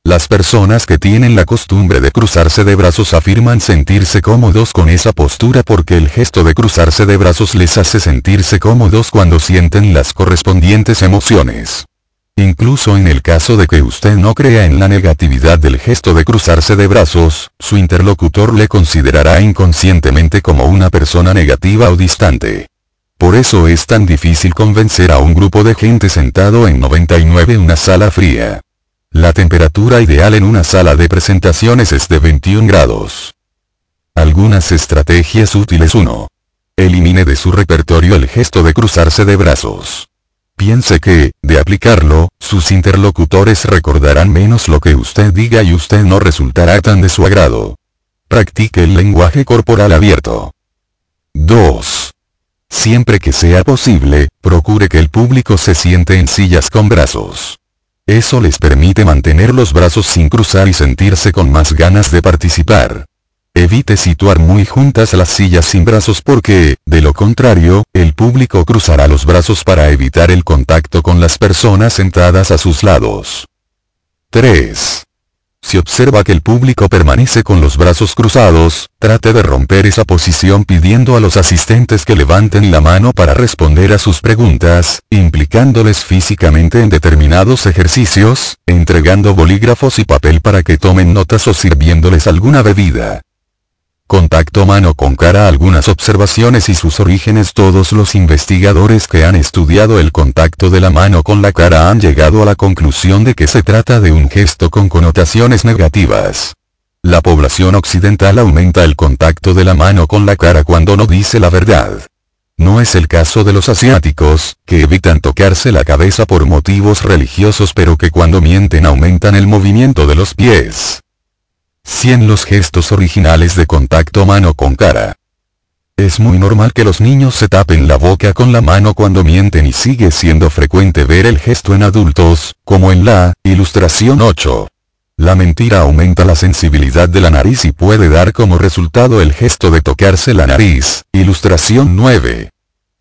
Speaker 1: Las personas que tienen la costumbre de cruzarse de brazos afirman sentirse cómodos con esa postura porque el gesto de cruzarse de brazos les hace sentirse cómodos cuando sienten las correspondientes emociones. Incluso en el caso de que usted no crea en la negatividad del gesto de cruzarse de brazos, su interlocutor le considerará inconscientemente como una persona negativa o distante. Por eso es tan difícil convencer a un grupo de gente sentado en 99 en una sala fría. La temperatura ideal en una sala de presentaciones es de 21 grados. Algunas estrategias útiles 1. Elimine de su repertorio el gesto de cruzarse de brazos. Piense que, de aplicarlo, sus interlocutores recordarán menos lo que usted diga y usted no resultará tan de su agrado. Practique el lenguaje corporal abierto. 2. Siempre que sea posible, procure que el público se siente en sillas con brazos. Eso les permite mantener los brazos sin cruzar y sentirse con más ganas de participar. Evite situar muy juntas las sillas sin brazos porque, de lo contrario, el público cruzará los brazos para evitar el contacto con las personas sentadas a sus lados. 3. Si observa que el público permanece con los brazos cruzados, trate de romper esa posición pidiendo a los asistentes que levanten la mano para responder a sus preguntas, implicándoles físicamente en determinados ejercicios, entregando bolígrafos y papel para que tomen notas o sirviéndoles alguna bebida. Contacto mano con cara Algunas observaciones y sus orígenes Todos los investigadores que han estudiado el contacto de la mano con la cara han llegado a la conclusión de que se trata de un gesto con connotaciones negativas. La población occidental aumenta el contacto de la mano con la cara cuando no dice la verdad. No es el caso de los asiáticos, que evitan tocarse la cabeza por motivos religiosos pero que cuando mienten aumentan el movimiento de los pies. 100 los gestos originales de contacto mano con cara. Es muy normal que los niños se tapen la boca con la mano cuando mienten y sigue siendo frecuente ver el gesto en adultos, como en la ilustración 8. La mentira aumenta la sensibilidad de la nariz y puede dar como resultado el gesto de tocarse la nariz, ilustración 9.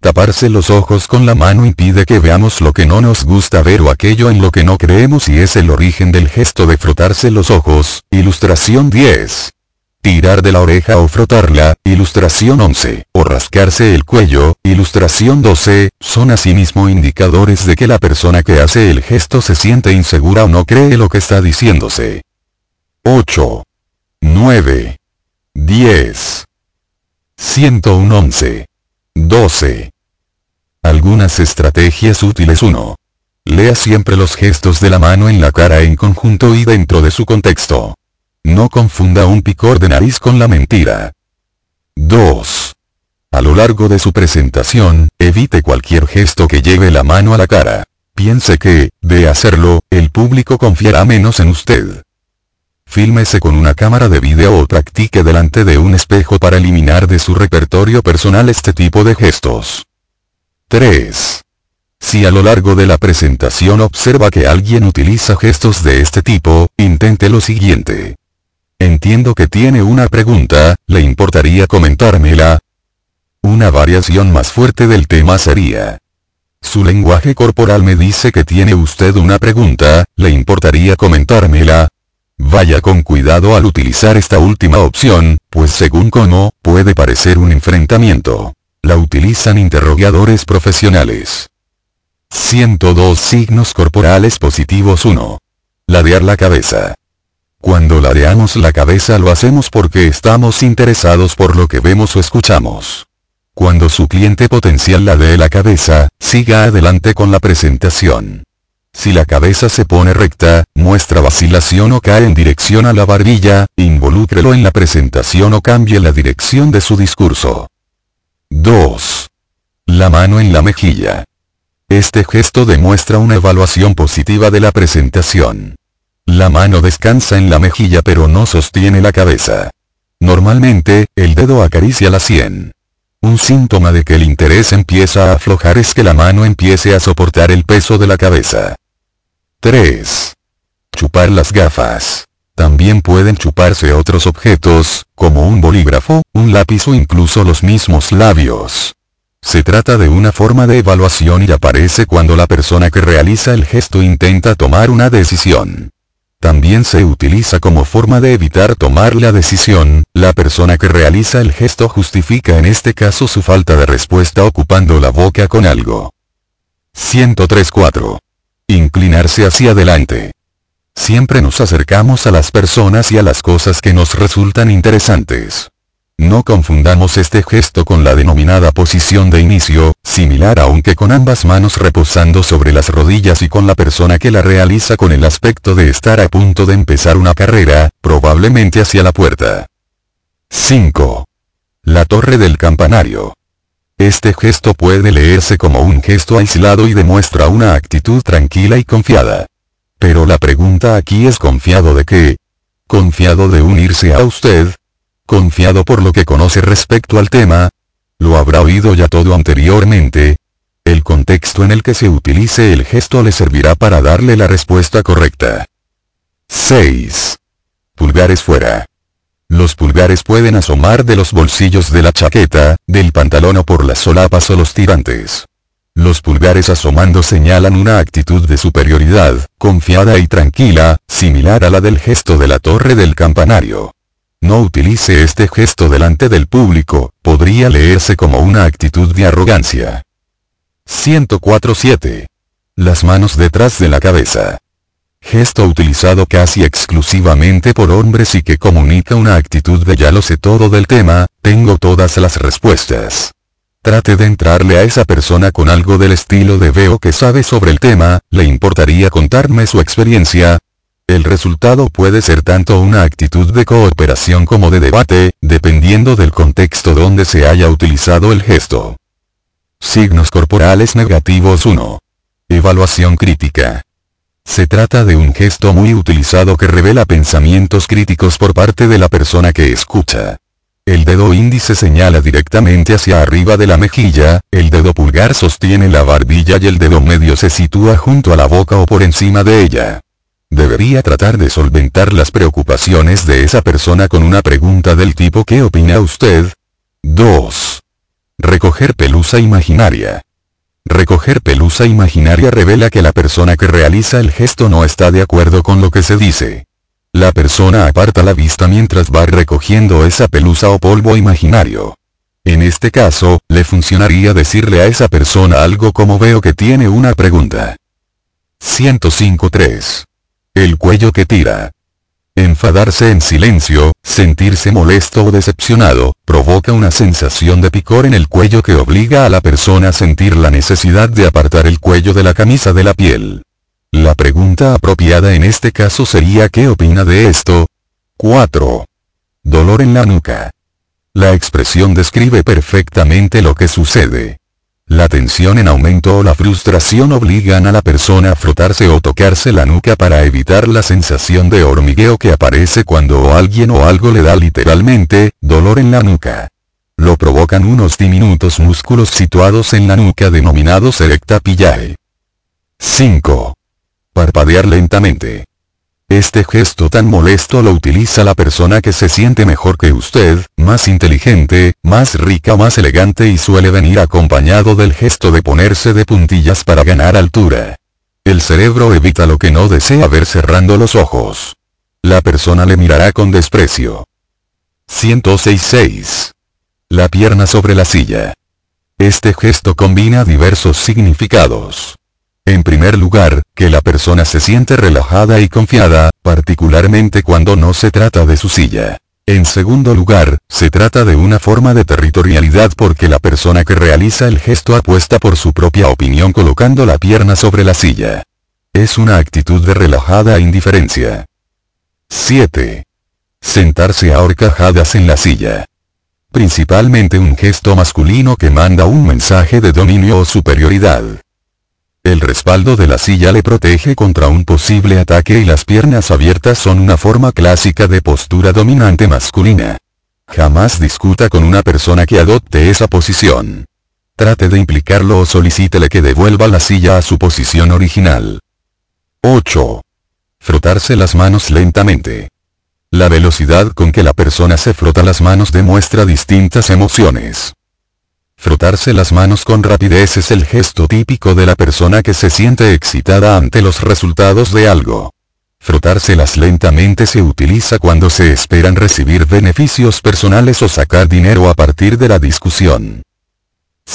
Speaker 1: Taparse los ojos con la mano impide que veamos lo que no nos gusta ver o aquello en lo que no creemos y es el origen del gesto de frotarse los ojos. Ilustración 10. Tirar de la oreja o frotarla, ilustración 11, o rascarse el cuello, ilustración 12, son asimismo indicadores de que la persona que hace el gesto se siente insegura o no cree lo que está diciéndose. 8. 9. 10. 111. 12. Algunas estrategias útiles 1. Lea siempre los gestos de la mano en la cara en conjunto y dentro de su contexto. No confunda un picor de nariz con la mentira. 2. A lo largo de su presentación, evite cualquier gesto que lleve la mano a la cara. Piense que, de hacerlo, el público confiará menos en usted. Fílmese con una cámara de video o practique delante de un espejo para eliminar de su repertorio personal este tipo de gestos. 3. Si a lo largo de la presentación observa que alguien utiliza gestos de este tipo, intente lo siguiente. Entiendo que tiene una pregunta, ¿le importaría comentármela? Una variación más fuerte del tema sería. Su lenguaje corporal me dice que tiene usted una pregunta, ¿le importaría comentármela? Vaya con cuidado al utilizar esta última opción, pues según cómo, puede parecer un enfrentamiento. La utilizan interrogadores profesionales. 102 signos corporales positivos 1. Ladear la cabeza. Cuando ladeamos la cabeza lo hacemos porque estamos interesados por lo que vemos o escuchamos. Cuando su cliente potencial ladee la cabeza, siga adelante con la presentación. Si la cabeza se pone recta, muestra vacilación o cae en dirección a la barbilla, involúcrelo en la presentación o cambie la dirección de su discurso. 2. La mano en la mejilla. Este gesto demuestra una evaluación positiva de la presentación. La mano descansa en la mejilla pero no sostiene la cabeza. Normalmente, el dedo acaricia la sien. Un síntoma de que el interés empieza a aflojar es que la mano empiece a soportar el peso de la cabeza. 3. Chupar las gafas. También pueden chuparse otros objetos, como un bolígrafo, un lápiz o incluso los mismos labios. Se trata de una forma de evaluación y aparece cuando la persona que realiza el gesto intenta tomar una decisión. También se utiliza como forma de evitar tomar la decisión, la persona que realiza el gesto justifica en este caso su falta de respuesta ocupando la boca con algo. 103.4. Inclinarse hacia adelante. Siempre nos acercamos a las personas y a las cosas que nos resultan interesantes. No confundamos este gesto con la denominada posición de inicio, similar aunque con ambas manos reposando sobre las rodillas y con la persona que la realiza con el aspecto de estar a punto de empezar una carrera, probablemente hacia la puerta. 5. La torre del campanario. Este gesto puede leerse como un gesto aislado y demuestra una actitud tranquila y confiada. Pero la pregunta aquí es confiado de qué? ¿Confiado de unirse a usted? confiado por lo que conoce respecto al tema, lo habrá oído ya todo anteriormente, el contexto en el que se utilice el gesto le servirá para darle la respuesta correcta. 6. Pulgares fuera. Los pulgares pueden asomar de los bolsillos de la chaqueta, del pantalón o por las solapas o los tirantes. Los pulgares asomando señalan una actitud de superioridad, confiada y tranquila, similar a la del gesto de la torre del campanario. No utilice este gesto delante del público, podría leerse como una actitud de arrogancia. 104.7. Las manos detrás de la cabeza. Gesto utilizado casi exclusivamente por hombres y que comunica una actitud de ya lo sé todo del tema, tengo todas las respuestas. Trate de entrarle a esa persona con algo del estilo de veo que sabe sobre el tema, le importaría contarme su experiencia, el resultado puede ser tanto una actitud de cooperación como de debate, dependiendo del contexto donde se haya utilizado el gesto. Signos corporales negativos 1. Evaluación crítica. Se trata de un gesto muy utilizado que revela pensamientos críticos por parte de la persona que escucha. El dedo índice señala directamente hacia arriba de la mejilla, el dedo pulgar sostiene la barbilla y el dedo medio se sitúa junto a la boca o por encima de ella. Debería tratar de solventar las preocupaciones de esa persona con una pregunta del tipo ¿qué opina usted? 2. Recoger pelusa imaginaria. Recoger pelusa imaginaria revela que la persona que realiza el gesto no está de acuerdo con lo que se dice. La persona aparta la vista mientras va recogiendo esa pelusa o polvo imaginario. En este caso, le funcionaría decirle a esa persona algo como veo que tiene una pregunta. 105.3. El cuello que tira. Enfadarse en silencio, sentirse molesto o decepcionado, provoca una sensación de picor en el cuello que obliga a la persona a sentir la necesidad de apartar el cuello de la camisa de la piel. La pregunta apropiada en este caso sería ¿qué opina de esto? 4. Dolor en la nuca. La expresión describe perfectamente lo que sucede. La tensión en aumento o la frustración obligan a la persona a frotarse o tocarse la nuca para evitar la sensación de hormigueo que aparece cuando alguien o algo le da literalmente, dolor en la nuca. Lo provocan unos diminutos músculos situados en la nuca denominados erecta pillae. 5. Parpadear lentamente. Este gesto tan molesto lo utiliza la persona que se siente mejor que usted, más inteligente, más rica, más elegante y suele venir acompañado del gesto de ponerse de puntillas para ganar altura. El cerebro evita lo que no desea ver cerrando los ojos. La persona le mirará con desprecio. 106.6. La pierna sobre la silla. Este gesto combina diversos significados. En primer lugar, que la persona se siente relajada y confiada, particularmente cuando no se trata de su silla. En segundo lugar, se trata de una forma de territorialidad porque la persona que realiza el gesto apuesta por su propia opinión colocando la pierna sobre la silla. Es una actitud de relajada indiferencia. 7. Sentarse a horcajadas en la silla. Principalmente un gesto masculino que manda un mensaje de dominio o superioridad. El respaldo de la silla le protege contra un posible ataque y las piernas abiertas son una forma clásica de postura dominante masculina. Jamás discuta con una persona que adopte esa posición. Trate de implicarlo o solicítele que devuelva la silla a su posición original. 8. Frotarse las manos lentamente. La velocidad con que la persona se frota las manos demuestra distintas emociones. Frotarse las manos con rapidez es el gesto típico de la persona que se siente excitada ante los resultados de algo. Frotárselas lentamente se utiliza cuando se esperan recibir beneficios personales o sacar dinero a partir de la discusión.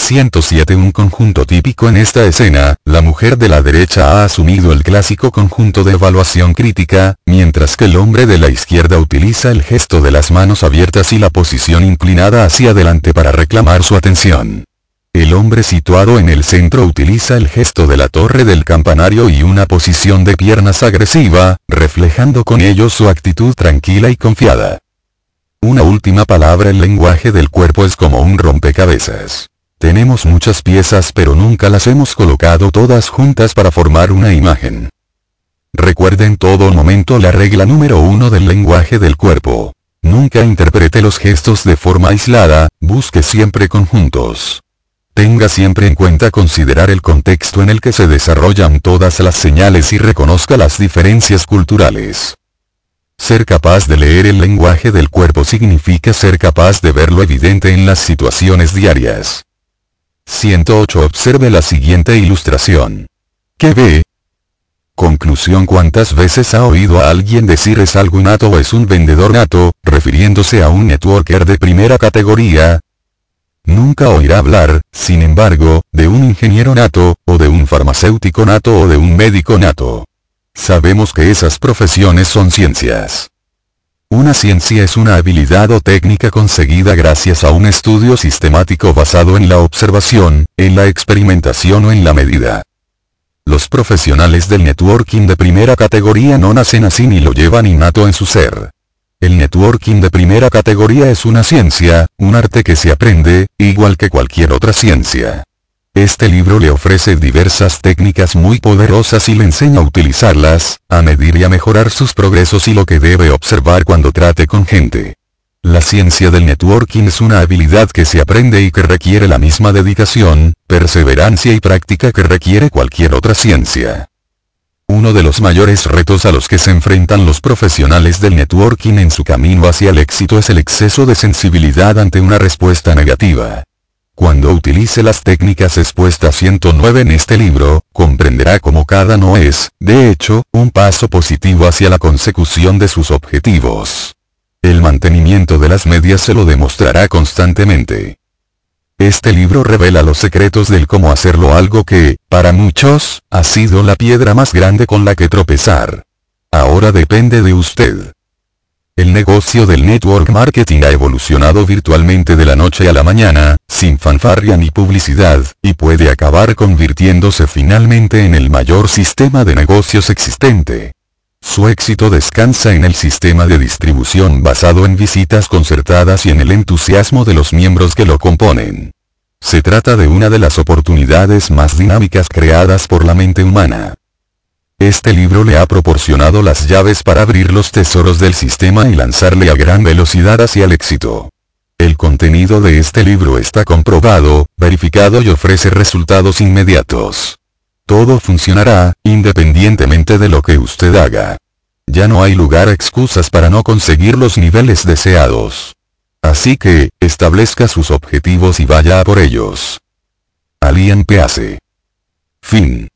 Speaker 1: 107 Un conjunto típico en esta escena, la mujer de la derecha ha asumido el clásico conjunto de evaluación crítica, mientras que el hombre de la izquierda utiliza el gesto de las manos abiertas y la posición inclinada hacia adelante para reclamar su atención. El hombre situado en el centro utiliza el gesto de la torre del campanario y una posición de piernas agresiva, reflejando con ello su actitud tranquila y confiada. Una última palabra el lenguaje del cuerpo es como un rompecabezas. Tenemos muchas piezas pero nunca las hemos colocado todas juntas para formar una imagen. Recuerde en todo momento la regla número uno del lenguaje del cuerpo. Nunca interprete los gestos de forma aislada, busque siempre conjuntos. Tenga siempre en cuenta considerar el contexto en el que se desarrollan todas las señales y reconozca las diferencias culturales. Ser capaz de leer el lenguaje del cuerpo significa ser capaz de ver lo evidente en las situaciones diarias. 108 Observe la siguiente ilustración. ¿Qué ve? Conclusión ¿Cuántas veces ha oído a alguien decir es algo nato o es un vendedor nato, refiriéndose a un networker de primera categoría? Nunca oirá hablar, sin embargo, de un ingeniero nato, o de un farmacéutico nato o de un médico nato. Sabemos que esas profesiones son ciencias. Una ciencia es una habilidad o técnica conseguida gracias a un estudio sistemático basado en la observación, en la experimentación o en la medida. Los profesionales del networking de primera categoría no nacen así ni lo llevan innato en su ser. El networking de primera categoría es una ciencia, un arte que se aprende, igual que cualquier otra ciencia. Este libro le ofrece diversas técnicas muy poderosas y le enseña a utilizarlas, a medir y a mejorar sus progresos y lo que debe observar cuando trate con gente. La ciencia del networking es una habilidad que se aprende y que requiere la misma dedicación, perseverancia y práctica que requiere cualquier otra ciencia. Uno de los mayores retos a los que se enfrentan los profesionales del networking en su camino hacia el éxito es el exceso de sensibilidad ante una respuesta negativa. Cuando utilice las técnicas expuestas 109 en este libro, comprenderá cómo cada no es, de hecho, un paso positivo hacia la consecución de sus objetivos. El mantenimiento de las medias se lo demostrará constantemente. Este libro revela los secretos del cómo hacerlo algo que, para muchos, ha sido la piedra más grande con la que tropezar. Ahora depende de usted. El negocio del network marketing ha evolucionado virtualmente de la noche a la mañana, sin fanfarria ni publicidad, y puede acabar convirtiéndose finalmente en el mayor sistema de negocios existente. Su éxito descansa en el sistema de distribución basado en visitas concertadas y en el entusiasmo de los miembros que lo componen. Se trata de una de las oportunidades más dinámicas creadas por la mente humana. Este libro le ha proporcionado las llaves para abrir los tesoros del sistema y lanzarle a gran velocidad hacia el éxito. El contenido de este libro está comprobado, verificado y ofrece resultados inmediatos. Todo funcionará, independientemente de lo que usted haga. Ya no hay lugar a excusas para no conseguir los niveles deseados. Así que, establezca sus objetivos y vaya a por ellos. Alien Pease. Fin.